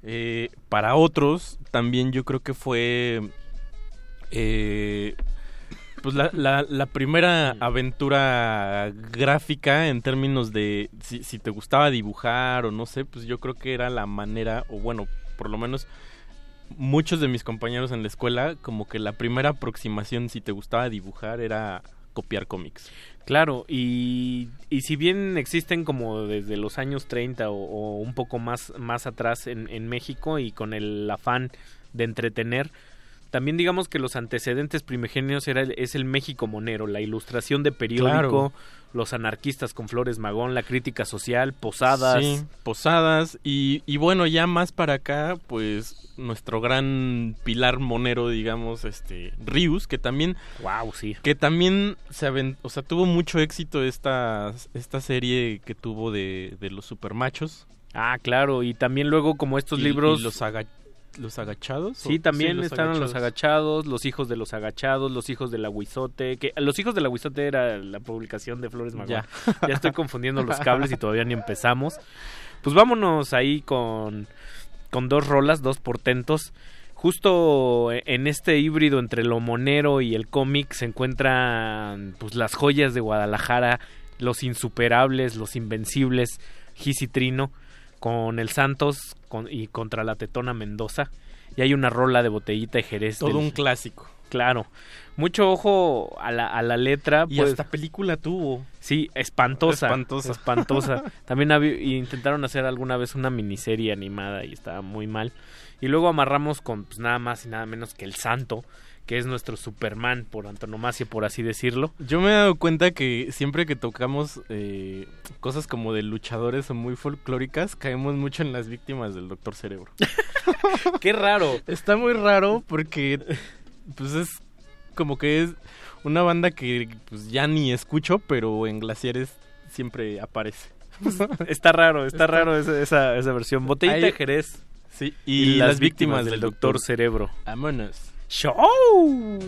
eh, para otros, también yo creo que fue eh, pues la, la, primera aventura gráfica en términos de si, si, te gustaba dibujar o no sé, pues yo creo que era la manera, o bueno, por lo menos muchos de mis compañeros en la escuela, como que la primera aproximación si te gustaba dibujar era copiar cómics. Claro, y, y si bien existen como desde los años 30 o, un poco más, más atrás en, en México y con el afán de entretener, también digamos que los antecedentes primigenios era es el México monero, la ilustración de periódico, los anarquistas con Flores Magón, la crítica social, posadas. Sí, posadas y, y bueno, ya más para acá, pues nuestro gran pilar monero, digamos, este Rius, que también wow, sí. Que también se o sea, tuvo mucho éxito esta esta serie que tuvo de, de los supermachos. Ah, claro, y también luego como estos libros los los agachados. Sí, también estaban los agachados, los hijos de los agachados, los hijos del aguizote, que los hijos del aguizote era la publicación de Flores Magón. Ya. ya estoy confundiendo los cables y todavía ni empezamos. Pues vámonos ahí con con dos rolas, dos portentos. Justo en este híbrido entre lo monero y el cómic se encuentran pues las joyas de Guadalajara los insuperables, los invencibles, Gis y Trino, con el Santos y contra la Tetona Mendoza. Y hay una rola de botellita de Jerez. Todo un clásico. Claro. Mucho ojo a la, a la letra. Y esta película tuvo. Sí, espantosa. Espantosa. Espantosa. También intentaron hacer alguna vez una miniserie animada y estaba muy mal. Y luego amarramos con pues, nada más y nada menos que el Santo, que es nuestro Superman por antonomasia, por así decirlo. Yo me he dado cuenta que siempre que tocamos eh, cosas como de luchadores o muy folclóricas, caemos mucho en las víctimas del Doctor Cerebro. Qué raro. Está muy raro porque pues es como que es una banda que pues ya ni escucho, pero en Glaciares siempre aparece. está raro, está, raro esa, esa, versión. Botellita de Jerez. Sí, y, las, víctimas, del, doctor, Cerebro. Vámonos. ¡Show!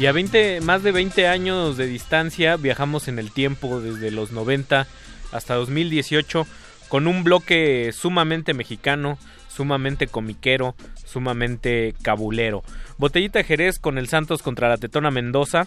Y a 20, más de 20 años de distancia viajamos en el tiempo desde los 90 hasta 2018 con un bloque sumamente mexicano, sumamente comiquero, sumamente cabulero. Botellita Jerez con el Santos contra la Tetona Mendoza.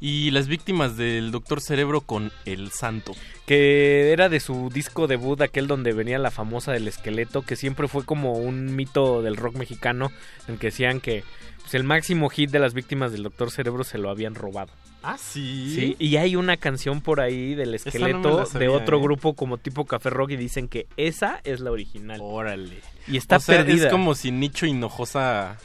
Y las víctimas del Doctor Cerebro con El Santo. Que era de su disco debut, aquel donde venía la famosa del esqueleto, que siempre fue como un mito del rock mexicano, en que decían que pues, el máximo hit de las víctimas del Doctor Cerebro se lo habían robado. Ah, sí. Sí, y hay una canción por ahí del esqueleto de otro ¿eh? grupo como tipo Café Rock y dicen que esa es la original. Órale. Y está O sea, perdida. Es como si Nicho Hinojosa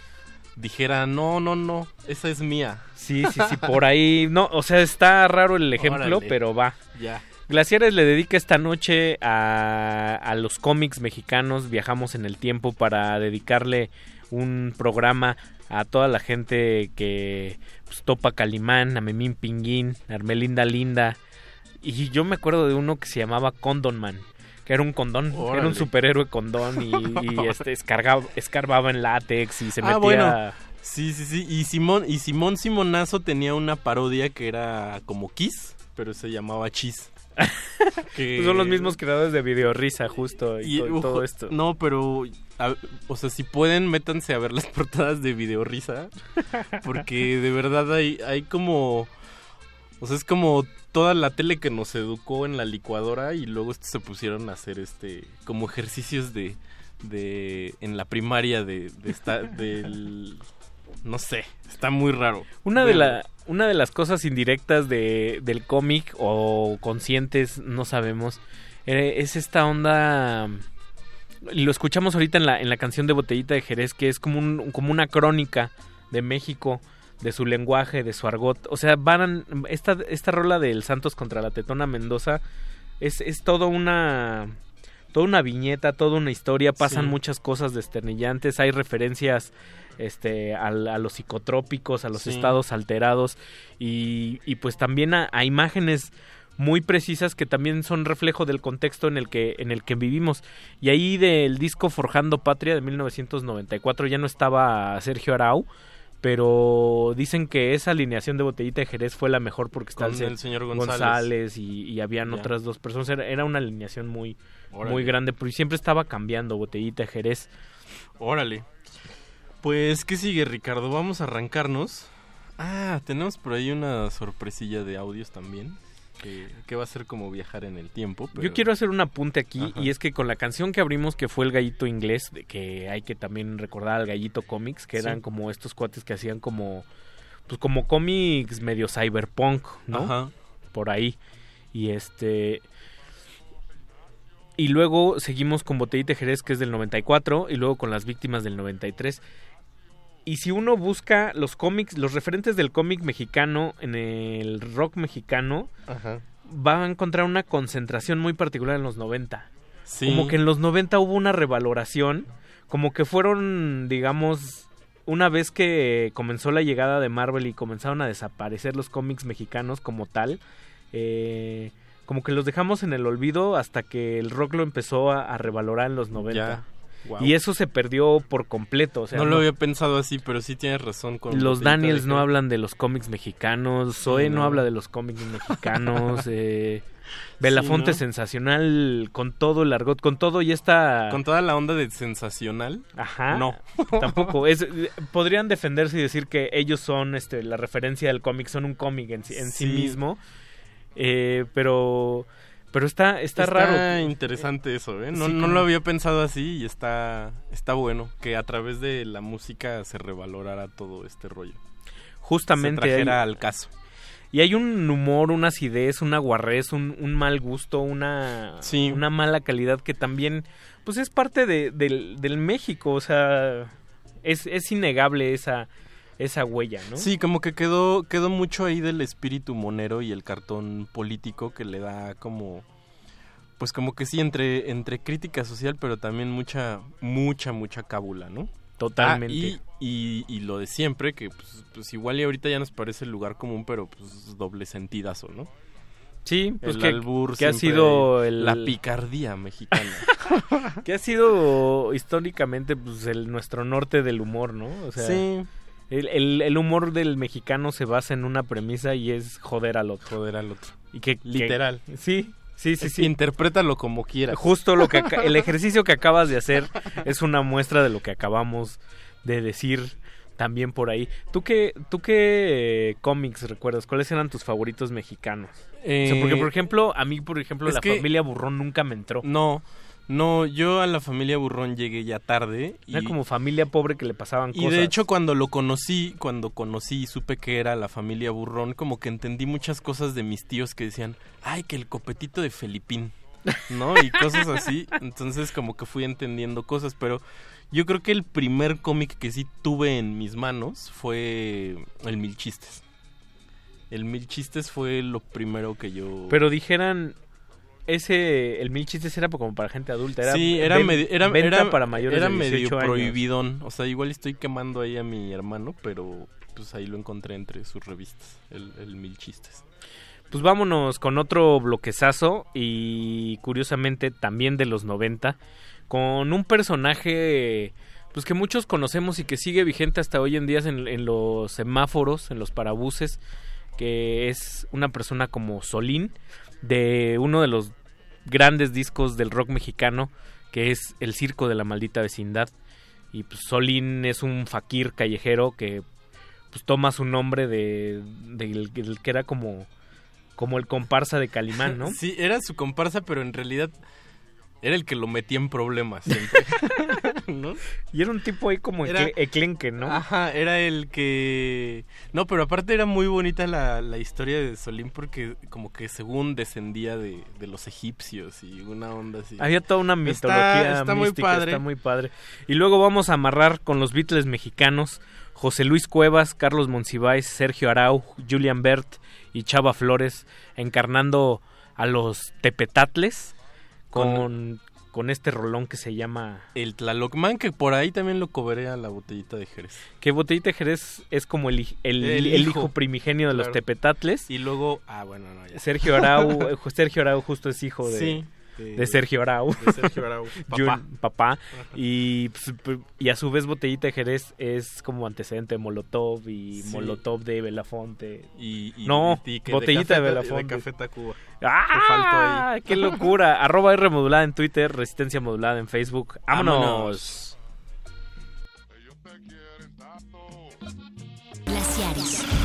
dijera, no, no, no, esa es mía. Sí, sí, sí, por ahí. No, o sea, está raro el ejemplo, Órale. pero va. Ya. Glaciares le dedica esta noche a, a los cómics mexicanos. Viajamos en el tiempo para dedicarle un programa a toda la gente que pues, topa Calimán, a Memín Pinguín, a Armelinda Linda. Y yo me acuerdo de uno que se llamaba Condon Man, que era un condón, era un superhéroe condón y, y, este, escargaba- escarbaba en látex y se metía... Ah, bueno. Sí, sí, sí. Y Simón, y Simón Simonazo tenía una parodia que era como Kiss, pero se llamaba Cheese. Que- Son los mismos creadores de Videorisa, justo, y, todo esto. No, pero. a- o sea, si pueden, métanse a ver las portadas de Videorisa. Porque de verdad hay, hay como. O sea, es como toda la tele que nos educó en la licuadora y luego se pusieron a hacer este. como ejercicios de. de. en la primaria de. de esta, del. No sé, está muy raro. Una de, la, una de las cosas indirectas de, del cómic o conscientes, no sabemos, eh, es esta onda... Lo escuchamos ahorita en la, en la canción de Botellita de Jerez, que es como, un, como una crónica de México, de su lenguaje, de su argot. O sea, van esta, esta rola del Santos contra la Tetona Mendoza es, es todo una toda una viñeta, toda una historia, pasan Sí. muchas cosas desternillantes, hay referencias este al- a, los psicotrópicos, a los Sí. estados alterados y, y pues también a, a imágenes muy precisas que también son reflejo del contexto en el que en el que vivimos y ahí del disco Forjando Patria de 1994 ya no estaba Sergio Arau pero dicen que esa alineación de botellita de Jerez fue la mejor porque está Con el, el señor González. y, y habían otras dos personas era, era una alineación muy Órale. muy grande pero siempre estaba cambiando botellita de Jerez Órale. Pues, ¿qué sigue, Ricardo? Vamos a arrancarnos. Ah, tenemos por ahí una sorpresilla de audios también. Que, que va a ser como viajar en el tiempo. pero- Yo quiero hacer un apunte aquí Ajá. y es que con la canción que abrimos que fue el gallito inglés, de que hay que también recordar al gallito comics, que Sí. eran como estos cuates que hacían como pues como cómics medio cyberpunk, ¿no? Ajá. Por ahí. Y este y luego seguimos con Botellita Jerez que es del 94 y luego con Las víctimas del 93. Y si uno busca los cómics, los referentes del cómic mexicano en el rock mexicano, Ajá. va a encontrar una concentración muy particular en los 90. Sí. Como que en los 90 hubo una revaloración, como que fueron, digamos, una vez que comenzó la llegada de Marvel y comenzaron a desaparecer los cómics mexicanos como tal, eh, como que los dejamos en el olvido hasta que el rock lo empezó a, a revalorar en los 90. Ya. Y eso se perdió por completo. O sea, no lo había pensado así, pero sí tienes razón con los Daniels no hablan de los cómics mexicanos, Zoe no. no. habla de los cómics mexicanos, eh, Belafonte ¿no? sensacional con todo el argot, con todo y esta... Con toda la onda de sensacional. Ajá. No. Tampoco. Es, podrían defenderse y decir que ellos son este, la referencia del cómic, son un cómic en, sí- en sí Sí. mismo. Eh, pero pero está, está, Está raro. interesante eso, ¿eh? No, Sí, no como- lo había pensado así y está, está bueno que a través de la música se revalorara todo este rollo. Justamente Se trajera hay- al caso. Y hay un humor, una acidez, una guarrez, un, un mal gusto, una, Sí. una mala calidad que también, pues es parte de, del, del México, o sea, es, es innegable esa, esa huella, ¿no? Sí, como que quedó, quedó mucho ahí del espíritu monero y el cartón político que le da como, pues como que sí, entre, entre crítica social, pero también mucha, mucha, mucha cábula, ¿no? Totalmente. Ah, y, y, y lo de siempre, que pues, pues igual y ahorita ya nos parece el lugar común, pero pues doble sentidazo, ¿no? Sí, pues el que, albur que ha sido el, la picardía mexicana. que ha sido históricamente pues el nuestro norte del humor, ¿no? O sea, sí. El, el, humor del mexicano se basa en una premisa y es joder al otro. Joder al otro. Y que, Literal. sí, sí, sí, sí. Interprétalo como quieras. Justo lo que el ejercicio que acabas de hacer es una muestra de lo que acabamos de decir también por ahí. ¿Tú qué, tú qué eh, cómics recuerdas? ¿Cuáles eran tus favoritos mexicanos? porque, por ejemplo, a mí, por ejemplo, la familia Burrón nunca me entró. No, no, yo a la familia Burrón llegué ya tarde. Y... Era como familia pobre que le pasaban cosas. Y de hecho cuando lo conocí, cuando conocí y supe que era la familia Burrón, como que entendí muchas cosas de mis tíos que decían, ay, que el copetito de Felipín, ¿no? Y cosas así. Entonces como que fui entendiendo cosas, pero yo creo que el primer cómic que sí tuve en mis manos fue el Mil Chistes. El Mil Chistes fue lo primero que yo... Pero dijeran, ese el mil chistes era como para gente adulta era sí era medio era, era, para mayores era medio prohibidón. O sea igual estoy quemando ahí a mi hermano pero pues ahí lo encontré entre sus revistas el, el mil chistes. Pues vámonos con otro bloquezazo y curiosamente también de los 90 con un personaje pues que muchos conocemos y que sigue vigente hasta hoy en día en, en los semáforos en los parabuses que es una persona como Solín de uno de los grandes discos del rock mexicano, que es El Circo de la Maldita Vecindad. Y pues Solín es un fakir callejero que pues toma su nombre de, de, que era como como el comparsa de Calimán, ¿no? Sí, era su comparsa, pero en realidad era el que lo metía en problemas siempre. ¿No? Y era un tipo ahí como era, eclenque, ¿no? Ajá, era el que... No, pero aparte era muy bonita la, la historia de Solín porque como que según descendía de, de, los egipcios y una onda así. Había toda una mitología está, muy padre. está muy padre. Y luego vamos a amarrar con los Beatles mexicanos. José Luis Cuevas, Carlos Monsiváis, Sergio Arau, Julian Bert y Chava Flores encarnando a los tepetatles con, con este rolón que se llama... El Tlalocman, que por ahí también lo cobré a la botellita de Jerez. Que botellita de Jerez es como el, el, hijo. primigenio de los tepetatles. Y luego, ah, bueno, no, ya. Sergio Arau, Sergio Arau justo es hijo de... Sí de, Sergio Arau. De Sergio Arau, papá. papá. Y, pues, y a su vez Botellita de Jerez es como antecedente de Molotov y Molotov de Belafonte. Y, no, Botellita de, Belafonte. De Café Tacuba. ¡Ah! ¡Qué locura! Arroba R modulada en Twitter, Resistencia modulada en Facebook. ¡Vámonos! Glaciares.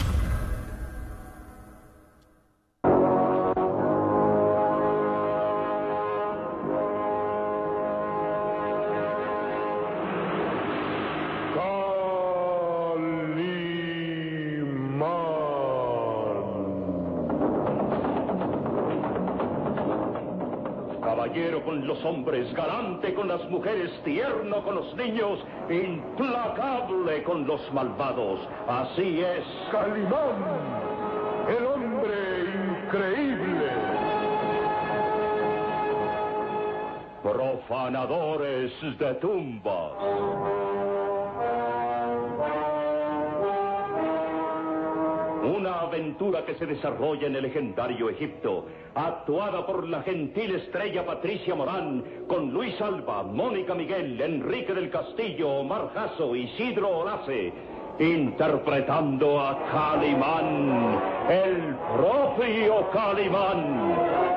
Los hombres, galante con las mujeres, tierno con los niños, implacable con los malvados. Así es. Calimán, el hombre increíble. Profanadores de tumbas. Una aventura que se desarrolla en el legendario Egipto, actuada por la gentil estrella Patricia Morán, con Luis Alba, Mónica Miguel, Enrique del Castillo, Omar Jasso, Isidro Olace, interpretando a Calimán, el propio Calimán.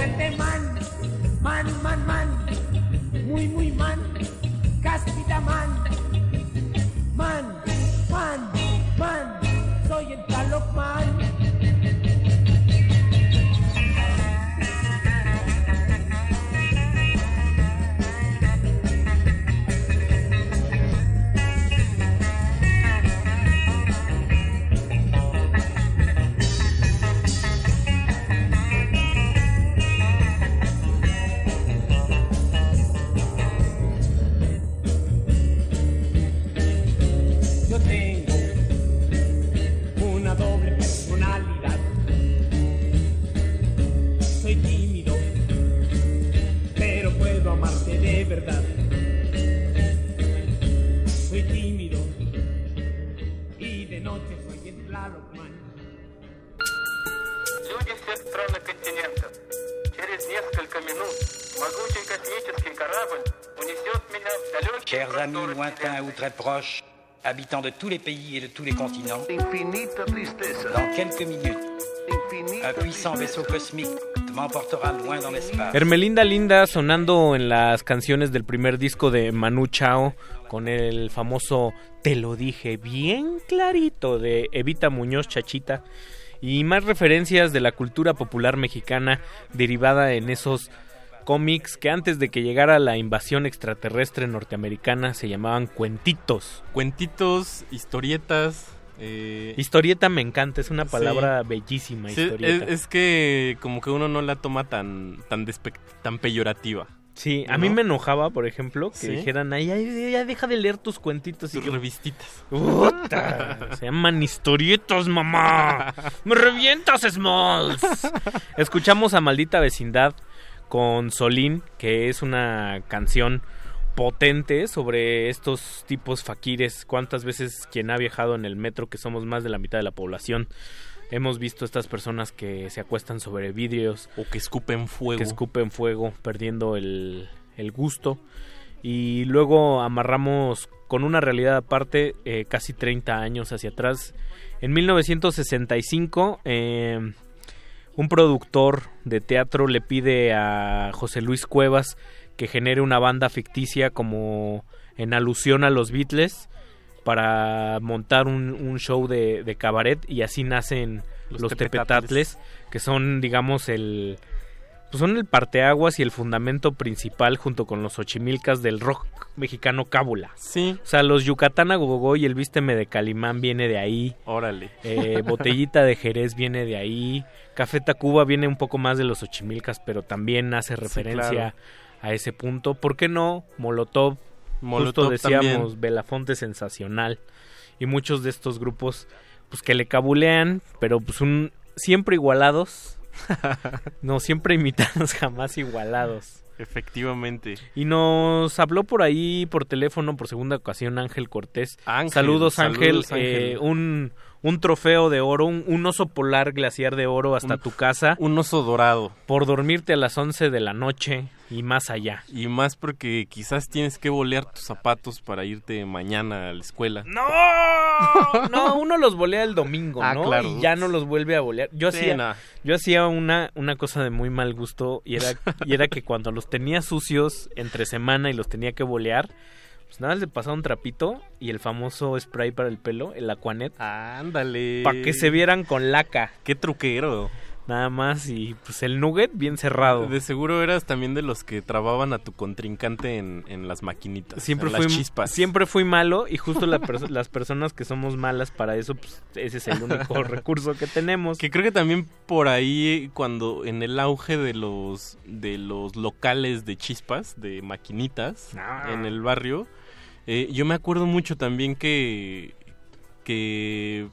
Soy reteman, man, man, man, muy, muy man, cáspita man, man, très proches, habitants de tous les pays et de tous les continents, dans quelques minutes, un puissant vaisseau cosmique m'emportera loin dans l'espace. Hermelinda Linda sonando en las canciones del primer disco de Manu Chao con el famoso Te lo dije bien clarito de Evita Muñoz Chachita y más referencias de la cultura popular mexicana derivada en esos cómics que antes de que llegara la invasión extraterrestre norteamericana se llamaban cuentitos. Cuentitos, historietas. Eh... Historieta me encanta, es una Sí. palabra bellísima. Sí, historieta. es, es que como que uno no la toma tan tan tan peyorativa. Sí, a ¿no? mí me enojaba, por ejemplo, que ¿Sí? dijeran, ay, ay, ya deja de leer tus cuentitos y Tus yo, revistitas. "Puta, se llaman historietas, mamá. Me revientas, Smalls. Escuchamos a Maldita Vecindad con Solín, que es una canción potente sobre estos tipos faquires. Cuántas veces quien ha viajado en el metro, que somos más de la mitad de la población, hemos visto estas personas que se acuestan sobre vidrios o que escupen fuego, que escupen fuego, perdiendo el, el gusto. Y luego amarramos con una realidad aparte, eh, casi 30 años hacia atrás. En 1965, eh, un productor de teatro le pide a José Luis Cuevas que genere una banda ficticia como en alusión a los Beatles para montar un, un show de, de cabaret y así nacen Los los, tepetatles. tepetatles que son digamos el pues son el parteaguas y el fundamento principal junto con los ochimilcas del rock mexicano cábula. Sí. O sea, los Yucatán a Gogó y el Vísteme de Calimán viene de ahí. Órale. Eh, Botellita de Jerez viene de ahí. Café Tacuba viene un poco más de los ochimilcas, pero también hace referencia claro. a ese punto. ¿Por qué no? Molotov. Molotov justo decíamos, también. Belafonte sensacional. Y muchos de estos grupos, pues que le cabulean, pero pues un siempre igualados. no, siempre imitados, jamás igualados. Efectivamente. Y nos habló por ahí, por teléfono, por segunda ocasión, Ángel Cortés. Ángel, saludos, Ángel. saludos, Ángel. Eh, un, un trofeo de oro, un, oso polar glaciar de oro hasta tu casa. Un oso dorado. Por dormirte a las 11 de la noche y más allá. Y más porque quizás tienes que bolear tus zapatos para irte mañana a la escuela. ¡No! No, uno los bolea el domingo, ah, ¿no? Y ya no los vuelve a bolear. Yo hacía, yo hacía una, una cosa de muy mal gusto y era, y era que cuando los tenía sucios entre semana y los tenía que bolear pues nada, le pasaba un trapito y el famoso spray para el pelo, el Aquanet. Ándale. Para que se vieran con laca. Qué truquero. Nada más y pues el nugget bien cerrado. De seguro eras también de los que trababan a tu contrincante en, las maquinitas. Siempre fui, chispas. Siempre fui malo y justo las personas que somos malas para eso, pues ese es el único recurso que tenemos. Que creo que también por ahí cuando en el auge de los de los locales de chispas, de maquinitas ah. en el barrio, eh, yo me acuerdo mucho también que, que,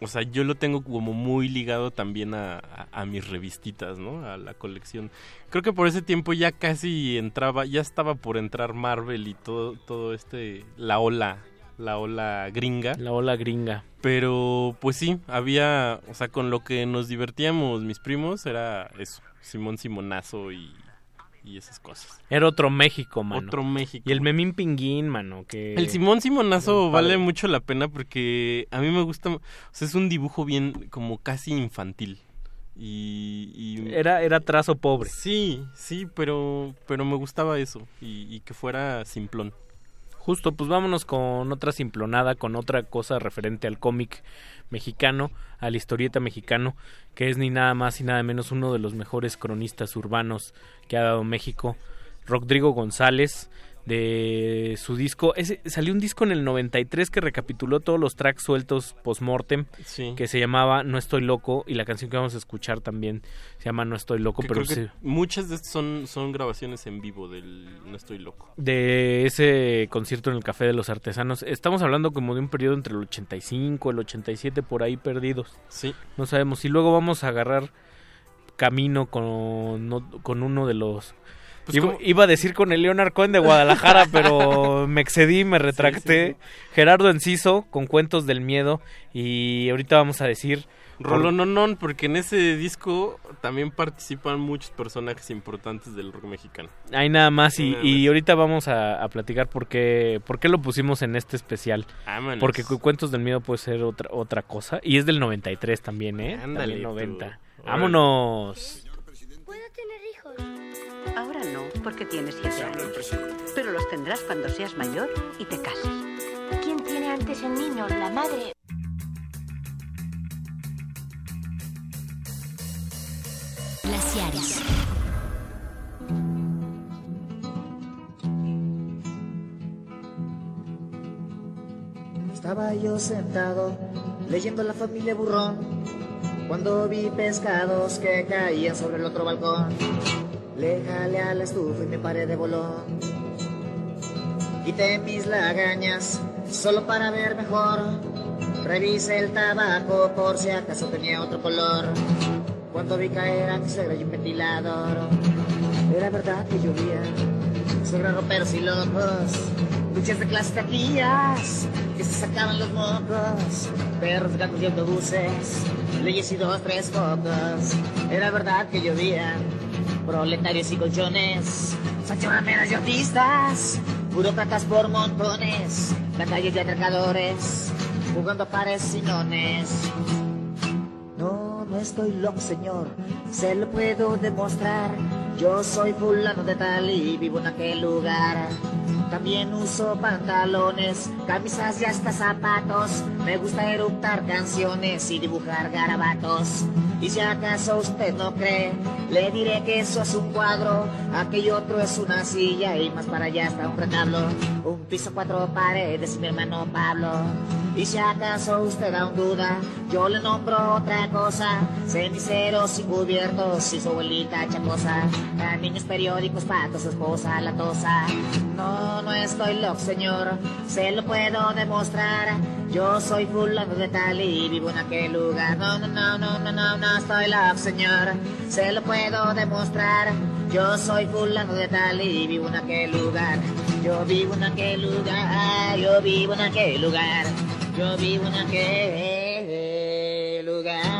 o sea, yo lo tengo como muy ligado también a, mis revistitas, ¿no? A la colección. Creo que por ese tiempo ya casi entraba, ya estaba por entrar Marvel y todo, todo este, la ola, la ola gringa. La ola gringa. Pero, pues sí, había, o sea, con lo que nos divertíamos mis primos era eso, Simón Simonazo y y esas cosas. Era otro México, mano. Otro México. Y el Memín Pinguín, mano, que... El Simón Simonazo vale mucho la pena porque a mí me gusta, o sea, es un dibujo bien como casi infantil. Y, Era, era trazo pobre. Sí, sí, pero, pero me gustaba eso y, y que fuera simplón. Justo, pues vámonos con otra simplonada, con otra cosa referente al cómic mexicano, a la historieta mexicano, que es ni nada más y nada menos uno de los mejores cronistas urbanos que ha dado México, Rodrigo González, de su disco. Ese, salió un disco en el 93 que recapituló todos los tracks sueltos post-mortem, que se llamaba No Estoy Loco, y la canción que vamos a escuchar también se llama No Estoy Loco. pero muchas de estas son, son grabaciones en vivo del No Estoy Loco. De ese concierto en el Café de los Artesanos. Estamos hablando como de un periodo entre el 85 y el 87, por ahí perdidos. Sí. No sabemos. Y luego vamos a agarrar camino con, con uno de los pues iba, a decir con el Leonard Cohen de Guadalajara, pero me excedí, me retracté. Gerardo Enciso con Cuentos del Miedo y ahorita vamos a decir... Rolononon, porque en ese disco también participan muchos personajes importantes del rock mexicano. Hay nada más y, ahorita vamos a, platicar por qué, por qué lo pusimos en este especial. Porque Cuentos del Miedo puede ser otra, otra cosa. Y es del 93 también, ¿eh? Ándale, 90. ¡Vámonos! ¿Puedo tener hijos? Ahora no, porque tienes siete años. Pero los tendrás cuando seas mayor y te cases. ¿Quién tiene antes el niño, la madre? Glaciares. Estaba yo sentado leyendo La familia Burrón cuando vi pescados que caían sobre el otro balcón. Le jalé a la estufa y me paré de bolón. Quité mis lagañas solo para ver mejor. Revisé el tabaco por si acaso tenía otro color. Cuando vi caer a mi suegra y un ventilador, era verdad que llovía sobre roperos y locos. Luchas de clase taquillas que se sacaban los mocos. Perros, gatos y autobuses, leyes y dos, tres focos. Era verdad que llovía proletarios y colchones, rameras y artistas, burócratas por montones, calle de atracadores, jugando pares y nones. No, no estoy loco, señor, se lo puedo demostrar. Yo soy fulano de tal y vivo en aquel lugar. También uso pantalones, camisas y hasta zapatos. Me gusta eructar canciones y dibujar garabatos. Y si acaso usted no cree, le diré que eso es un cuadro. Aquello otro es una silla y más para allá está un retablo. Un piso, cuatro paredes, mi hermano Pablo. Y si acaso usted aún duda, yo le nombro otra cosa. Ceniceros y cubiertos y su abuelita chacosa. Niños periódicos, patos, esposa, la tosa. No, no estoy loco, señor, se lo puedo demostrar. Yo soy fulano de tal y vivo en aquel lugar. No, no, no, no, no, no, no estoy loco, señor, se lo puedo demostrar. Yo soy fulano de tal y vivo en aquel lugar. Yo vivo en aquel lugar, yo vivo en aquel lugar. Yo vivo en aquel lugar.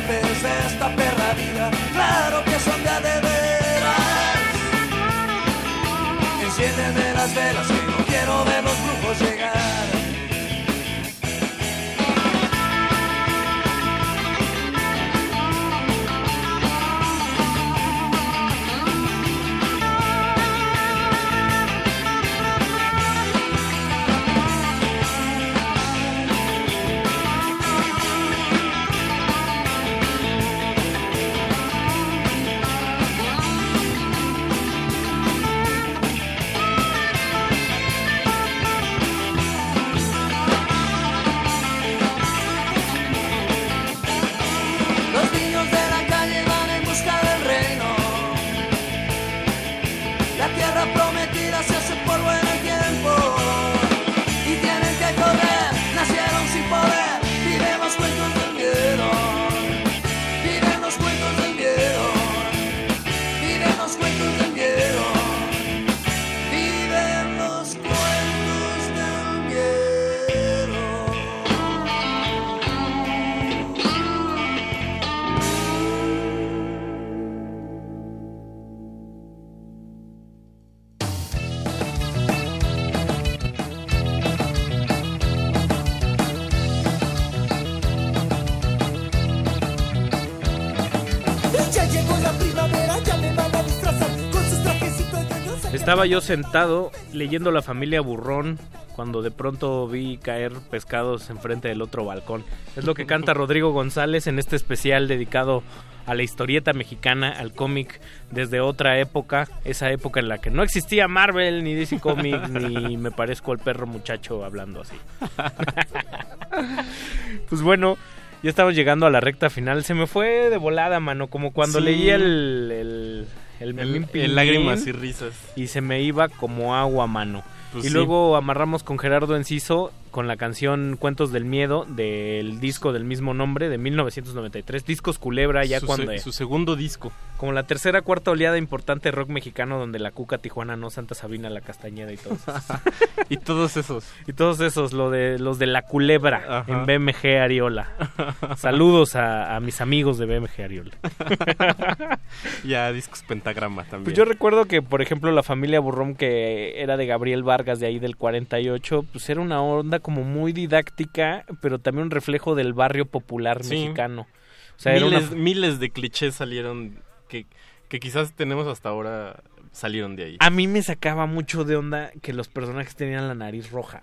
Golpes de esta perra vida, claro que son de veras. Enciéndeme las velas que no quiero ver los brujos llegar. Estaba yo sentado leyendo La familia Burrón cuando de pronto vi caer pescados enfrente del otro balcón. Es lo que canta Rodrigo González en este especial dedicado a la historieta mexicana, al cómic desde otra época, esa época en la que no existía Marvel, ni DC Comics, ni me parezco al perro muchacho hablando así. pues bueno, ya estamos llegando a la recta final. Se me fue de volada, mano, como cuando Sí. el... el el, El- Memín el Lágrimas y Risas. Y se me iba como agua, mano. Pues y sí. luego amarramos con Gerardo Enciso con la canción Cuentos del Miedo del disco del mismo nombre de 1993, Discos Culebra, ya Su cuando... su segundo disco. Como la tercera, cuarta oleada importante rock mexicano donde la Cuca Tijuana, no Santa Sabina, la Castañeda y todos esos. y todos esos. Y todos esos, lo de, los de la Culebra Ajá. en BMG Ariola. Saludos a, a mis amigos de BMG Ariola. ya, discos pentagrama también. Pues yo recuerdo que, por ejemplo, la familia Burrón, que era de Gabriel Vargas de ahí del 48, pues era una onda como muy didáctica, pero también un reflejo del barrio popular Sí. mexicano. O sea, era miles, una... miles de clichés salieron que, que quizás tenemos hasta ahora salieron de ahí. A mí me sacaba mucho de onda que los personajes tenían la nariz roja.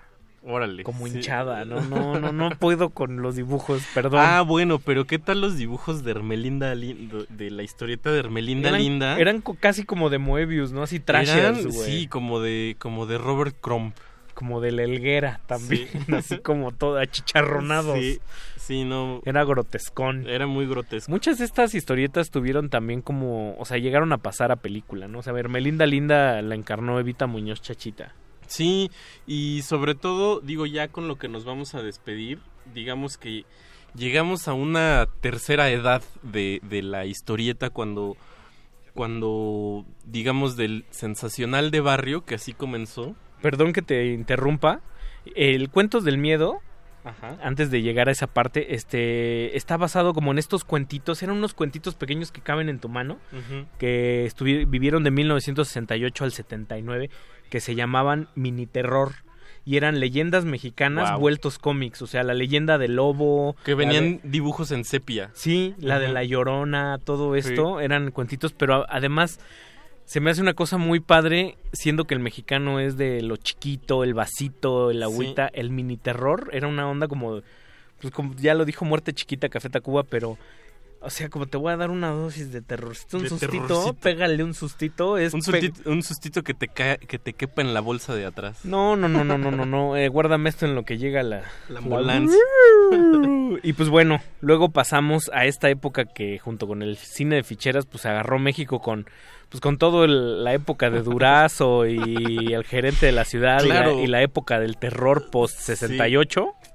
Órale. Como sí. hinchada, ¿no? No, no, no puedo con los dibujos, perdón. Ah, bueno, pero ¿qué tal los dibujos de Hermelinda Lin- de la historieta de Hermelinda eran, Linda? eran casi como de Moebius, ¿no? Así trashers, güey. sí, como de como de Robert Crumb. Como de la Helguera también, Sí. así como todo achicharronados. Sí, sí, no. Era grotescón. Era muy grotesco. Muchas de estas historietas tuvieron también como, o sea, llegaron a pasar a película, ¿no? O sea, a ver, Melinda Linda la encarnó Evita Muñoz Chachita. Sí, y sobre todo, digo, ya con lo que nos vamos a despedir, digamos que llegamos a una tercera edad de, de la historieta cuando, cuando, digamos, del sensacional de barrio, que así comenzó. Perdón que te interrumpa. El Cuentos del Miedo antes de llegar a esa parte, este está basado como en estos cuentitos, eran unos cuentitos pequeños que caben en tu mano, que vivieron de 1968 al 79, que se llamaban Mini Terror y eran leyendas mexicanas vueltos cómics, o sea, la leyenda del lobo. Que venían dibujos en sepia. Sí, la de la llorona, todo esto, eran cuentitos, pero además se me hace una cosa muy padre, siendo que el mexicano es de lo chiquito, el vasito, el agüita, el mini terror, era una onda como, pues como ya lo dijo Muerte Chiquita, Café Tacuba, pero o sea, como te voy a dar una dosis de terrorcito, un sustito, pégale un sustito. Es un, sustito un sustito que te, que te quepa en la bolsa de atrás. No, no, no, no, no, no, no. Eh, guárdame esto en lo que llega la, la ambulancia. y pues bueno, luego pasamos a esta época que junto con el cine de ficheras, pues agarró México con pues con todo la época de Durazo y el gerente de la ciudad y, la, época del terror post 68. Sí,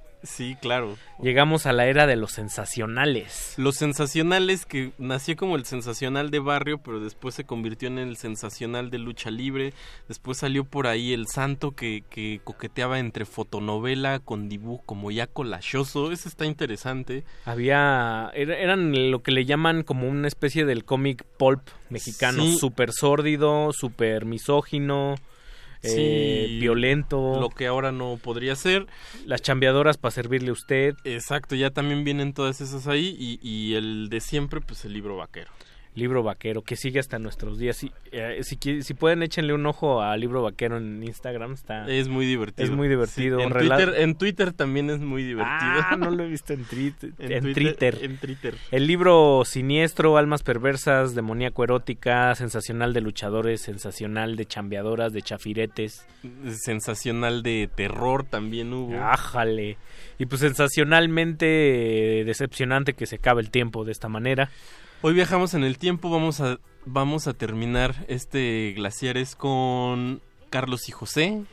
claro. Llegamos a la era de los sensacionales. Los sensacionales que nació como el sensacional de barrio, pero después se convirtió en el sensacional de lucha libre. Después salió por ahí el santo que, que coqueteaba entre fotonovela con dibujo como ya collachoso. Eso está interesante. Había... eran lo que le llaman como una especie del cómic pulp mexicano. Súper sórdido, súper misógino eh, violento. Lo que ahora no podría ser. Las chambeadoras para servirle a usted. Exacto, ya también vienen todas esas ahí y, y el de siempre, pues el libro vaquero libro vaquero que sigue hasta nuestros días. Si, eh, si, pueden, échenle un ojo a libro vaquero en Instagram. Está, es muy divertido. Es muy divertido. en, Twitter, en, Twitter, también es muy divertido. Ah, no lo he visto en, Twitter. en, Twitter. En Twitter. El libro siniestro, almas perversas, demoníaco erótica, sensacional de luchadores, sensacional de chambeadoras, de chafiretes. Sensacional de terror también hubo. Ájale. Y pues sensacionalmente decepcionante que se acabe el tiempo de esta manera. Hoy viajamos en el tiempo, vamos a, vamos a terminar este Glaciares con Carlos y José.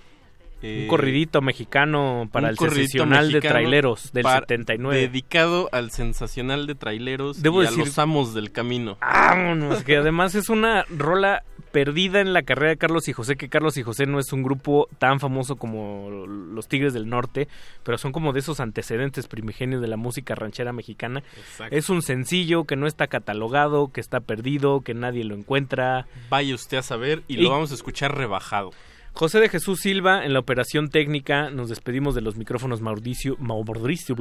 un corridito mexicano para el sensacional de traileros del 79. Dedicado al sensacional de traileros y a los amos del camino. Vámonos, que además es una rola perdida en la carrera de Carlos y José, que Carlos y José no es un grupo tan famoso como los Tigres del Norte, pero son como de esos antecedentes primigenios de la música ranchera mexicana. Es un sencillo que no está catalogado, que está perdido, que nadie lo encuentra. Vaya usted a saber y, lo vamos a escuchar rebajado. José de Jesús Silva en la operación técnica. Nos despedimos de los micrófonos Mauricio, Mauricio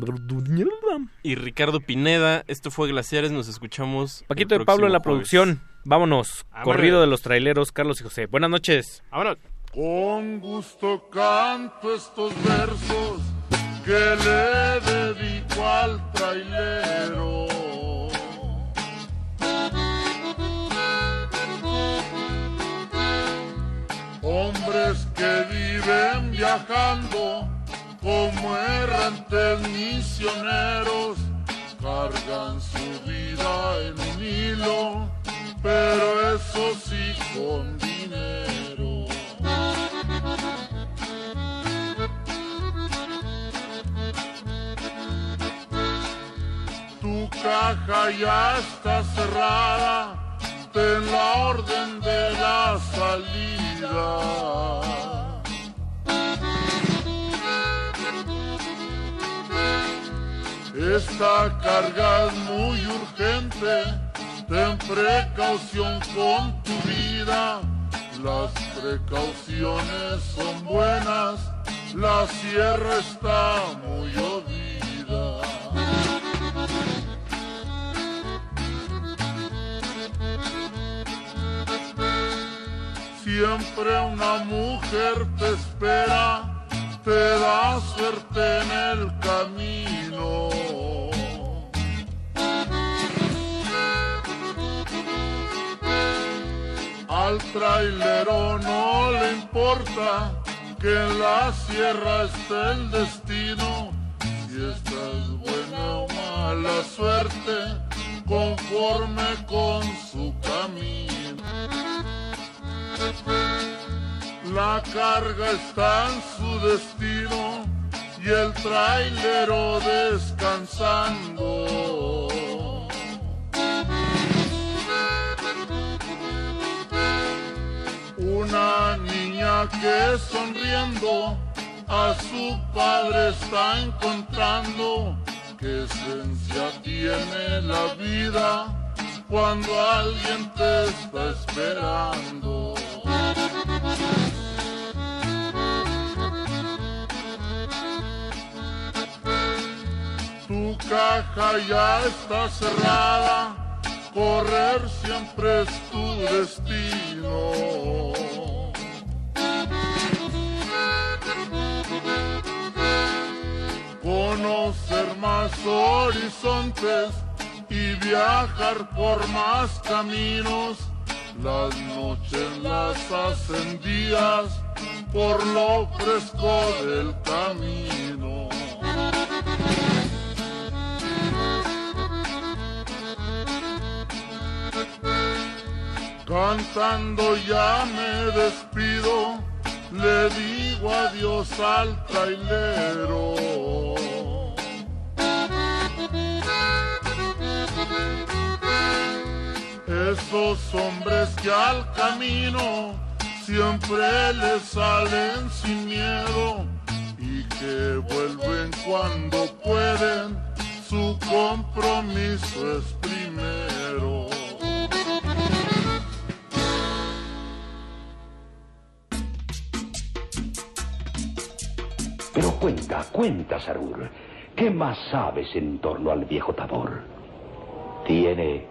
y Ricardo Pineda. Esto fue Glaciares. Nos escuchamos. Paquito de Pablo en la producción. Vámonos. Corrido de los traileros, Carlos y José. Buenas noches. Vámonos. Con gusto canto estos versos que le dedico al trailero. Misioneros, cargan su vida en un hilo pero eso sí con dinero. Tu caja ya está cerrada, ten la orden de la salida. Esta carga es muy urgente ten precaución con tu vida. Las precauciones son buenas, la sierra está muy oída. Siempre una mujer te espera, te da suerte en el camino. Al trailero no le importa que en la sierra esté el destino. Si esta es buena o mala suerte, conforme con su camino. La carga está en su destino y el trailero descansando. Una niña que sonriendo a su padre está encontrando. ¿Qué esencia tiene la vida cuando alguien te está esperando? Tu caja ya está cerrada, correr siempre es tu destino. conocer más horizontes y viajar por más caminos. Las noches las hacen días por lo fresco del camino. Cantando ya me despido, le digo adiós al trailero. Esos hombres que al camino siempre les salen sin miedo y que vuelven cuando pueden, su compromiso es primero. Pero cuenta, cuenta, Sarur. ¿Qué más sabes en torno al viejo Tabor? Tiene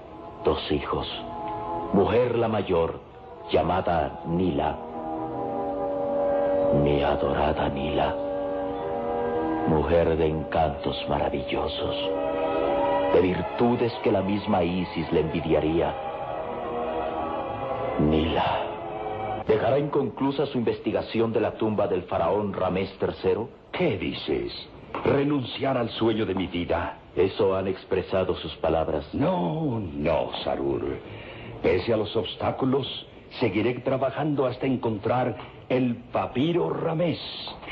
dos hijos. Mujer la mayor, llamada Nila. Mi adorada Nila. Mujer de encantos maravillosos. De virtudes que la misma Isis le envidiaría. Nila. ¿Dejará inconclusa su investigación de la tumba del faraón Ramés III? ¿Qué dices? ¿Renunciar al sueño de mi vida? Eso han expresado sus palabras. No, no, Sarur. Pese a los obstáculos, seguiré trabajando hasta encontrar el papiro Ramés.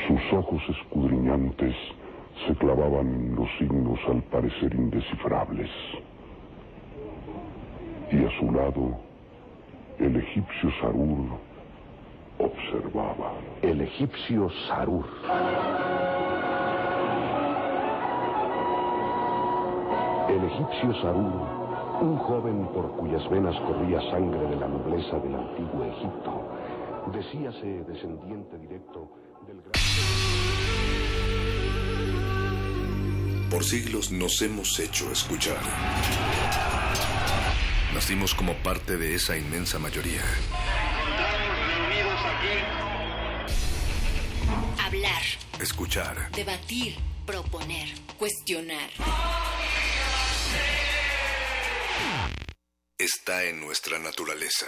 Sus ojos escudriñantes se clavaban en los signos al parecer indescifrables. Y a su lado, el egipcio Sarur observaba. El egipcio Sarur. El egipcio Sarur, un joven por cuyas venas corría sangre de la nobleza del antiguo Egipto, decíase descendiente directo del gran... Por siglos nos hemos hecho escuchar. Nacimos como parte de esa inmensa mayoría. Hablar, Escuchar. debatir, proponer, cuestionar. Está en nuestra naturaleza.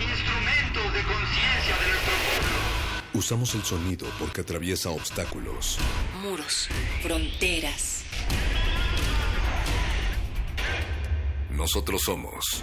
instrumentos de conciencia de nuestro pueblo. Usamos el sonido porque atraviesa obstáculos. Muros, fronteras. Nosotros somos